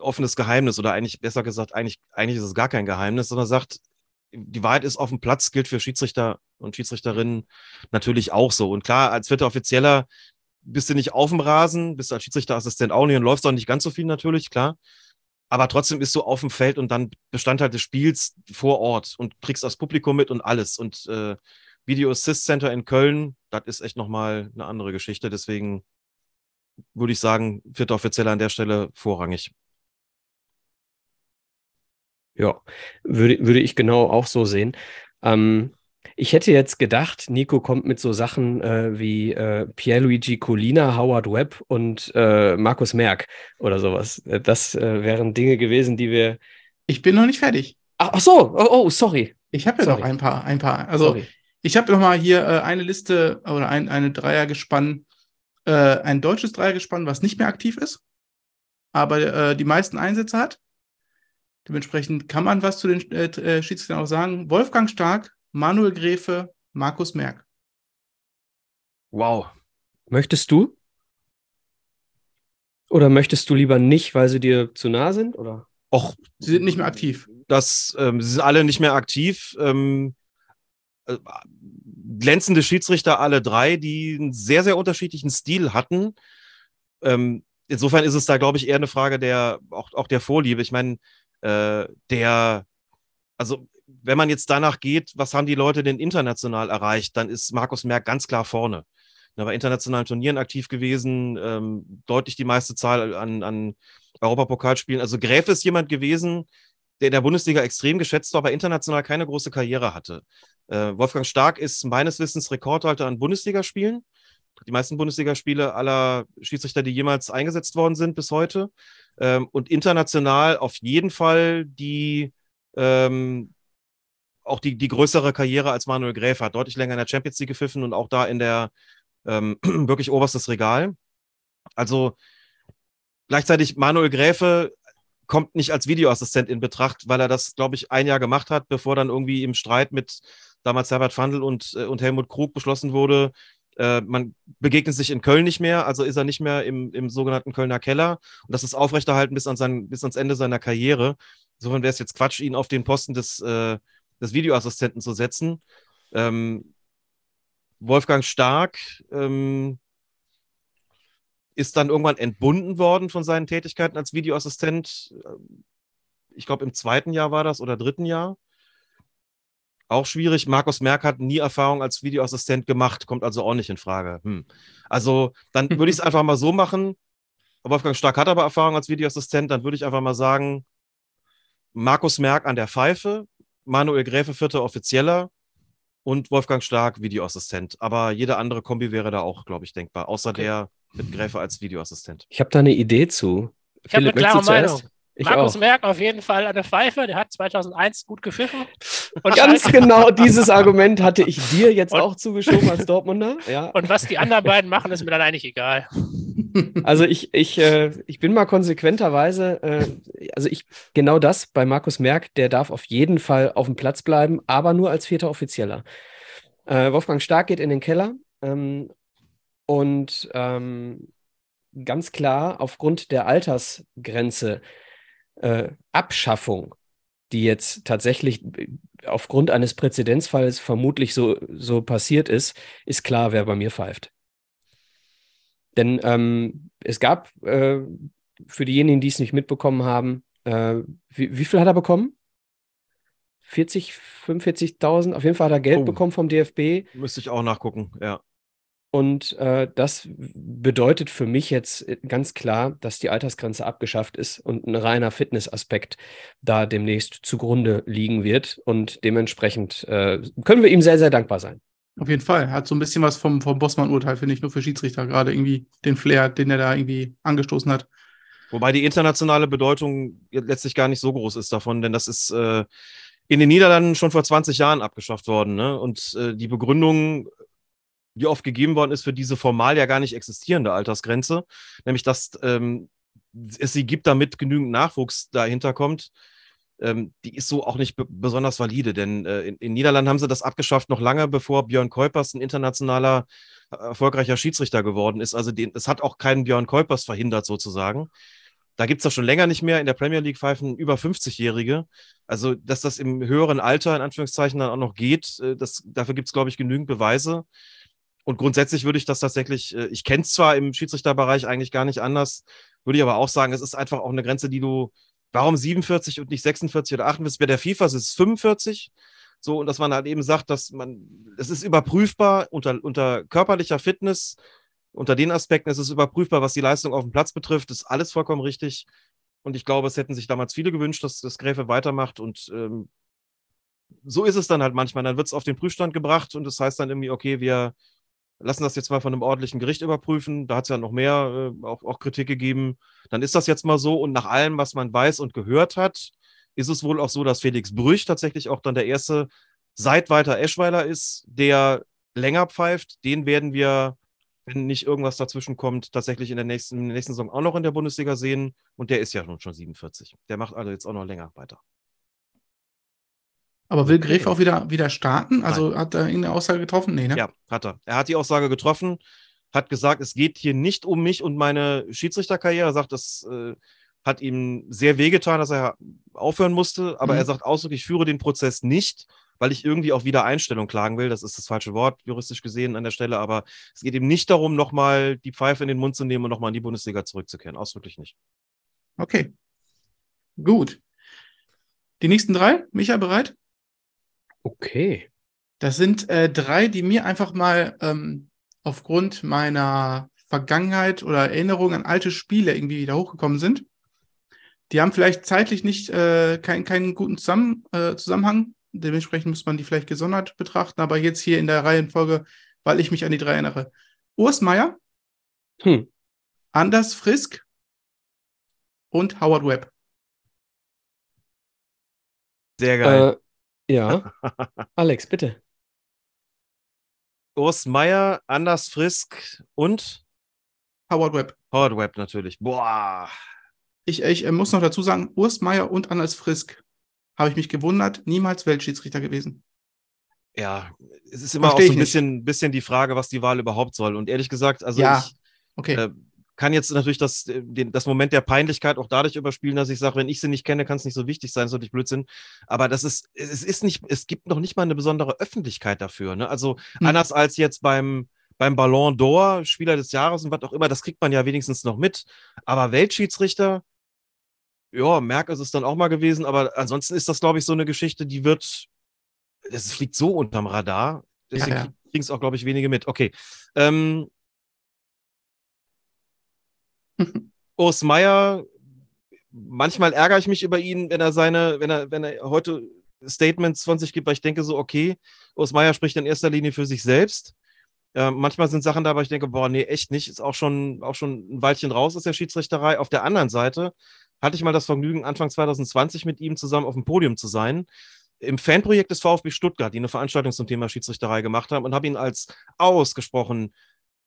offenes Geheimnis oder eigentlich, besser gesagt, eigentlich, eigentlich ist es gar kein Geheimnis, sondern sagt, die Wahrheit ist auf dem Platz, gilt für Schiedsrichter und Schiedsrichterinnen natürlich auch so. Und klar, als vierter Offizieller bist du nicht auf dem Rasen, bist du als Schiedsrichterassistent auch nicht und läufst auch nicht ganz so viel natürlich, klar. Aber trotzdem bist du auf dem Feld und dann Bestandteil des Spiels vor Ort und kriegst das Publikum mit und alles. Und äh, Video Assist Center in Köln, das ist echt nochmal eine andere Geschichte. Deswegen würde ich sagen, vierter Offizieller an der Stelle vorrangig. Ja, würde, würde ich genau auch so sehen. Ähm, ich hätte jetzt gedacht, Nico kommt mit so Sachen äh, wie äh, Pierluigi Colina, Howard Webb und äh, Markus Merck oder sowas. Äh, das äh, wären Dinge gewesen, die wir. Ich bin noch nicht fertig. Ach, ach so, oh, oh, sorry. Ich habe ja sorry. noch ein paar, ein paar. Also sorry. ich habe noch mal hier äh, eine Liste oder ein, eine Dreier gespannt äh, ein deutsches Dreiergespann, was nicht mehr aktiv ist, aber die meisten Einsätze hat. Dementsprechend kann man was zu den Schiedsrichtern auch sagen. Wolfgang Stark, Manuel Gräfe, Markus Merck. Wow. Möchtest du? Oder möchtest du lieber nicht, weil sie dir zu nah sind? Oder? Och, sie sind nicht mehr aktiv. Das, ähm, sie sind alle nicht mehr aktiv. Ähm, äh, glänzende Schiedsrichter, alle drei, die einen sehr, sehr unterschiedlichen Stil hatten. Ähm, insofern ist es da, glaube ich, eher eine Frage der, auch, auch der Vorliebe. Ich meine, äh, der, also wenn man jetzt danach geht, was haben die Leute denn international erreicht, dann ist Markus Merck ganz klar vorne. Er war internationalen Turnieren aktiv gewesen, ähm, deutlich die meiste Zahl an, an Europapokalspielen. Also Gräf ist jemand gewesen, der in der Bundesliga extrem geschätzt war, aber international keine große Karriere hatte. Äh, Wolfgang Stark ist meines Wissens Rekordhalter an Bundesligaspielen. Die meisten Bundesligaspiele aller Schiedsrichter, die jemals eingesetzt worden sind bis heute. Ähm, und international auf jeden Fall die ähm, auch die, die größere Karriere als Manuel Gräfe, hat deutlich länger in der Champions League gepfiffen und auch da in der ähm, wirklich oberstes Regal. Also gleichzeitig Manuel Gräfe kommt nicht als Videoassistent in Betracht, weil er das, glaube ich, ein Jahr gemacht hat, bevor dann irgendwie im Streit mit damals Herbert Fandl und, äh, und Helmut Krug beschlossen wurde, äh, man begegnet sich in Köln nicht mehr, also ist er nicht mehr im, im sogenannten Kölner Keller. Und das ist aufrechterhalten bis, an sein, bis ans Ende seiner Karriere. Insofern wäre es jetzt Quatsch, ihn auf den Posten des, äh, des Videoassistenten zu setzen. Ähm, Wolfgang Stark ähm, ist dann irgendwann entbunden worden von seinen Tätigkeiten als Videoassistent. Ich glaube, im zweiten Jahr war das oder dritten Jahr. Auch schwierig. Markus Merck hat nie Erfahrung als Videoassistent gemacht, kommt also auch nicht in Frage. Hm. Also, dann würde ich es einfach mal so machen. Wolfgang Stark hat aber Erfahrung als Videoassistent, dann würde ich einfach mal sagen, Markus Merck an der Pfeife, Manuel Gräfe, vierter Offizieller und Wolfgang Stark, Videoassistent. Aber jede andere Kombi wäre da auch, glaube ich, denkbar, außer okay. der mit Gräfe als Videoassistent. Ich habe da eine Idee zu. Ich habe eine klare Meinung. Ich Markus auch. Merck auf jeden Fall an der Pfeife, der hat 2001 gut gepfiffen. Und Ganz genau dieses Argument hatte ich dir jetzt und, auch zugeschoben als Dortmunder. Ja. Und was die anderen beiden machen, ist mir dann eigentlich egal. Also ich, ich, äh, ich bin mal konsequenterweise, äh, also ich, genau das bei Markus Merck, der darf auf jeden Fall auf dem Platz bleiben, aber nur als vierter Offizieller. Äh, Wolfgang Stark geht in den Keller ähm, und ähm, ganz klar aufgrund der Altersgrenze äh, Abschaffung, die jetzt tatsächlich aufgrund eines Präzedenzfalls vermutlich so, so passiert ist, ist klar, wer bei mir pfeift. Denn ähm, es gab äh, für diejenigen, die es nicht mitbekommen haben, äh, wie, wie, viel hat er bekommen? 40, 45.000. Auf jeden Fall hat er Geld Oh. bekommen vom DFB. Müsste ich auch nachgucken, ja. Und äh, das bedeutet für mich jetzt äh, ganz klar, dass die Altersgrenze abgeschafft ist und ein reiner Fitnessaspekt da demnächst zugrunde liegen wird. Und dementsprechend äh, können wir ihm sehr, sehr dankbar sein. Auf jeden Fall. Hat so ein bisschen was vom, vom Bossmann-Urteil, finde ich, nur für Schiedsrichter gerade irgendwie den Flair, den er da irgendwie angestoßen hat. Wobei die internationale Bedeutung letztlich gar nicht so groß ist davon, denn das ist äh, in den Niederlanden schon vor 20 Jahren abgeschafft worden. Ne? Und äh, die Begründung, die oft gegeben worden ist für diese formal ja gar nicht existierende Altersgrenze, nämlich dass ähm, es sie gibt, damit genügend Nachwuchs dahinter kommt, ähm, die ist so auch nicht be besonders valide. Denn äh, in, in Niederlanden haben sie das abgeschafft noch lange, bevor Björn Kuipers ein internationaler äh, erfolgreicher Schiedsrichter geworden ist. Also den, es hat auch keinen Björn Kuipers verhindert sozusagen. Da gibt es das schon länger nicht mehr. In der Premier League pfeifen über 50-Jährige. Also, dass das im höheren Alter in Anführungszeichen dann auch noch geht, äh, das, dafür gibt es, glaube ich, genügend Beweise. Und grundsätzlich würde ich das tatsächlich, äh, ich kenne es zwar im Schiedsrichterbereich eigentlich gar nicht anders, würde ich aber auch sagen, es ist einfach auch eine Grenze, die du, warum 47 und nicht 46 oder 48? Bei der FIFA ist es 45. So, und dass man halt eben sagt, dass man, es ist überprüfbar unter, unter körperlicher Fitness, unter den Aspekten ist es überprüfbar, was die Leistung auf dem Platz betrifft, ist alles vollkommen richtig. Und ich glaube, es hätten sich damals viele gewünscht, dass das Gräfe weitermacht. Und ähm, so ist es dann halt manchmal. Dann wird es auf den Prüfstand gebracht und das heißt dann irgendwie, okay, wir lassen das jetzt mal von einem ordentlichen Gericht überprüfen. Da hat es ja noch mehr äh, auch, auch Kritik gegeben. Dann ist das jetzt mal so. Und nach allem, was man weiß und gehört hat, ist es wohl auch so, dass Felix Brüch tatsächlich auch dann der erste seit Walter Eschweiler ist, der länger pfeift. Den werden wir, wenn nicht irgendwas dazwischen kommt, tatsächlich in der nächsten, in der nächsten Saison auch noch in der Bundesliga sehen. Und der ist ja schon, schon 47. Der macht also jetzt auch noch länger weiter. Aber will Gräfe auch wieder, wieder starten? Also hat er irgendeine Aussage getroffen? Nee, ne? Ja, hat er. Er hat die Aussage getroffen, hat gesagt, es geht hier nicht um mich und meine Schiedsrichterkarriere. Er sagt, das äh, hat ihm sehr wehgetan, dass er aufhören musste. Aber Mhm. er sagt ausdrücklich, ich führe den Prozess nicht, weil ich irgendwie auf Wiedereinstellung klagen will. Das ist das falsche Wort, juristisch gesehen an der Stelle. Aber es geht ihm nicht darum, nochmal die Pfeife in den Mund zu nehmen und nochmal in die Bundesliga zurückzukehren. Ausdrücklich nicht. Okay. Gut. Die nächsten drei, Micha, bereit? Okay. Das sind äh, drei, die mir einfach mal ähm, aufgrund meiner Vergangenheit oder Erinnerung an alte Spiele irgendwie wieder hochgekommen sind. Die haben vielleicht zeitlich nicht äh, kein, keinen guten Zusammen, äh, Zusammenhang. Dementsprechend muss man die vielleicht gesondert betrachten. Aber jetzt hier in der Reihenfolge, weil ich mich an die drei erinnere. Urs Meier, Hm. Anders Frisk und Howard Webb. Sehr geil. Äh, ja. Alex, bitte. Urs Meier, Anders Frisk und Howard Webb. Howard Webb natürlich. Boah. Ich, ich äh, muss noch dazu sagen, Urs Meier und Anders Frisk habe ich mich gewundert, niemals Weltschiedsrichter gewesen. Ja, es ist immer Versteh auch so ein bisschen, bisschen die Frage, was die Wahl überhaupt soll. Und ehrlich gesagt, also Ja. ich Okay. äh, kann jetzt natürlich das, äh, den, das Moment der Peinlichkeit auch dadurch überspielen, dass ich sage, wenn ich sie nicht kenne, kann es nicht so wichtig sein, ist natürlich Blödsinn. Aber das ist, es ist nicht, es gibt noch nicht mal eine besondere Öffentlichkeit dafür. Ne? Also Hm. anders als jetzt beim, beim Ballon d'Or, Spieler des Jahres und was auch immer, das kriegt man ja wenigstens noch mit. Aber Weltschiedsrichter, ja, Merck ist es dann auch mal gewesen, aber ansonsten ist das, glaube ich, so eine Geschichte, die wird, das fliegt so unterm Radar. Deswegen Ja, ja. kriegen es auch, glaube ich, wenige mit. Okay. Ähm, Urs Meier, manchmal ärgere ich mich über ihn, wenn er seine, wenn er, wenn er heute Statements von sich gibt, weil ich denke so, okay, Urs Meier spricht in erster Linie für sich selbst. Ähm, manchmal sind Sachen dabei, ich denke, boah, nee, echt nicht, ist auch schon, auch schon ein Weilchen raus aus der Schiedsrichterei. Auf der anderen Seite hatte ich mal das Vergnügen, Anfang 2020 mit ihm zusammen auf dem Podium zu sein. Im Fanprojekt des VfB Stuttgart, die eine Veranstaltung zum Thema Schiedsrichterei gemacht haben und habe ihn als ausgesprochen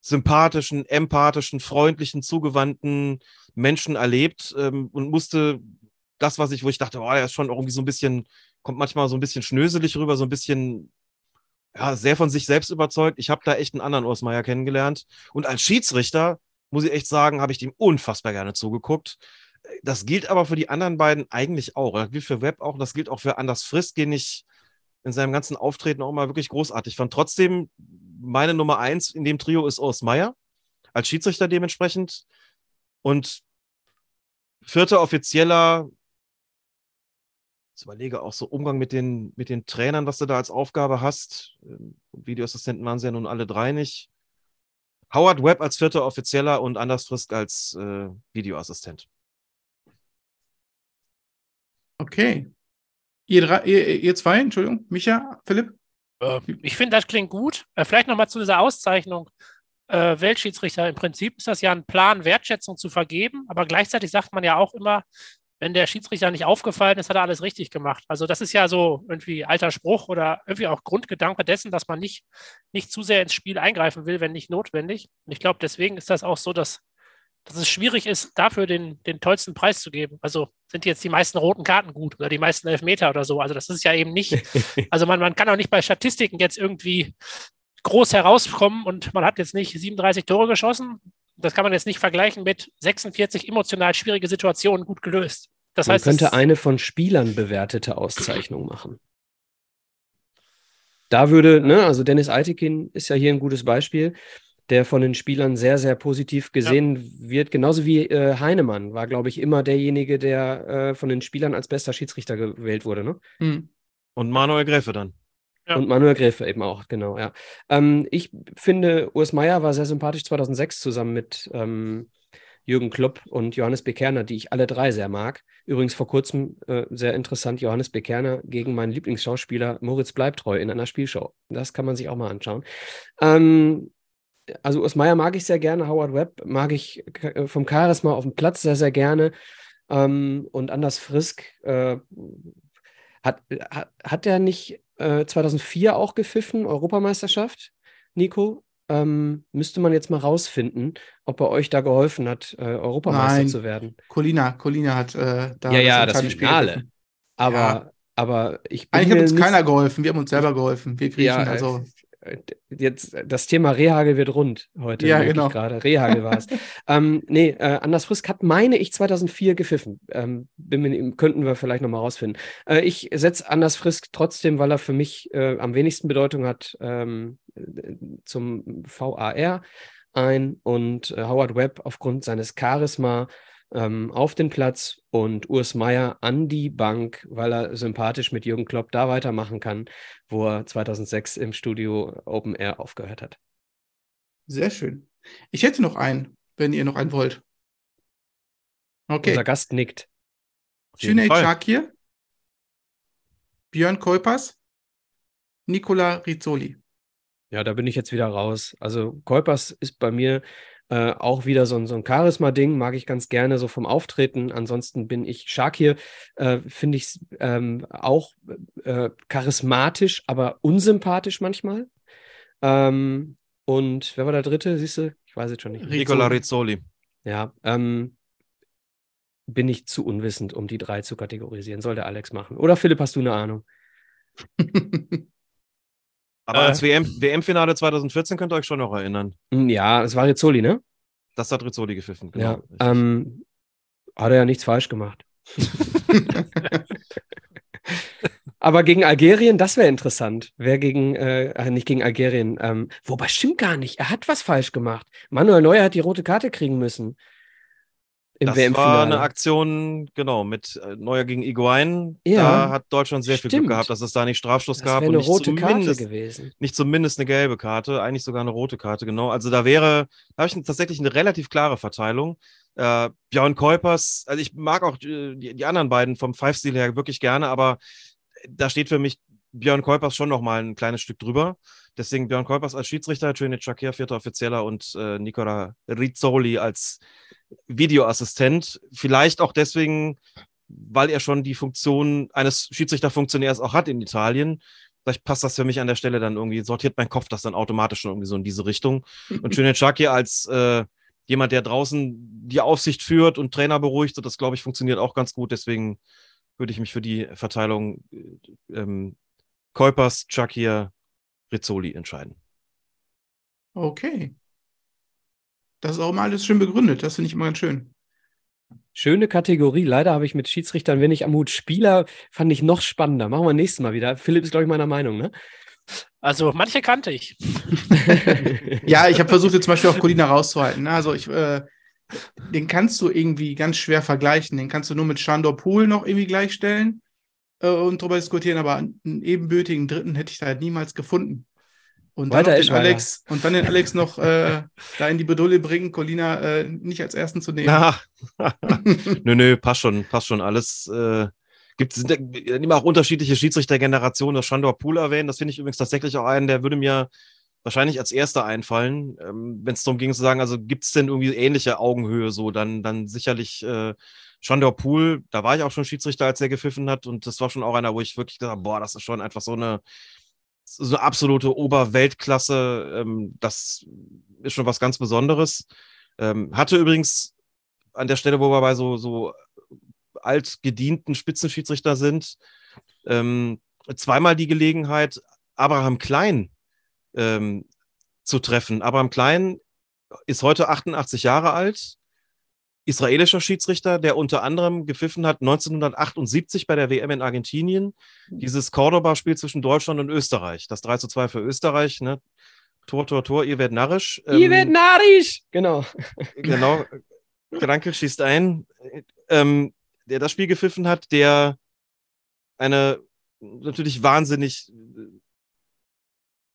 sympathischen, empathischen, freundlichen, zugewandten Menschen erlebt ähm, und musste das, was ich, wo ich dachte, oh, er ist schon irgendwie so ein bisschen, kommt manchmal so ein bisschen schnöselig rüber, so ein bisschen, ja, sehr von sich selbst überzeugt. Ich habe da echt einen anderen Urs Meier kennengelernt. Und als Schiedsrichter, muss ich echt sagen, habe ich dem unfassbar gerne zugeguckt. Das gilt aber für die anderen beiden eigentlich auch. Das gilt für Webb auch, das gilt auch für Anders Frist, den ich in seinem ganzen Auftreten auch mal wirklich großartig fand. Trotzdem, meine Nummer eins in dem Trio ist Urs Meier, als Schiedsrichter dementsprechend. Und vierter Offizieller Ich überlege auch so Umgang mit den, mit den Trainern, was du da als Aufgabe hast. Ähm, Videoassistenten waren sie ja nun alle drei nicht. Howard Webb als vierter Offizieller und Anders Frisk als äh, Videoassistent. Okay. Ihr, drei, ihr, ihr zwei, Entschuldigung, Micha, Philipp? Äh, ich finde, das klingt gut. Äh, vielleicht nochmal zu dieser Auszeichnung. Äh, Weltschiedsrichter, im Prinzip ist das ja ein Plan, Wertschätzung zu vergeben, aber gleichzeitig sagt man ja auch immer, wenn der Schiedsrichter nicht aufgefallen ist, hat er alles richtig gemacht. Also das ist ja so irgendwie alter Spruch oder irgendwie auch Grundgedanke dessen, dass man nicht, nicht zu sehr ins Spiel eingreifen will, wenn nicht notwendig. Und ich glaube, deswegen ist das auch so, dass, dass es schwierig ist, dafür den, den tollsten Preis zu geben. Also sind jetzt die meisten roten Karten gut oder die meisten Elfmeter oder so. Also das ist ja eben nicht, also man, man kann auch nicht bei Statistiken jetzt irgendwie groß herauskommen und man hat jetzt nicht 37 Tore geschossen, das kann man jetzt nicht vergleichen mit 46 emotional schwierige Situationen gut gelöst. Das man heißt, könnte eine von Spielern bewertete Auszeichnung machen. Da würde, ne, also Dennis Eitekin ist ja hier ein gutes Beispiel, der von den Spielern sehr, sehr positiv gesehen ja. wird. Genauso wie äh, Heinemann war, glaube ich, immer derjenige, der äh, von den Spielern als bester Schiedsrichter gewählt wurde. Ne? Mhm. Und Manuel Gräfe dann. Ja. Und Manuel Gräfe eben auch, genau, ja. Ähm, ich finde, Urs Meier war sehr sympathisch 2006 zusammen mit ähm, Jürgen Klopp und Johannes Bekerner, die ich alle drei sehr mag. Übrigens vor kurzem äh, sehr interessant, Johannes Bekerner gegen meinen Lieblingsschauspieler Moritz Bleibtreu in einer Spielshow. Das kann man sich auch mal anschauen. Ähm, also Urs Meier mag ich sehr gerne, Howard Webb mag ich äh, vom Charisma auf dem Platz sehr, sehr gerne. Ähm, und Anders Frisk äh, hat, hat, hat er nicht äh, 2004 auch gepfiffen, Europameisterschaft, Nico? Ähm, müsste man jetzt mal rausfinden, ob er euch da geholfen hat, äh, Europameister Nein. zu werden. Colina, Colina hat äh, da ja, ja, das Finale. gepfiffen. Aber, Ja. aber ich bin Eigentlich hat uns nicht- keiner geholfen, wir haben uns selber geholfen. Wir Griechen, Ja, also. Äh, Jetzt, das Thema Rehagel wird rund heute. Ja, genau. Gerade. Rehagel war es. ähm, nee, äh, Anders Frisk hat, meine ich, 2004 gepfiffen. Ähm, bin könnten wir vielleicht nochmal rausfinden. Äh, ich setze Anders Frisk trotzdem, weil er für mich äh, am wenigsten Bedeutung hat, ähm, äh, zum VAR ein und äh, Howard Webb aufgrund seines Charisma ähm, auf den Platz und Urs Meier an die Bank, weil er sympathisch mit Jürgen Klopp da weitermachen kann, wo er 2006 im Studio Open Air aufgehört hat. Sehr schön. Ich hätte noch einen, wenn ihr noch einen wollt. Okay. Unser Gast nickt. Fall. Çakir, Björn Kuipers, Nicola Rizzoli. Ja, da bin ich jetzt wieder raus. Also Kuipers ist bei mir äh, auch wieder so ein, so ein Charisma-Ding, mag ich ganz gerne so vom Auftreten. Ansonsten bin ich Shakir, äh, finde ich ähm, auch äh, charismatisch, aber unsympathisch manchmal. Ähm, und wer war der dritte? Siehst du? Ich weiß jetzt schon nicht. Nicola Rizzoli. Ja, ähm, bin ich zu unwissend, um die drei zu kategorisieren. Soll der Alex machen. Oder Philipp, hast du eine Ahnung? Aber Äh. WM WM-Finale 2014 könnt ihr euch schon noch erinnern. Hm, Ja, es war Rizzoli, ne? Das hat Rizzoli gepfiffen. ja. richtig. Ähm, hat er ja nichts falsch gemacht. Aber gegen Algerien, das wäre interessant. Wer gegen, äh, äh, nicht gegen Algerien, ähm, wobei stimmt gar nicht. Er hat was falsch gemacht. Manuel Neuer hat die rote Karte kriegen müssen. Im das war eine. Aktion, genau, mit äh, Neuer gegen Iguain. Ja, da hat Deutschland sehr viel stimmt. Glück gehabt, dass es da nicht Strafstoß Das gab wäre und eine nicht rote Karte zumindest, gewesen. nicht zumindest eine gelbe Karte, eigentlich sogar eine rote Karte, genau. Also da wäre, da habe ich tatsächlich eine relativ klare Verteilung. Äh, Björn Kuipers, also ich mag auch äh, die, die anderen beiden vom Five-Stil her wirklich gerne, aber da steht für mich Björn Kuipers schon noch mal ein kleines Stück drüber. Deswegen Björn Kuipers als Schiedsrichter, Trinit Chakir, vierter Offizieller und äh, Nicola Rizzoli als Videoassistent. Vielleicht auch deswegen, weil er schon die Funktion eines Schiedsrichterfunktionärs auch hat in Italien. Vielleicht passt das für mich an der Stelle dann irgendwie, sortiert mein Kopf das dann automatisch schon irgendwie so in diese Richtung. Und Trinit Chakir als äh, jemand, der draußen die Aufsicht führt und Trainer beruhigt, so das glaube ich funktioniert auch ganz gut. Deswegen würde ich mich für die Verteilung äh, ähm, Kuipers, Chakir, Rizzoli entscheiden. Okay. Das ist auch immer alles schön begründet. Das finde ich immer ganz schön. Schöne Kategorie. Leider habe ich mit Schiedsrichtern wenig am Hut. Spieler fand ich noch spannender. Machen wir nächstes Mal wieder. Philipp ist, glaube ich, meiner Meinung, ne? Also manche kannte ich. Ja, ich habe versucht, jetzt zum Beispiel auch Colina rauszuhalten. Also ich, äh, den kannst du irgendwie ganz schwer vergleichen. Den kannst du nur mit Shandor Pool noch irgendwie gleichstellen. äh, und drüber diskutieren, aber einen ebenbürtigen Dritten hätte ich da halt niemals gefunden. Und dann, Weiter, noch den. Alex, und dann den Alex noch äh, da in die Bedulle bringen, Colina äh, nicht als Ersten zu nehmen. Na, nö, nö, passt schon, passt schon alles. Äh, gibt sind ja immer auch unterschiedliche Schiedsrichtergenerationen. Das Shandor Pool erwähnen, das finde ich übrigens tatsächlich auch einen, der würde mir wahrscheinlich als erster einfallen, ähm, wenn es darum ging zu sagen, also gibt es denn irgendwie ähnliche Augenhöhe so, dann, dann sicherlich äh, Shandor Pool, da war ich auch schon Schiedsrichter, als er gepfiffen hat und das war schon auch einer, wo ich wirklich gesagt habe, boah, das ist schon einfach so eine, so absolute Oberweltklasse, ähm, das ist schon was ganz Besonderes. Ähm, hatte übrigens an der Stelle, wo wir bei so, so altgedienten Spitzenschiedsrichter sind, ähm, zweimal die Gelegenheit, Abraham Klein ähm, zu treffen. Abraham Klein ist heute 88 Jahre alt, israelischer Schiedsrichter, der unter anderem gepfiffen hat 1978 bei der WM in Argentinien, dieses Cordoba-Spiel zwischen Deutschland und Österreich, das 3 zu 2 für Österreich, ne? Tor, Tor, Tor, ihr werdet narrisch. Ihr werdet narrisch! Genau. Genau. Grankel schießt ein. Ähm, der das Spiel gepfiffen hat, der eine natürlich wahnsinnig,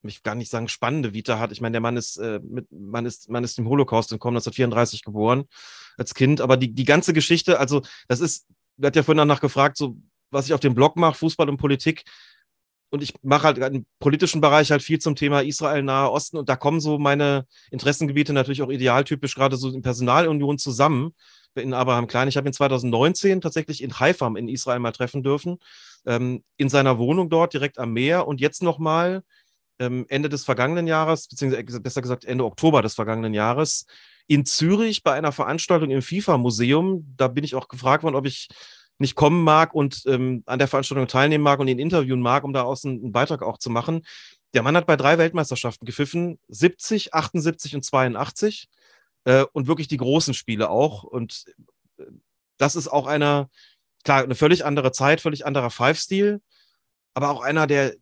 ich gar nicht sagen spannende Vita hat. Ich meine, der Mann ist, äh, mit, Mann ist, Mann ist im Holocaust entkommen, 1934 geboren als Kind. Aber die, die ganze Geschichte, also das ist, der hat ja vorhin danach gefragt, so was ich auf dem Blog mache, Fußball und Politik. Und ich mache halt im politischen Bereich halt viel zum Thema Israel, Nahe Osten. Und da kommen so meine Interessengebiete natürlich auch idealtypisch gerade so in Personalunion zusammen in Abraham Klein. Ich habe ihn 2019 tatsächlich in Haifa in Israel mal treffen dürfen, ähm, in seiner Wohnung dort direkt am Meer und jetzt nochmal ähm, Ende des vergangenen Jahres, beziehungsweise besser gesagt Ende Oktober des vergangenen Jahres, in Zürich bei einer Veranstaltung im FIFA-Museum. Da bin ich auch gefragt worden, ob ich nicht kommen mag und ähm, an der Veranstaltung teilnehmen mag und ihn interviewen mag, um daraus einen, einen Beitrag auch zu machen. Der Mann hat bei drei Weltmeisterschaften gepfiffen, 70, 78 und 82 äh, und wirklich die großen Spiele auch. Und äh, das ist auch einer, klar, eine völlig andere Zeit, völlig anderer Five-Stil, aber auch einer, der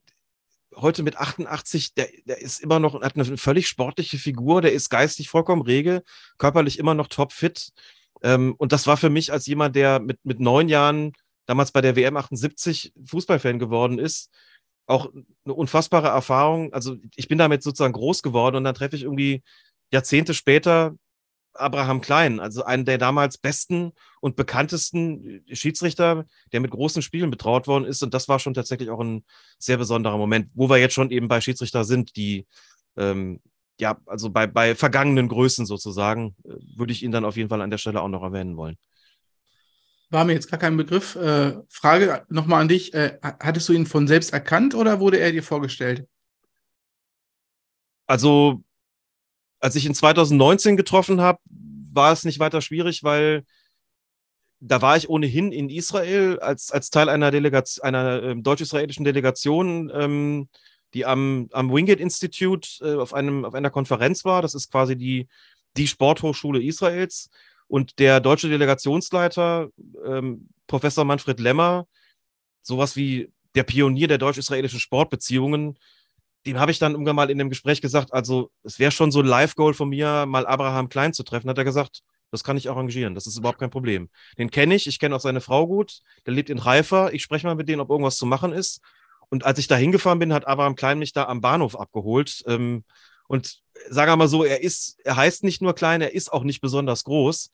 heute mit 88, der, der ist immer noch, hat eine völlig sportliche Figur, der ist geistig vollkommen rege, körperlich immer noch topfit. Ähm, und das war für mich als jemand, der mit, mit neun Jahren damals bei der WM 78 Fußballfan geworden ist, auch eine unfassbare Erfahrung. Also ich bin damit sozusagen groß geworden und dann treffe ich irgendwie Jahrzehnte später Abraham Klein, also einen der damals besten und bekanntesten Schiedsrichter, der mit großen Spielen betraut worden ist. Und das war schon tatsächlich auch ein sehr besonderer Moment, wo wir jetzt schon eben bei Schiedsrichter sind, die ähm, ja, also bei, bei vergangenen Größen sozusagen, äh, würde ich ihn dann auf jeden Fall an der Stelle auch noch erwähnen wollen. War mir jetzt gar kein Begriff. Äh, Frage nochmal an dich. Äh, hattest du ihn von selbst erkannt oder wurde er dir vorgestellt? Also, als ich ihn 2019 getroffen habe, war es nicht weiter schwierig, weil da war ich ohnehin in Israel als, als Teil einer, einer äh, deutsch-israelischen Delegation, ähm, die am, am Wingate Institute äh, auf, einem, auf einer Konferenz war. Das ist quasi die, die Sporthochschule Israels. Und der deutsche Delegationsleiter, ähm, Professor Manfred Lemmer, sowas wie der Pionier der deutsch-israelischen Sportbeziehungen, dem habe ich dann irgendwann mal in dem Gespräch gesagt, also es wäre schon so ein Live-Goal von mir, mal Abraham Klein zu treffen. Hat er gesagt, das kann ich arrangieren, das ist überhaupt kein Problem. Den kenne ich, ich kenne auch seine Frau gut, der lebt in Haifa, ich spreche mal mit denen, ob irgendwas zu machen ist. Und als ich da hingefahren bin, hat Abraham Klein mich da am Bahnhof abgeholt. Ähm, und sagen wir mal so, er ist, er heißt nicht nur klein, er ist auch nicht besonders groß.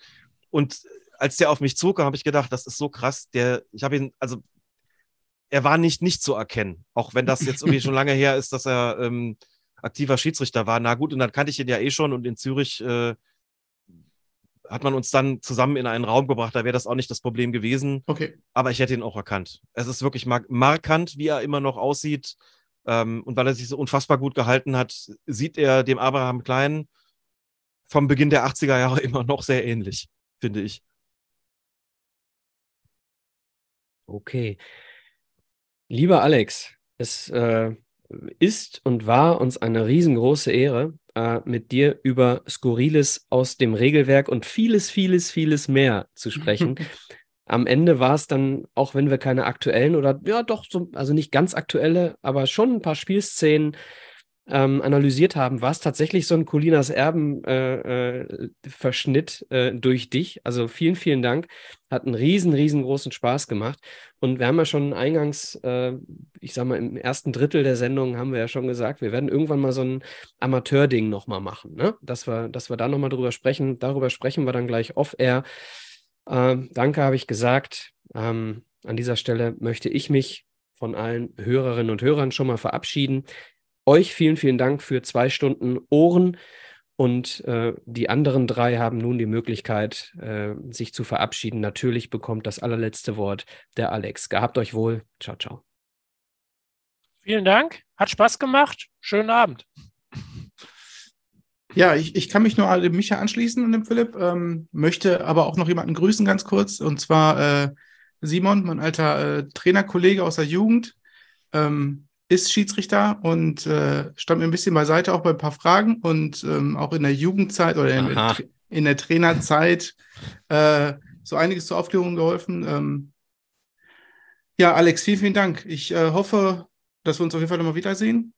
Und als der auf mich zukam, habe ich gedacht, das ist so krass. Der, ich habe ihn, also er war nicht nicht zu erkennen, auch wenn das jetzt irgendwie schon lange her ist, dass er ähm, aktiver Schiedsrichter war. Na gut, und dann kannte ich ihn ja eh schon und in Zürich äh, hat man uns dann zusammen in einen Raum gebracht, da wäre das auch nicht das Problem gewesen. Okay. Aber ich hätte ihn auch erkannt. Es ist wirklich mark markant, wie er immer noch aussieht. Ähm, und weil er sich so unfassbar gut gehalten hat, sieht er dem Abraham Klein vom Beginn der 80er Jahre immer noch sehr ähnlich, finde ich. Okay. Lieber Alex, es äh, ist und war uns eine riesengroße Ehre, äh, mit dir über Skurriles aus dem Regelwerk und vieles, vieles, vieles mehr zu sprechen. Am Ende war es dann, auch wenn wir keine aktuellen oder ja doch, so, also nicht ganz aktuelle, aber schon ein paar Spielszenen ähm, analysiert haben, war es tatsächlich so ein Colinas Erben-Verschnitt äh, äh, durch dich. Also vielen, vielen Dank. Hat einen riesen, riesengroßen Spaß gemacht. Und wir haben ja schon eingangs, äh, ich sag mal, im ersten Drittel der Sendung haben wir ja schon gesagt, wir werden irgendwann mal so ein Amateur-Ding nochmal machen, ne? Dass wir, dass wir da nochmal drüber sprechen. Darüber sprechen wir dann gleich off-air. Ähm, danke, habe ich gesagt. Ähm, an dieser Stelle möchte ich mich von allen Hörerinnen und Hörern schon mal verabschieden. Euch vielen, vielen Dank für zwei Stunden Ohren. Und äh, die anderen drei haben nun die Möglichkeit, äh, sich zu verabschieden. Natürlich bekommt das allerletzte Wort der Alex. Gehabt euch wohl. Ciao, ciao. Vielen Dank. Hat Spaß gemacht. Schönen Abend. Ja, ich, ich kann mich nur dem Micha anschließen und dem Philipp, ähm, möchte aber auch noch jemanden grüßen, ganz kurz, und zwar äh, Simon, mein alter äh, Trainerkollege aus der Jugend. Ähm, ist Schiedsrichter und äh, stand mir ein bisschen beiseite auch bei ein paar Fragen und ähm, auch in der Jugendzeit oder in, in der Trainerzeit äh, so einiges zur Aufklärung geholfen. Ähm, ja, Alex, vielen, vielen Dank. Ich äh, hoffe, dass wir uns auf jeden Fall nochmal wiedersehen.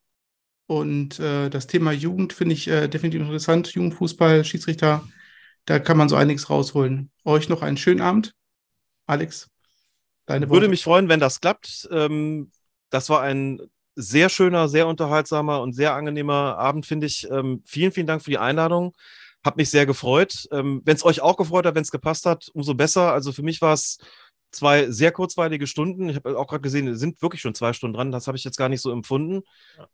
Und äh, das Thema Jugend finde ich äh, definitiv interessant. Jugendfußball, Schiedsrichter, da kann man so einiges rausholen. Euch noch einen schönen Abend. Alex, deine Worte. Würde mich freuen, wenn das klappt. Ähm, das war ein sehr schöner, sehr unterhaltsamer und sehr angenehmer Abend, finde ich. Ähm, vielen, vielen Dank für die Einladung. Hab mich sehr gefreut. Ähm, wenn es euch auch gefreut hat, wenn es gepasst hat, umso besser. Also für mich war es zwei sehr kurzweilige Stunden. Ich habe auch gerade gesehen, sind wirklich schon zwei Stunden dran. Das habe ich jetzt gar nicht so empfunden. Ja.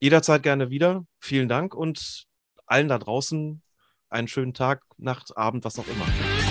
Jederzeit gerne wieder. Vielen Dank und allen da draußen einen schönen Tag, Nacht, Abend, was auch immer.